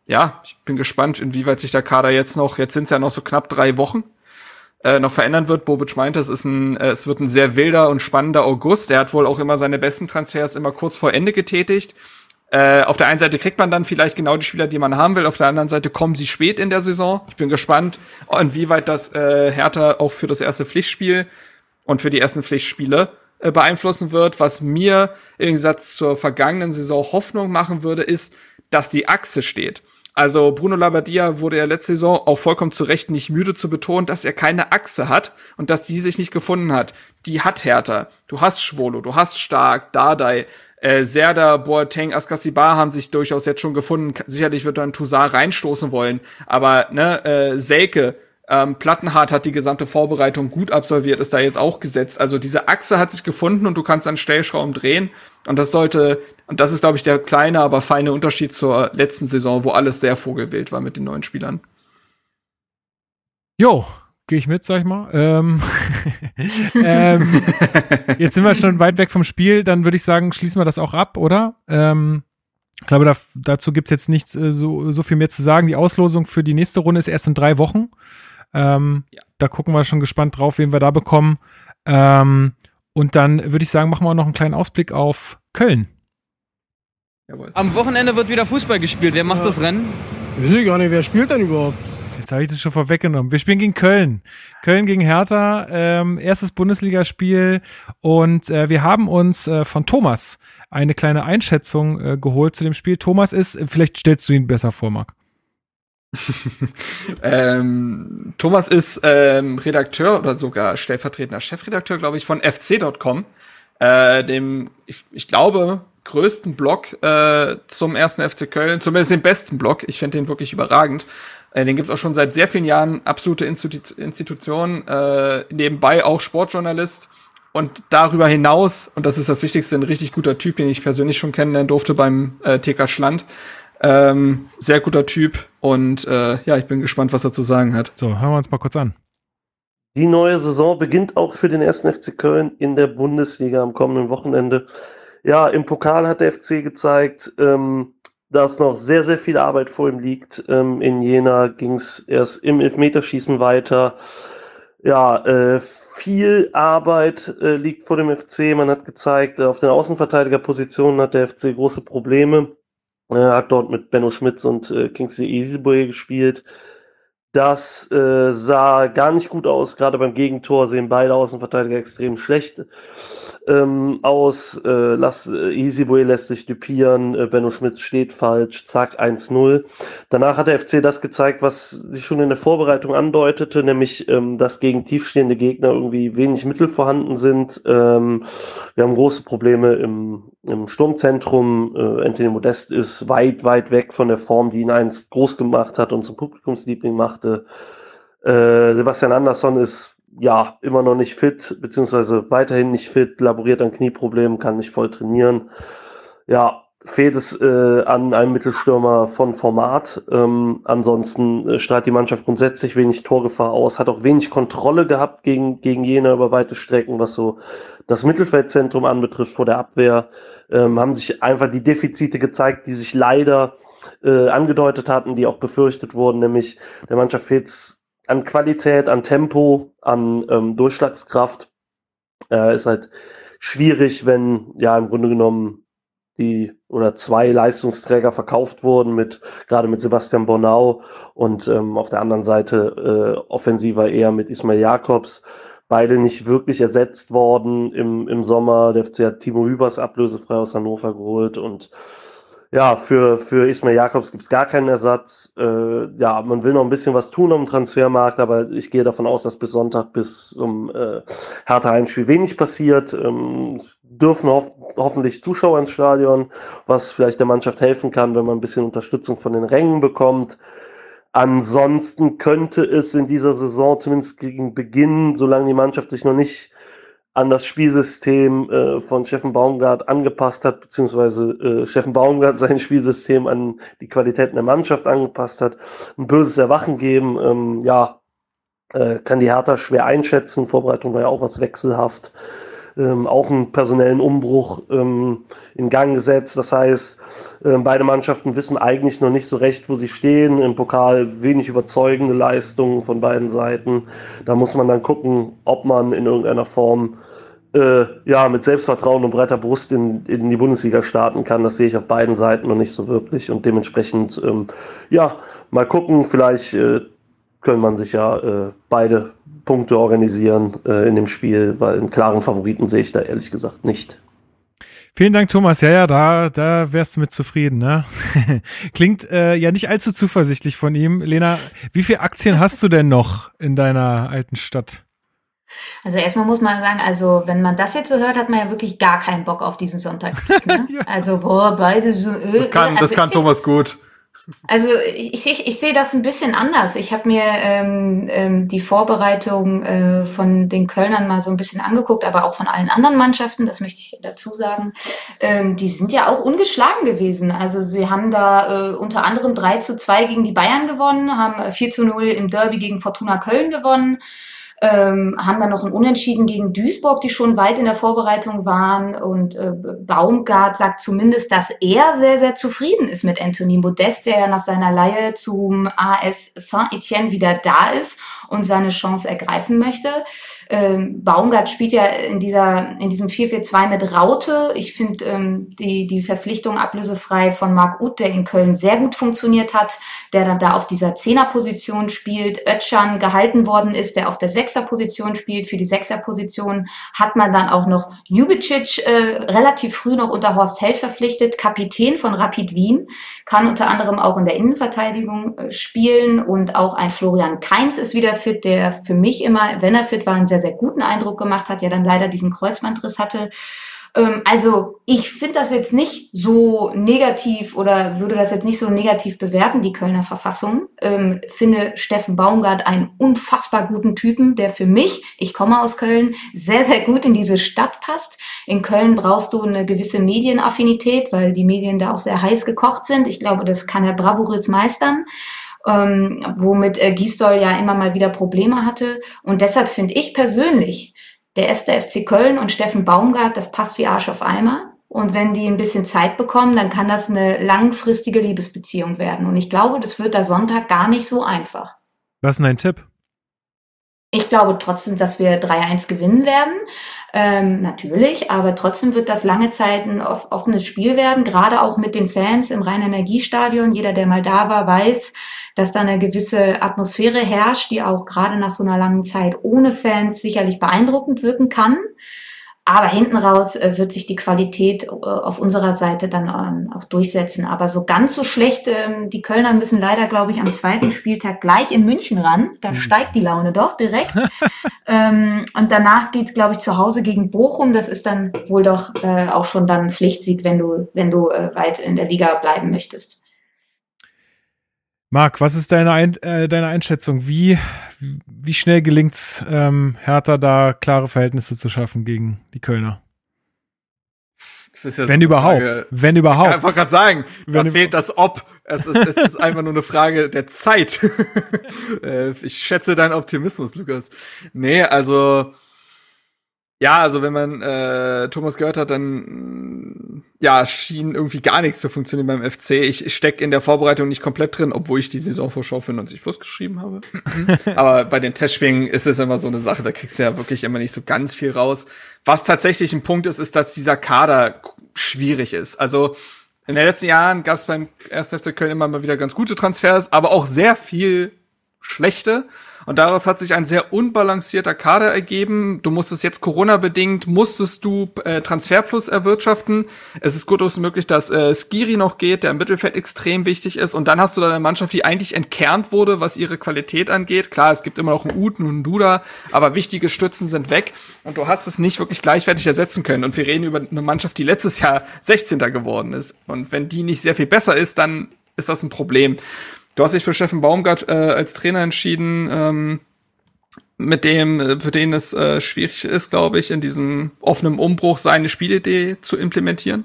ja, ich bin gespannt, inwieweit sich der Kader jetzt noch, jetzt sind es ja noch so knapp drei Wochen, äh, noch verändern wird. Bobic meinte, es ist ein, äh, es wird ein sehr wilder und spannender August. Er hat wohl auch immer seine besten Transfers immer kurz vor Ende getätigt. Äh, auf der einen Seite kriegt man dann vielleicht genau die Spieler, die man haben will. Auf der anderen Seite kommen sie spät in der Saison. Ich bin gespannt, inwieweit das äh, Hertha auch für das erste Pflichtspiel und für die ersten Pflichtspiele äh, beeinflussen wird. Was mir im Gegensatz zur vergangenen Saison Hoffnung machen würde, ist, dass die Achse steht. Also Bruno Labbadia wurde ja letzte Saison auch vollkommen zu Recht nicht müde zu betonen, dass er keine Achse hat und dass die sich nicht gefunden hat. Die hat Hertha. Du hast Schwolo, du hast Stark, Dardai, äh, Serda, Boateng, Askasibar haben sich durchaus jetzt schon gefunden. Sicherlich wird dann Toussaint reinstoßen wollen, aber ne, äh, Selke, ähm, Plattenhardt hat die gesamte Vorbereitung gut absolviert, ist da jetzt auch gesetzt. Also diese Achse hat sich gefunden und du kannst an Stellschrauben drehen. Und das sollte, und das ist, glaube ich, der kleine, aber feine Unterschied zur letzten Saison, wo alles sehr vogelwild war mit den neuen Spielern. Jo, gehe ich mit, sag ich mal. Ähm, ähm, jetzt sind wir schon weit weg vom Spiel, dann würde ich sagen, schließen wir das auch ab, oder? Ähm, ich glaube, da, dazu gibt's jetzt nichts äh, so, so viel mehr zu sagen. Die Auslosung für die nächste Runde ist erst in drei Wochen. Ähm, ja. Da gucken wir schon gespannt drauf, wen wir da bekommen. Ähm, und dann würde ich sagen, machen wir noch einen kleinen Ausblick auf Köln. Jawohl. Am Wochenende wird wieder Fußball gespielt. Wer macht ja. das Rennen? Ich weiß gar nicht, wer spielt denn überhaupt? Jetzt habe ich das schon vorweggenommen. Wir spielen gegen Köln. Köln gegen Hertha, ähm, erstes Bundesligaspiel. Und äh, wir haben uns äh, von Thomas eine kleine Einschätzung äh, geholt zu dem Spiel. Thomas ist, vielleicht stellst du ihn besser vor, Marc. ähm, Thomas ist ähm, Redakteur oder sogar stellvertretender Chefredakteur, glaube ich, von fc.com, äh, dem, ich, ich glaube, größten Blog äh, zum ersten FC Köln, zumindest den besten Blog. Ich finde den wirklich überragend. Äh, den gibt's auch schon seit sehr vielen Jahren, absolute Institu Institution, äh, nebenbei auch Sportjournalist und darüber hinaus, und das ist das Wichtigste, ein richtig guter Typ, den ich persönlich schon kennenlernen durfte beim äh, TK Schland. Ähm, sehr guter Typ und äh, ja, ich bin gespannt, was er zu sagen hat. So, hören wir uns mal kurz an. Die neue Saison beginnt auch für den ersten FC Köln in der Bundesliga am kommenden Wochenende. Ja, im Pokal hat der FC gezeigt, ähm, dass noch sehr, sehr viel Arbeit vor ihm liegt. Ähm, in Jena ging es erst im Elfmeterschießen weiter. Ja, äh, viel Arbeit äh, liegt vor dem FC. Man hat gezeigt, auf den Außenverteidigerpositionen hat der FC große Probleme. Er hat dort mit Benno Schmitz und äh, Kingsley Easyboy gespielt. Das äh, sah gar nicht gut aus. Gerade beim Gegentor sehen beide Außenverteidiger extrem schlecht ähm, aus. Äh, lass, äh, Easyboy lässt sich dupieren. Äh, Benno Schmitz steht falsch. Zack, 1-0. Danach hat der FC das gezeigt, was sich schon in der Vorbereitung andeutete, nämlich, ähm, dass gegen tiefstehende Gegner irgendwie wenig Mittel vorhanden sind. Ähm, wir haben große Probleme im, im Sturmzentrum. Äh, Anthony Modest ist weit, weit weg von der Form, die ihn einst groß gemacht hat und zum Publikumsliebling machte. Äh, Sebastian Andersson ist ja immer noch nicht fit, beziehungsweise weiterhin nicht fit, laboriert an Knieproblemen, kann nicht voll trainieren. Ja, fehlt es äh, an einem Mittelstürmer von Format. Ähm, ansonsten äh, strahlt die Mannschaft grundsätzlich wenig Torgefahr aus, hat auch wenig Kontrolle gehabt gegen, gegen Jena über weite Strecken, was so das Mittelfeldzentrum anbetrifft vor der Abwehr. Ähm, haben sich einfach die Defizite gezeigt, die sich leider äh, angedeutet hatten, die auch befürchtet wurden, nämlich der Mannschaft fehlt an Qualität, an Tempo, an ähm, Durchschlagskraft. Äh, ist halt schwierig, wenn ja im Grunde genommen die oder zwei Leistungsträger verkauft wurden, mit gerade mit Sebastian Bornau und ähm, auf der anderen Seite äh, offensiver eher mit Ismail Jakobs. Beide nicht wirklich ersetzt worden im, im Sommer. Der FC hat Timo Hübers ablösefrei aus Hannover geholt und ja, für, für Ismail Jakobs gibt's gar keinen Ersatz. Äh, ja, man will noch ein bisschen was tun am Transfermarkt, aber ich gehe davon aus, dass bis Sonntag, bis zum äh, Hertha Heimspiel wenig passiert. Ähm, dürfen hof hoffentlich Zuschauer ins Stadion, was vielleicht der Mannschaft helfen kann, wenn man ein bisschen Unterstützung von den Rängen bekommt. Ansonsten könnte es in dieser Saison, zumindest gegen Beginn, solange die Mannschaft sich noch nicht an das Spielsystem äh, von Steffen Baumgart angepasst hat, beziehungsweise äh, Steffen Baumgart sein Spielsystem an die Qualitäten der Mannschaft angepasst hat, ein böses Erwachen geben. Ähm, ja, äh, kann die Hertha schwer einschätzen. Vorbereitung war ja auch was wechselhaft. Ähm, auch einen personellen Umbruch ähm, in Gang gesetzt. Das heißt, äh, beide Mannschaften wissen eigentlich noch nicht so recht, wo sie stehen. Im Pokal wenig überzeugende Leistungen von beiden Seiten. Da muss man dann gucken, ob man in irgendeiner Form äh, ja, mit Selbstvertrauen und breiter Brust in, in die Bundesliga starten kann. Das sehe ich auf beiden Seiten noch nicht so wirklich. Und dementsprechend, ähm, ja, mal gucken, vielleicht äh, können man sich ja äh, beide Punkte organisieren äh, in dem Spiel, weil einen klaren Favoriten sehe ich da ehrlich gesagt nicht. Vielen Dank, Thomas. Ja, ja, da, da wärst du mit zufrieden, ne? Klingt äh, ja nicht allzu zuversichtlich von ihm. Lena, wie viele Aktien hast du denn noch in deiner alten Stadt? Also erstmal muss man sagen, also wenn man das jetzt so hört, hat man ja wirklich gar keinen Bock auf diesen Sonntag. Ne? ja. Also boah, beide so. Äh, das kann, das also, kann Thomas gut. Also ich, ich, ich sehe das ein bisschen anders. Ich habe mir ähm, ähm, die Vorbereitung äh, von den Kölnern mal so ein bisschen angeguckt, aber auch von allen anderen Mannschaften, das möchte ich dazu sagen. Ähm, die sind ja auch ungeschlagen gewesen. Also sie haben da äh, unter anderem 3 zu 2 gegen die Bayern gewonnen, haben 4 zu 0 im Derby gegen Fortuna Köln gewonnen ähm, haben dann noch ein Unentschieden gegen Duisburg, die schon weit in der Vorbereitung waren. Und äh, Baumgart sagt zumindest, dass er sehr, sehr zufrieden ist mit Anthony Modest, der nach seiner Leihe zum AS Saint-Etienne wieder da ist und seine Chance ergreifen möchte. Ähm, Baumgart spielt ja in dieser in diesem 4-4-2 mit Raute. Ich finde ähm, die die Verpflichtung ablösefrei von Marc Uth, der in Köln sehr gut funktioniert hat, der dann da auf dieser Zehnerposition spielt. Ötschan gehalten worden ist, der auf der Sechserposition spielt. Für die Sechserposition hat man dann auch noch Jubicic äh, relativ früh noch unter Horst Held verpflichtet, Kapitän von Rapid Wien, kann unter anderem auch in der Innenverteidigung äh, spielen und auch ein Florian Kainz ist wieder fit, der für mich immer, wenn er fit war, ein sehr, sehr guten Eindruck gemacht hat, ja dann leider diesen Kreuzbandriss hatte. Ähm, also ich finde das jetzt nicht so negativ oder würde das jetzt nicht so negativ bewerten, die Kölner Verfassung. Ähm, finde Steffen Baumgart einen unfassbar guten Typen, der für mich, ich komme aus Köln, sehr, sehr gut in diese Stadt passt. In Köln brauchst du eine gewisse Medienaffinität, weil die Medien da auch sehr heiß gekocht sind. Ich glaube, das kann er bravourös meistern ähm, womit äh, Gisdol ja immer mal wieder Probleme hatte. Und deshalb finde ich persönlich, der erste FC Köln und Steffen Baumgart, das passt wie Arsch auf Eimer. Und wenn die ein bisschen Zeit bekommen, dann kann das eine langfristige Liebesbeziehung werden. Und ich glaube, das wird da Sonntag gar nicht so einfach. Was ist denn dein Tipp? Ich glaube trotzdem, dass wir 3-1 gewinnen werden. Ähm, natürlich, aber trotzdem wird das lange Zeit ein offenes Spiel werden, gerade auch mit den Fans im Rhein-Energiestadion. Jeder, der mal da war, weiß, dass da eine gewisse Atmosphäre herrscht, die auch gerade nach so einer langen Zeit ohne Fans sicherlich beeindruckend wirken kann. Aber hinten raus äh, wird sich die Qualität äh, auf unserer Seite dann ähm, auch durchsetzen. Aber so ganz so schlecht, ähm, die Kölner müssen leider, glaube ich, am zweiten Spieltag gleich in München ran. Da mhm. steigt die Laune doch direkt. ähm, und danach geht's, glaube ich, zu Hause gegen Bochum. Das ist dann wohl doch äh, auch schon dann ein Pflichtsieg, wenn du, wenn du weit in der Liga bleiben möchtest. Marc, was ist deine, Ein äh, deine Einschätzung? Wie, wie schnell gelingt es ähm, Hertha da klare Verhältnisse zu schaffen gegen die Kölner? Ja wenn überhaupt. Frage. Wenn überhaupt. Ich einfach gerade sagen, wenn da fehlt das Ob. Es ist, es ist einfach nur eine Frage der Zeit. Äh, ich schätze deinen Optimismus, Lukas. Nee, also ja, also wenn man äh, Thomas gehört hat, dann mm, ja, schien irgendwie gar nichts zu funktionieren beim FC. Ich, ich stecke in der Vorbereitung nicht komplett drin, obwohl ich die Saisonvorschau für 90 Plus geschrieben habe. Aber bei den Testspielen ist es immer so eine Sache, da kriegst du ja wirklich immer nicht so ganz viel raus. Was tatsächlich ein Punkt ist, ist, dass dieser Kader schwierig ist. Also in den letzten Jahren gab es beim 1. FC Köln immer mal wieder ganz gute Transfers, aber auch sehr viel schlechte. Und daraus hat sich ein sehr unbalancierter Kader ergeben. Du musstest jetzt Corona-bedingt, musstest du äh, Transferplus erwirtschaften. Es ist gut möglich, dass äh, Skiri noch geht, der im Mittelfeld extrem wichtig ist. Und dann hast du da eine Mannschaft, die eigentlich entkernt wurde, was ihre Qualität angeht. Klar, es gibt immer noch einen Uten und einen Duda, aber wichtige Stützen sind weg. Und du hast es nicht wirklich gleichwertig ersetzen können. Und wir reden über eine Mannschaft, die letztes Jahr 16. geworden ist. Und wenn die nicht sehr viel besser ist, dann ist das ein Problem. Du hast dich für Steffen Baumgart äh, als Trainer entschieden, ähm, mit dem, äh, für den es äh, schwierig ist, glaube ich, in diesem offenen Umbruch seine Spielidee zu implementieren.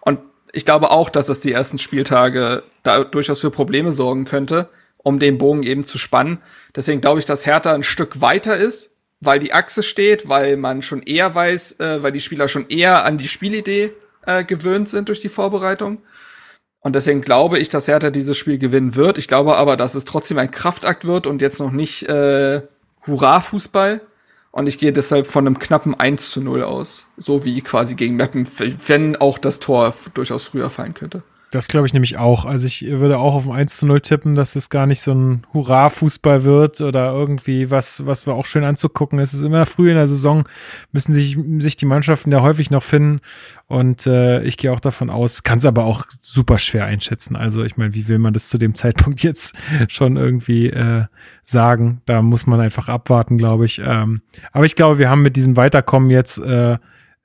Und ich glaube auch, dass es die ersten Spieltage da durchaus für Probleme sorgen könnte, um den Bogen eben zu spannen. Deswegen glaube ich, dass Hertha ein Stück weiter ist, weil die Achse steht, weil man schon eher weiß, äh, weil die Spieler schon eher an die Spielidee äh, gewöhnt sind durch die Vorbereitung. Und deswegen glaube ich, dass Hertha dieses Spiel gewinnen wird. Ich glaube aber, dass es trotzdem ein Kraftakt wird und jetzt noch nicht äh, Hurra-Fußball. Und ich gehe deshalb von einem knappen 1 zu 0 aus. So wie quasi gegen Meppen, wenn auch das Tor durchaus früher fallen könnte. Das glaube ich nämlich auch. Also ich würde auch auf ein 1 zu 0 tippen, dass es gar nicht so ein Hurra-Fußball wird oder irgendwie was, was wir auch schön anzugucken. Es ist immer früh in der Saison, müssen sich, sich die Mannschaften ja häufig noch finden. Und äh, ich gehe auch davon aus, kann es aber auch super schwer einschätzen. Also ich meine, wie will man das zu dem Zeitpunkt jetzt schon irgendwie äh, sagen? Da muss man einfach abwarten, glaube ich. Ähm, aber ich glaube, wir haben mit diesem Weiterkommen jetzt äh,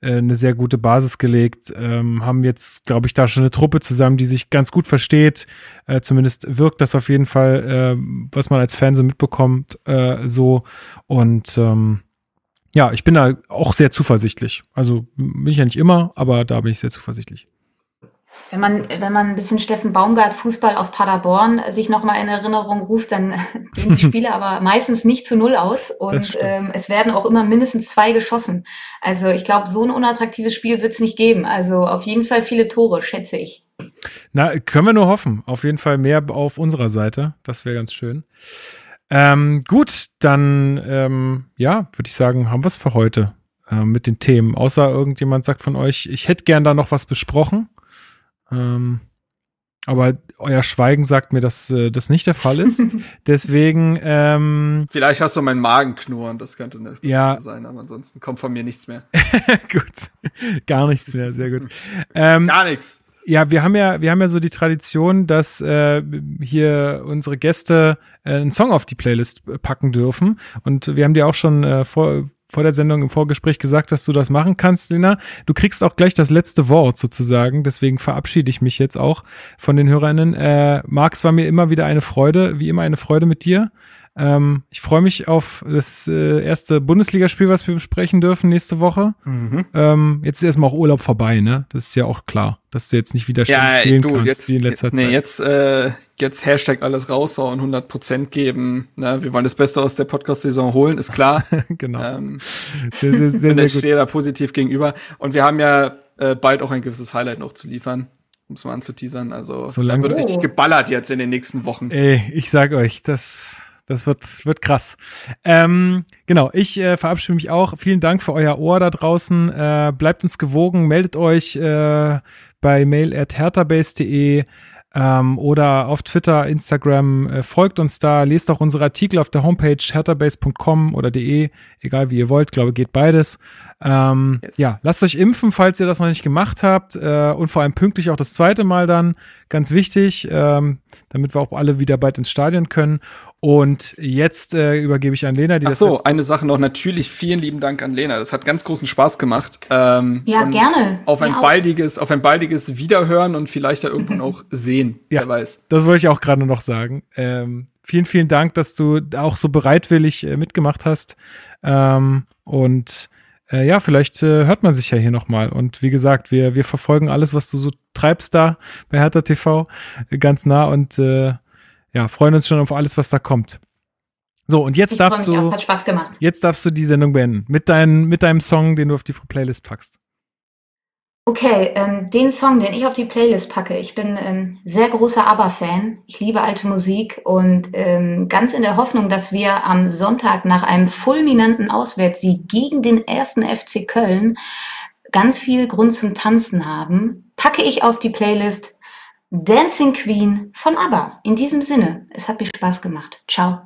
äh, eine sehr gute Basis gelegt, ähm, haben jetzt, glaube ich, da schon eine Truppe zusammen, die sich ganz gut versteht. Äh, zumindest wirkt das auf jeden Fall, äh, was man als Fan so mitbekommt, äh, so. Und ähm, ja, ich bin da auch sehr zuversichtlich. Also bin ich ja nicht immer, aber da bin ich sehr zuversichtlich. Wenn man, wenn man ein bisschen Steffen Baumgart Fußball aus Paderborn sich nochmal in Erinnerung ruft, dann gehen die Spiele aber meistens nicht zu null aus und ähm, es werden auch immer mindestens zwei geschossen. Also ich glaube, so ein unattraktives Spiel wird es nicht geben. Also auf jeden Fall viele Tore, schätze ich. Na, können wir nur hoffen. Auf jeden Fall mehr auf unserer Seite. Das wäre ganz schön. Ähm, gut, dann ähm, ja, würde ich sagen, haben wir es für heute äh, mit den Themen. Außer irgendjemand sagt von euch, ich hätte gern da noch was besprochen. Ähm, aber euer Schweigen sagt mir, dass äh, das nicht der Fall ist. Deswegen. Ähm, Vielleicht hast du meinen Magen knurren, das könnte eine ja. sein, aber ansonsten kommt von mir nichts mehr. gut. Gar nichts mehr, sehr gut. Ähm, Gar nichts. Ja, wir haben ja, wir haben ja so die Tradition, dass äh, hier unsere Gäste äh, einen Song auf die Playlist packen dürfen. Und wir haben dir auch schon äh, vor, vor der Sendung im Vorgespräch gesagt, dass du das machen kannst, Lena. Du kriegst auch gleich das letzte Wort sozusagen. Deswegen verabschiede ich mich jetzt auch von den Hörerinnen. Äh, Marx war mir immer wieder eine Freude, wie immer eine Freude mit dir. Ähm, ich freue mich auf das äh, erste Bundesligaspiel, was wir besprechen dürfen nächste Woche. Mhm. Ähm, jetzt ist erstmal auch Urlaub vorbei, ne? Das ist ja auch klar, dass du jetzt nicht wieder ja, spielen du, kannst jetzt, wie in letzter nee, Zeit. Nee, jetzt, äh, jetzt Hashtag alles raushauen, 100 Prozent geben. Ne? Wir wollen das Beste aus der Podcast-Saison holen, ist klar. genau. Ähm, sehr, sehr, sehr, sehr ich stehe da positiv gegenüber. Und wir haben ja äh, bald auch ein gewisses Highlight noch zu liefern um es mal anzuteasern. Also so da wird richtig geballert jetzt in den nächsten Wochen. Ey, ich sag euch, das das wird, wird krass. Ähm, genau, ich äh, verabschiede mich auch. Vielen Dank für euer Ohr da draußen. Äh, bleibt uns gewogen, meldet euch äh, bei mail.herterbase.de ähm, oder auf Twitter, Instagram, äh, folgt uns da, lest auch unsere Artikel auf der Homepage herterbase.com oder de, egal wie ihr wollt, glaube geht beides. Ähm, yes. Ja, lasst euch impfen, falls ihr das noch nicht gemacht habt äh, und vor allem pünktlich auch das zweite Mal dann, ganz wichtig, ähm, damit wir auch alle wieder bald ins Stadion können. Und jetzt äh, übergebe ich an Lena, die Ach so, eine Sache noch. Natürlich vielen lieben Dank an Lena. Das hat ganz großen Spaß gemacht. Ähm, ja, gerne. Auf ein ja, baldiges, auf ein baldiges Wiederhören und vielleicht da irgendwann auch sehen. Ja, wer weiß. Das wollte ich auch gerade noch sagen. Ähm, vielen, vielen Dank, dass du auch so bereitwillig äh, mitgemacht hast. Ähm, und äh, ja, vielleicht äh, hört man sich ja hier nochmal. Und wie gesagt, wir, wir verfolgen alles, was du so treibst da bei Hertha TV äh, ganz nah und äh, ja, freuen uns schon auf alles, was da kommt. So, und jetzt ich darfst du. Auch, hat Spaß gemacht. Jetzt darfst du die Sendung beenden. Mit, dein, mit deinem Song, den du auf die Playlist packst. Okay, ähm, den Song, den ich auf die Playlist packe, ich bin ähm, sehr großer ABBA-Fan. Ich liebe alte Musik und ähm, ganz in der Hoffnung, dass wir am Sonntag nach einem fulminanten Auswärtssieg gegen den ersten FC Köln ganz viel Grund zum Tanzen haben, packe ich auf die Playlist Dancing Queen von ABBA. In diesem Sinne, es hat mir Spaß gemacht. Ciao.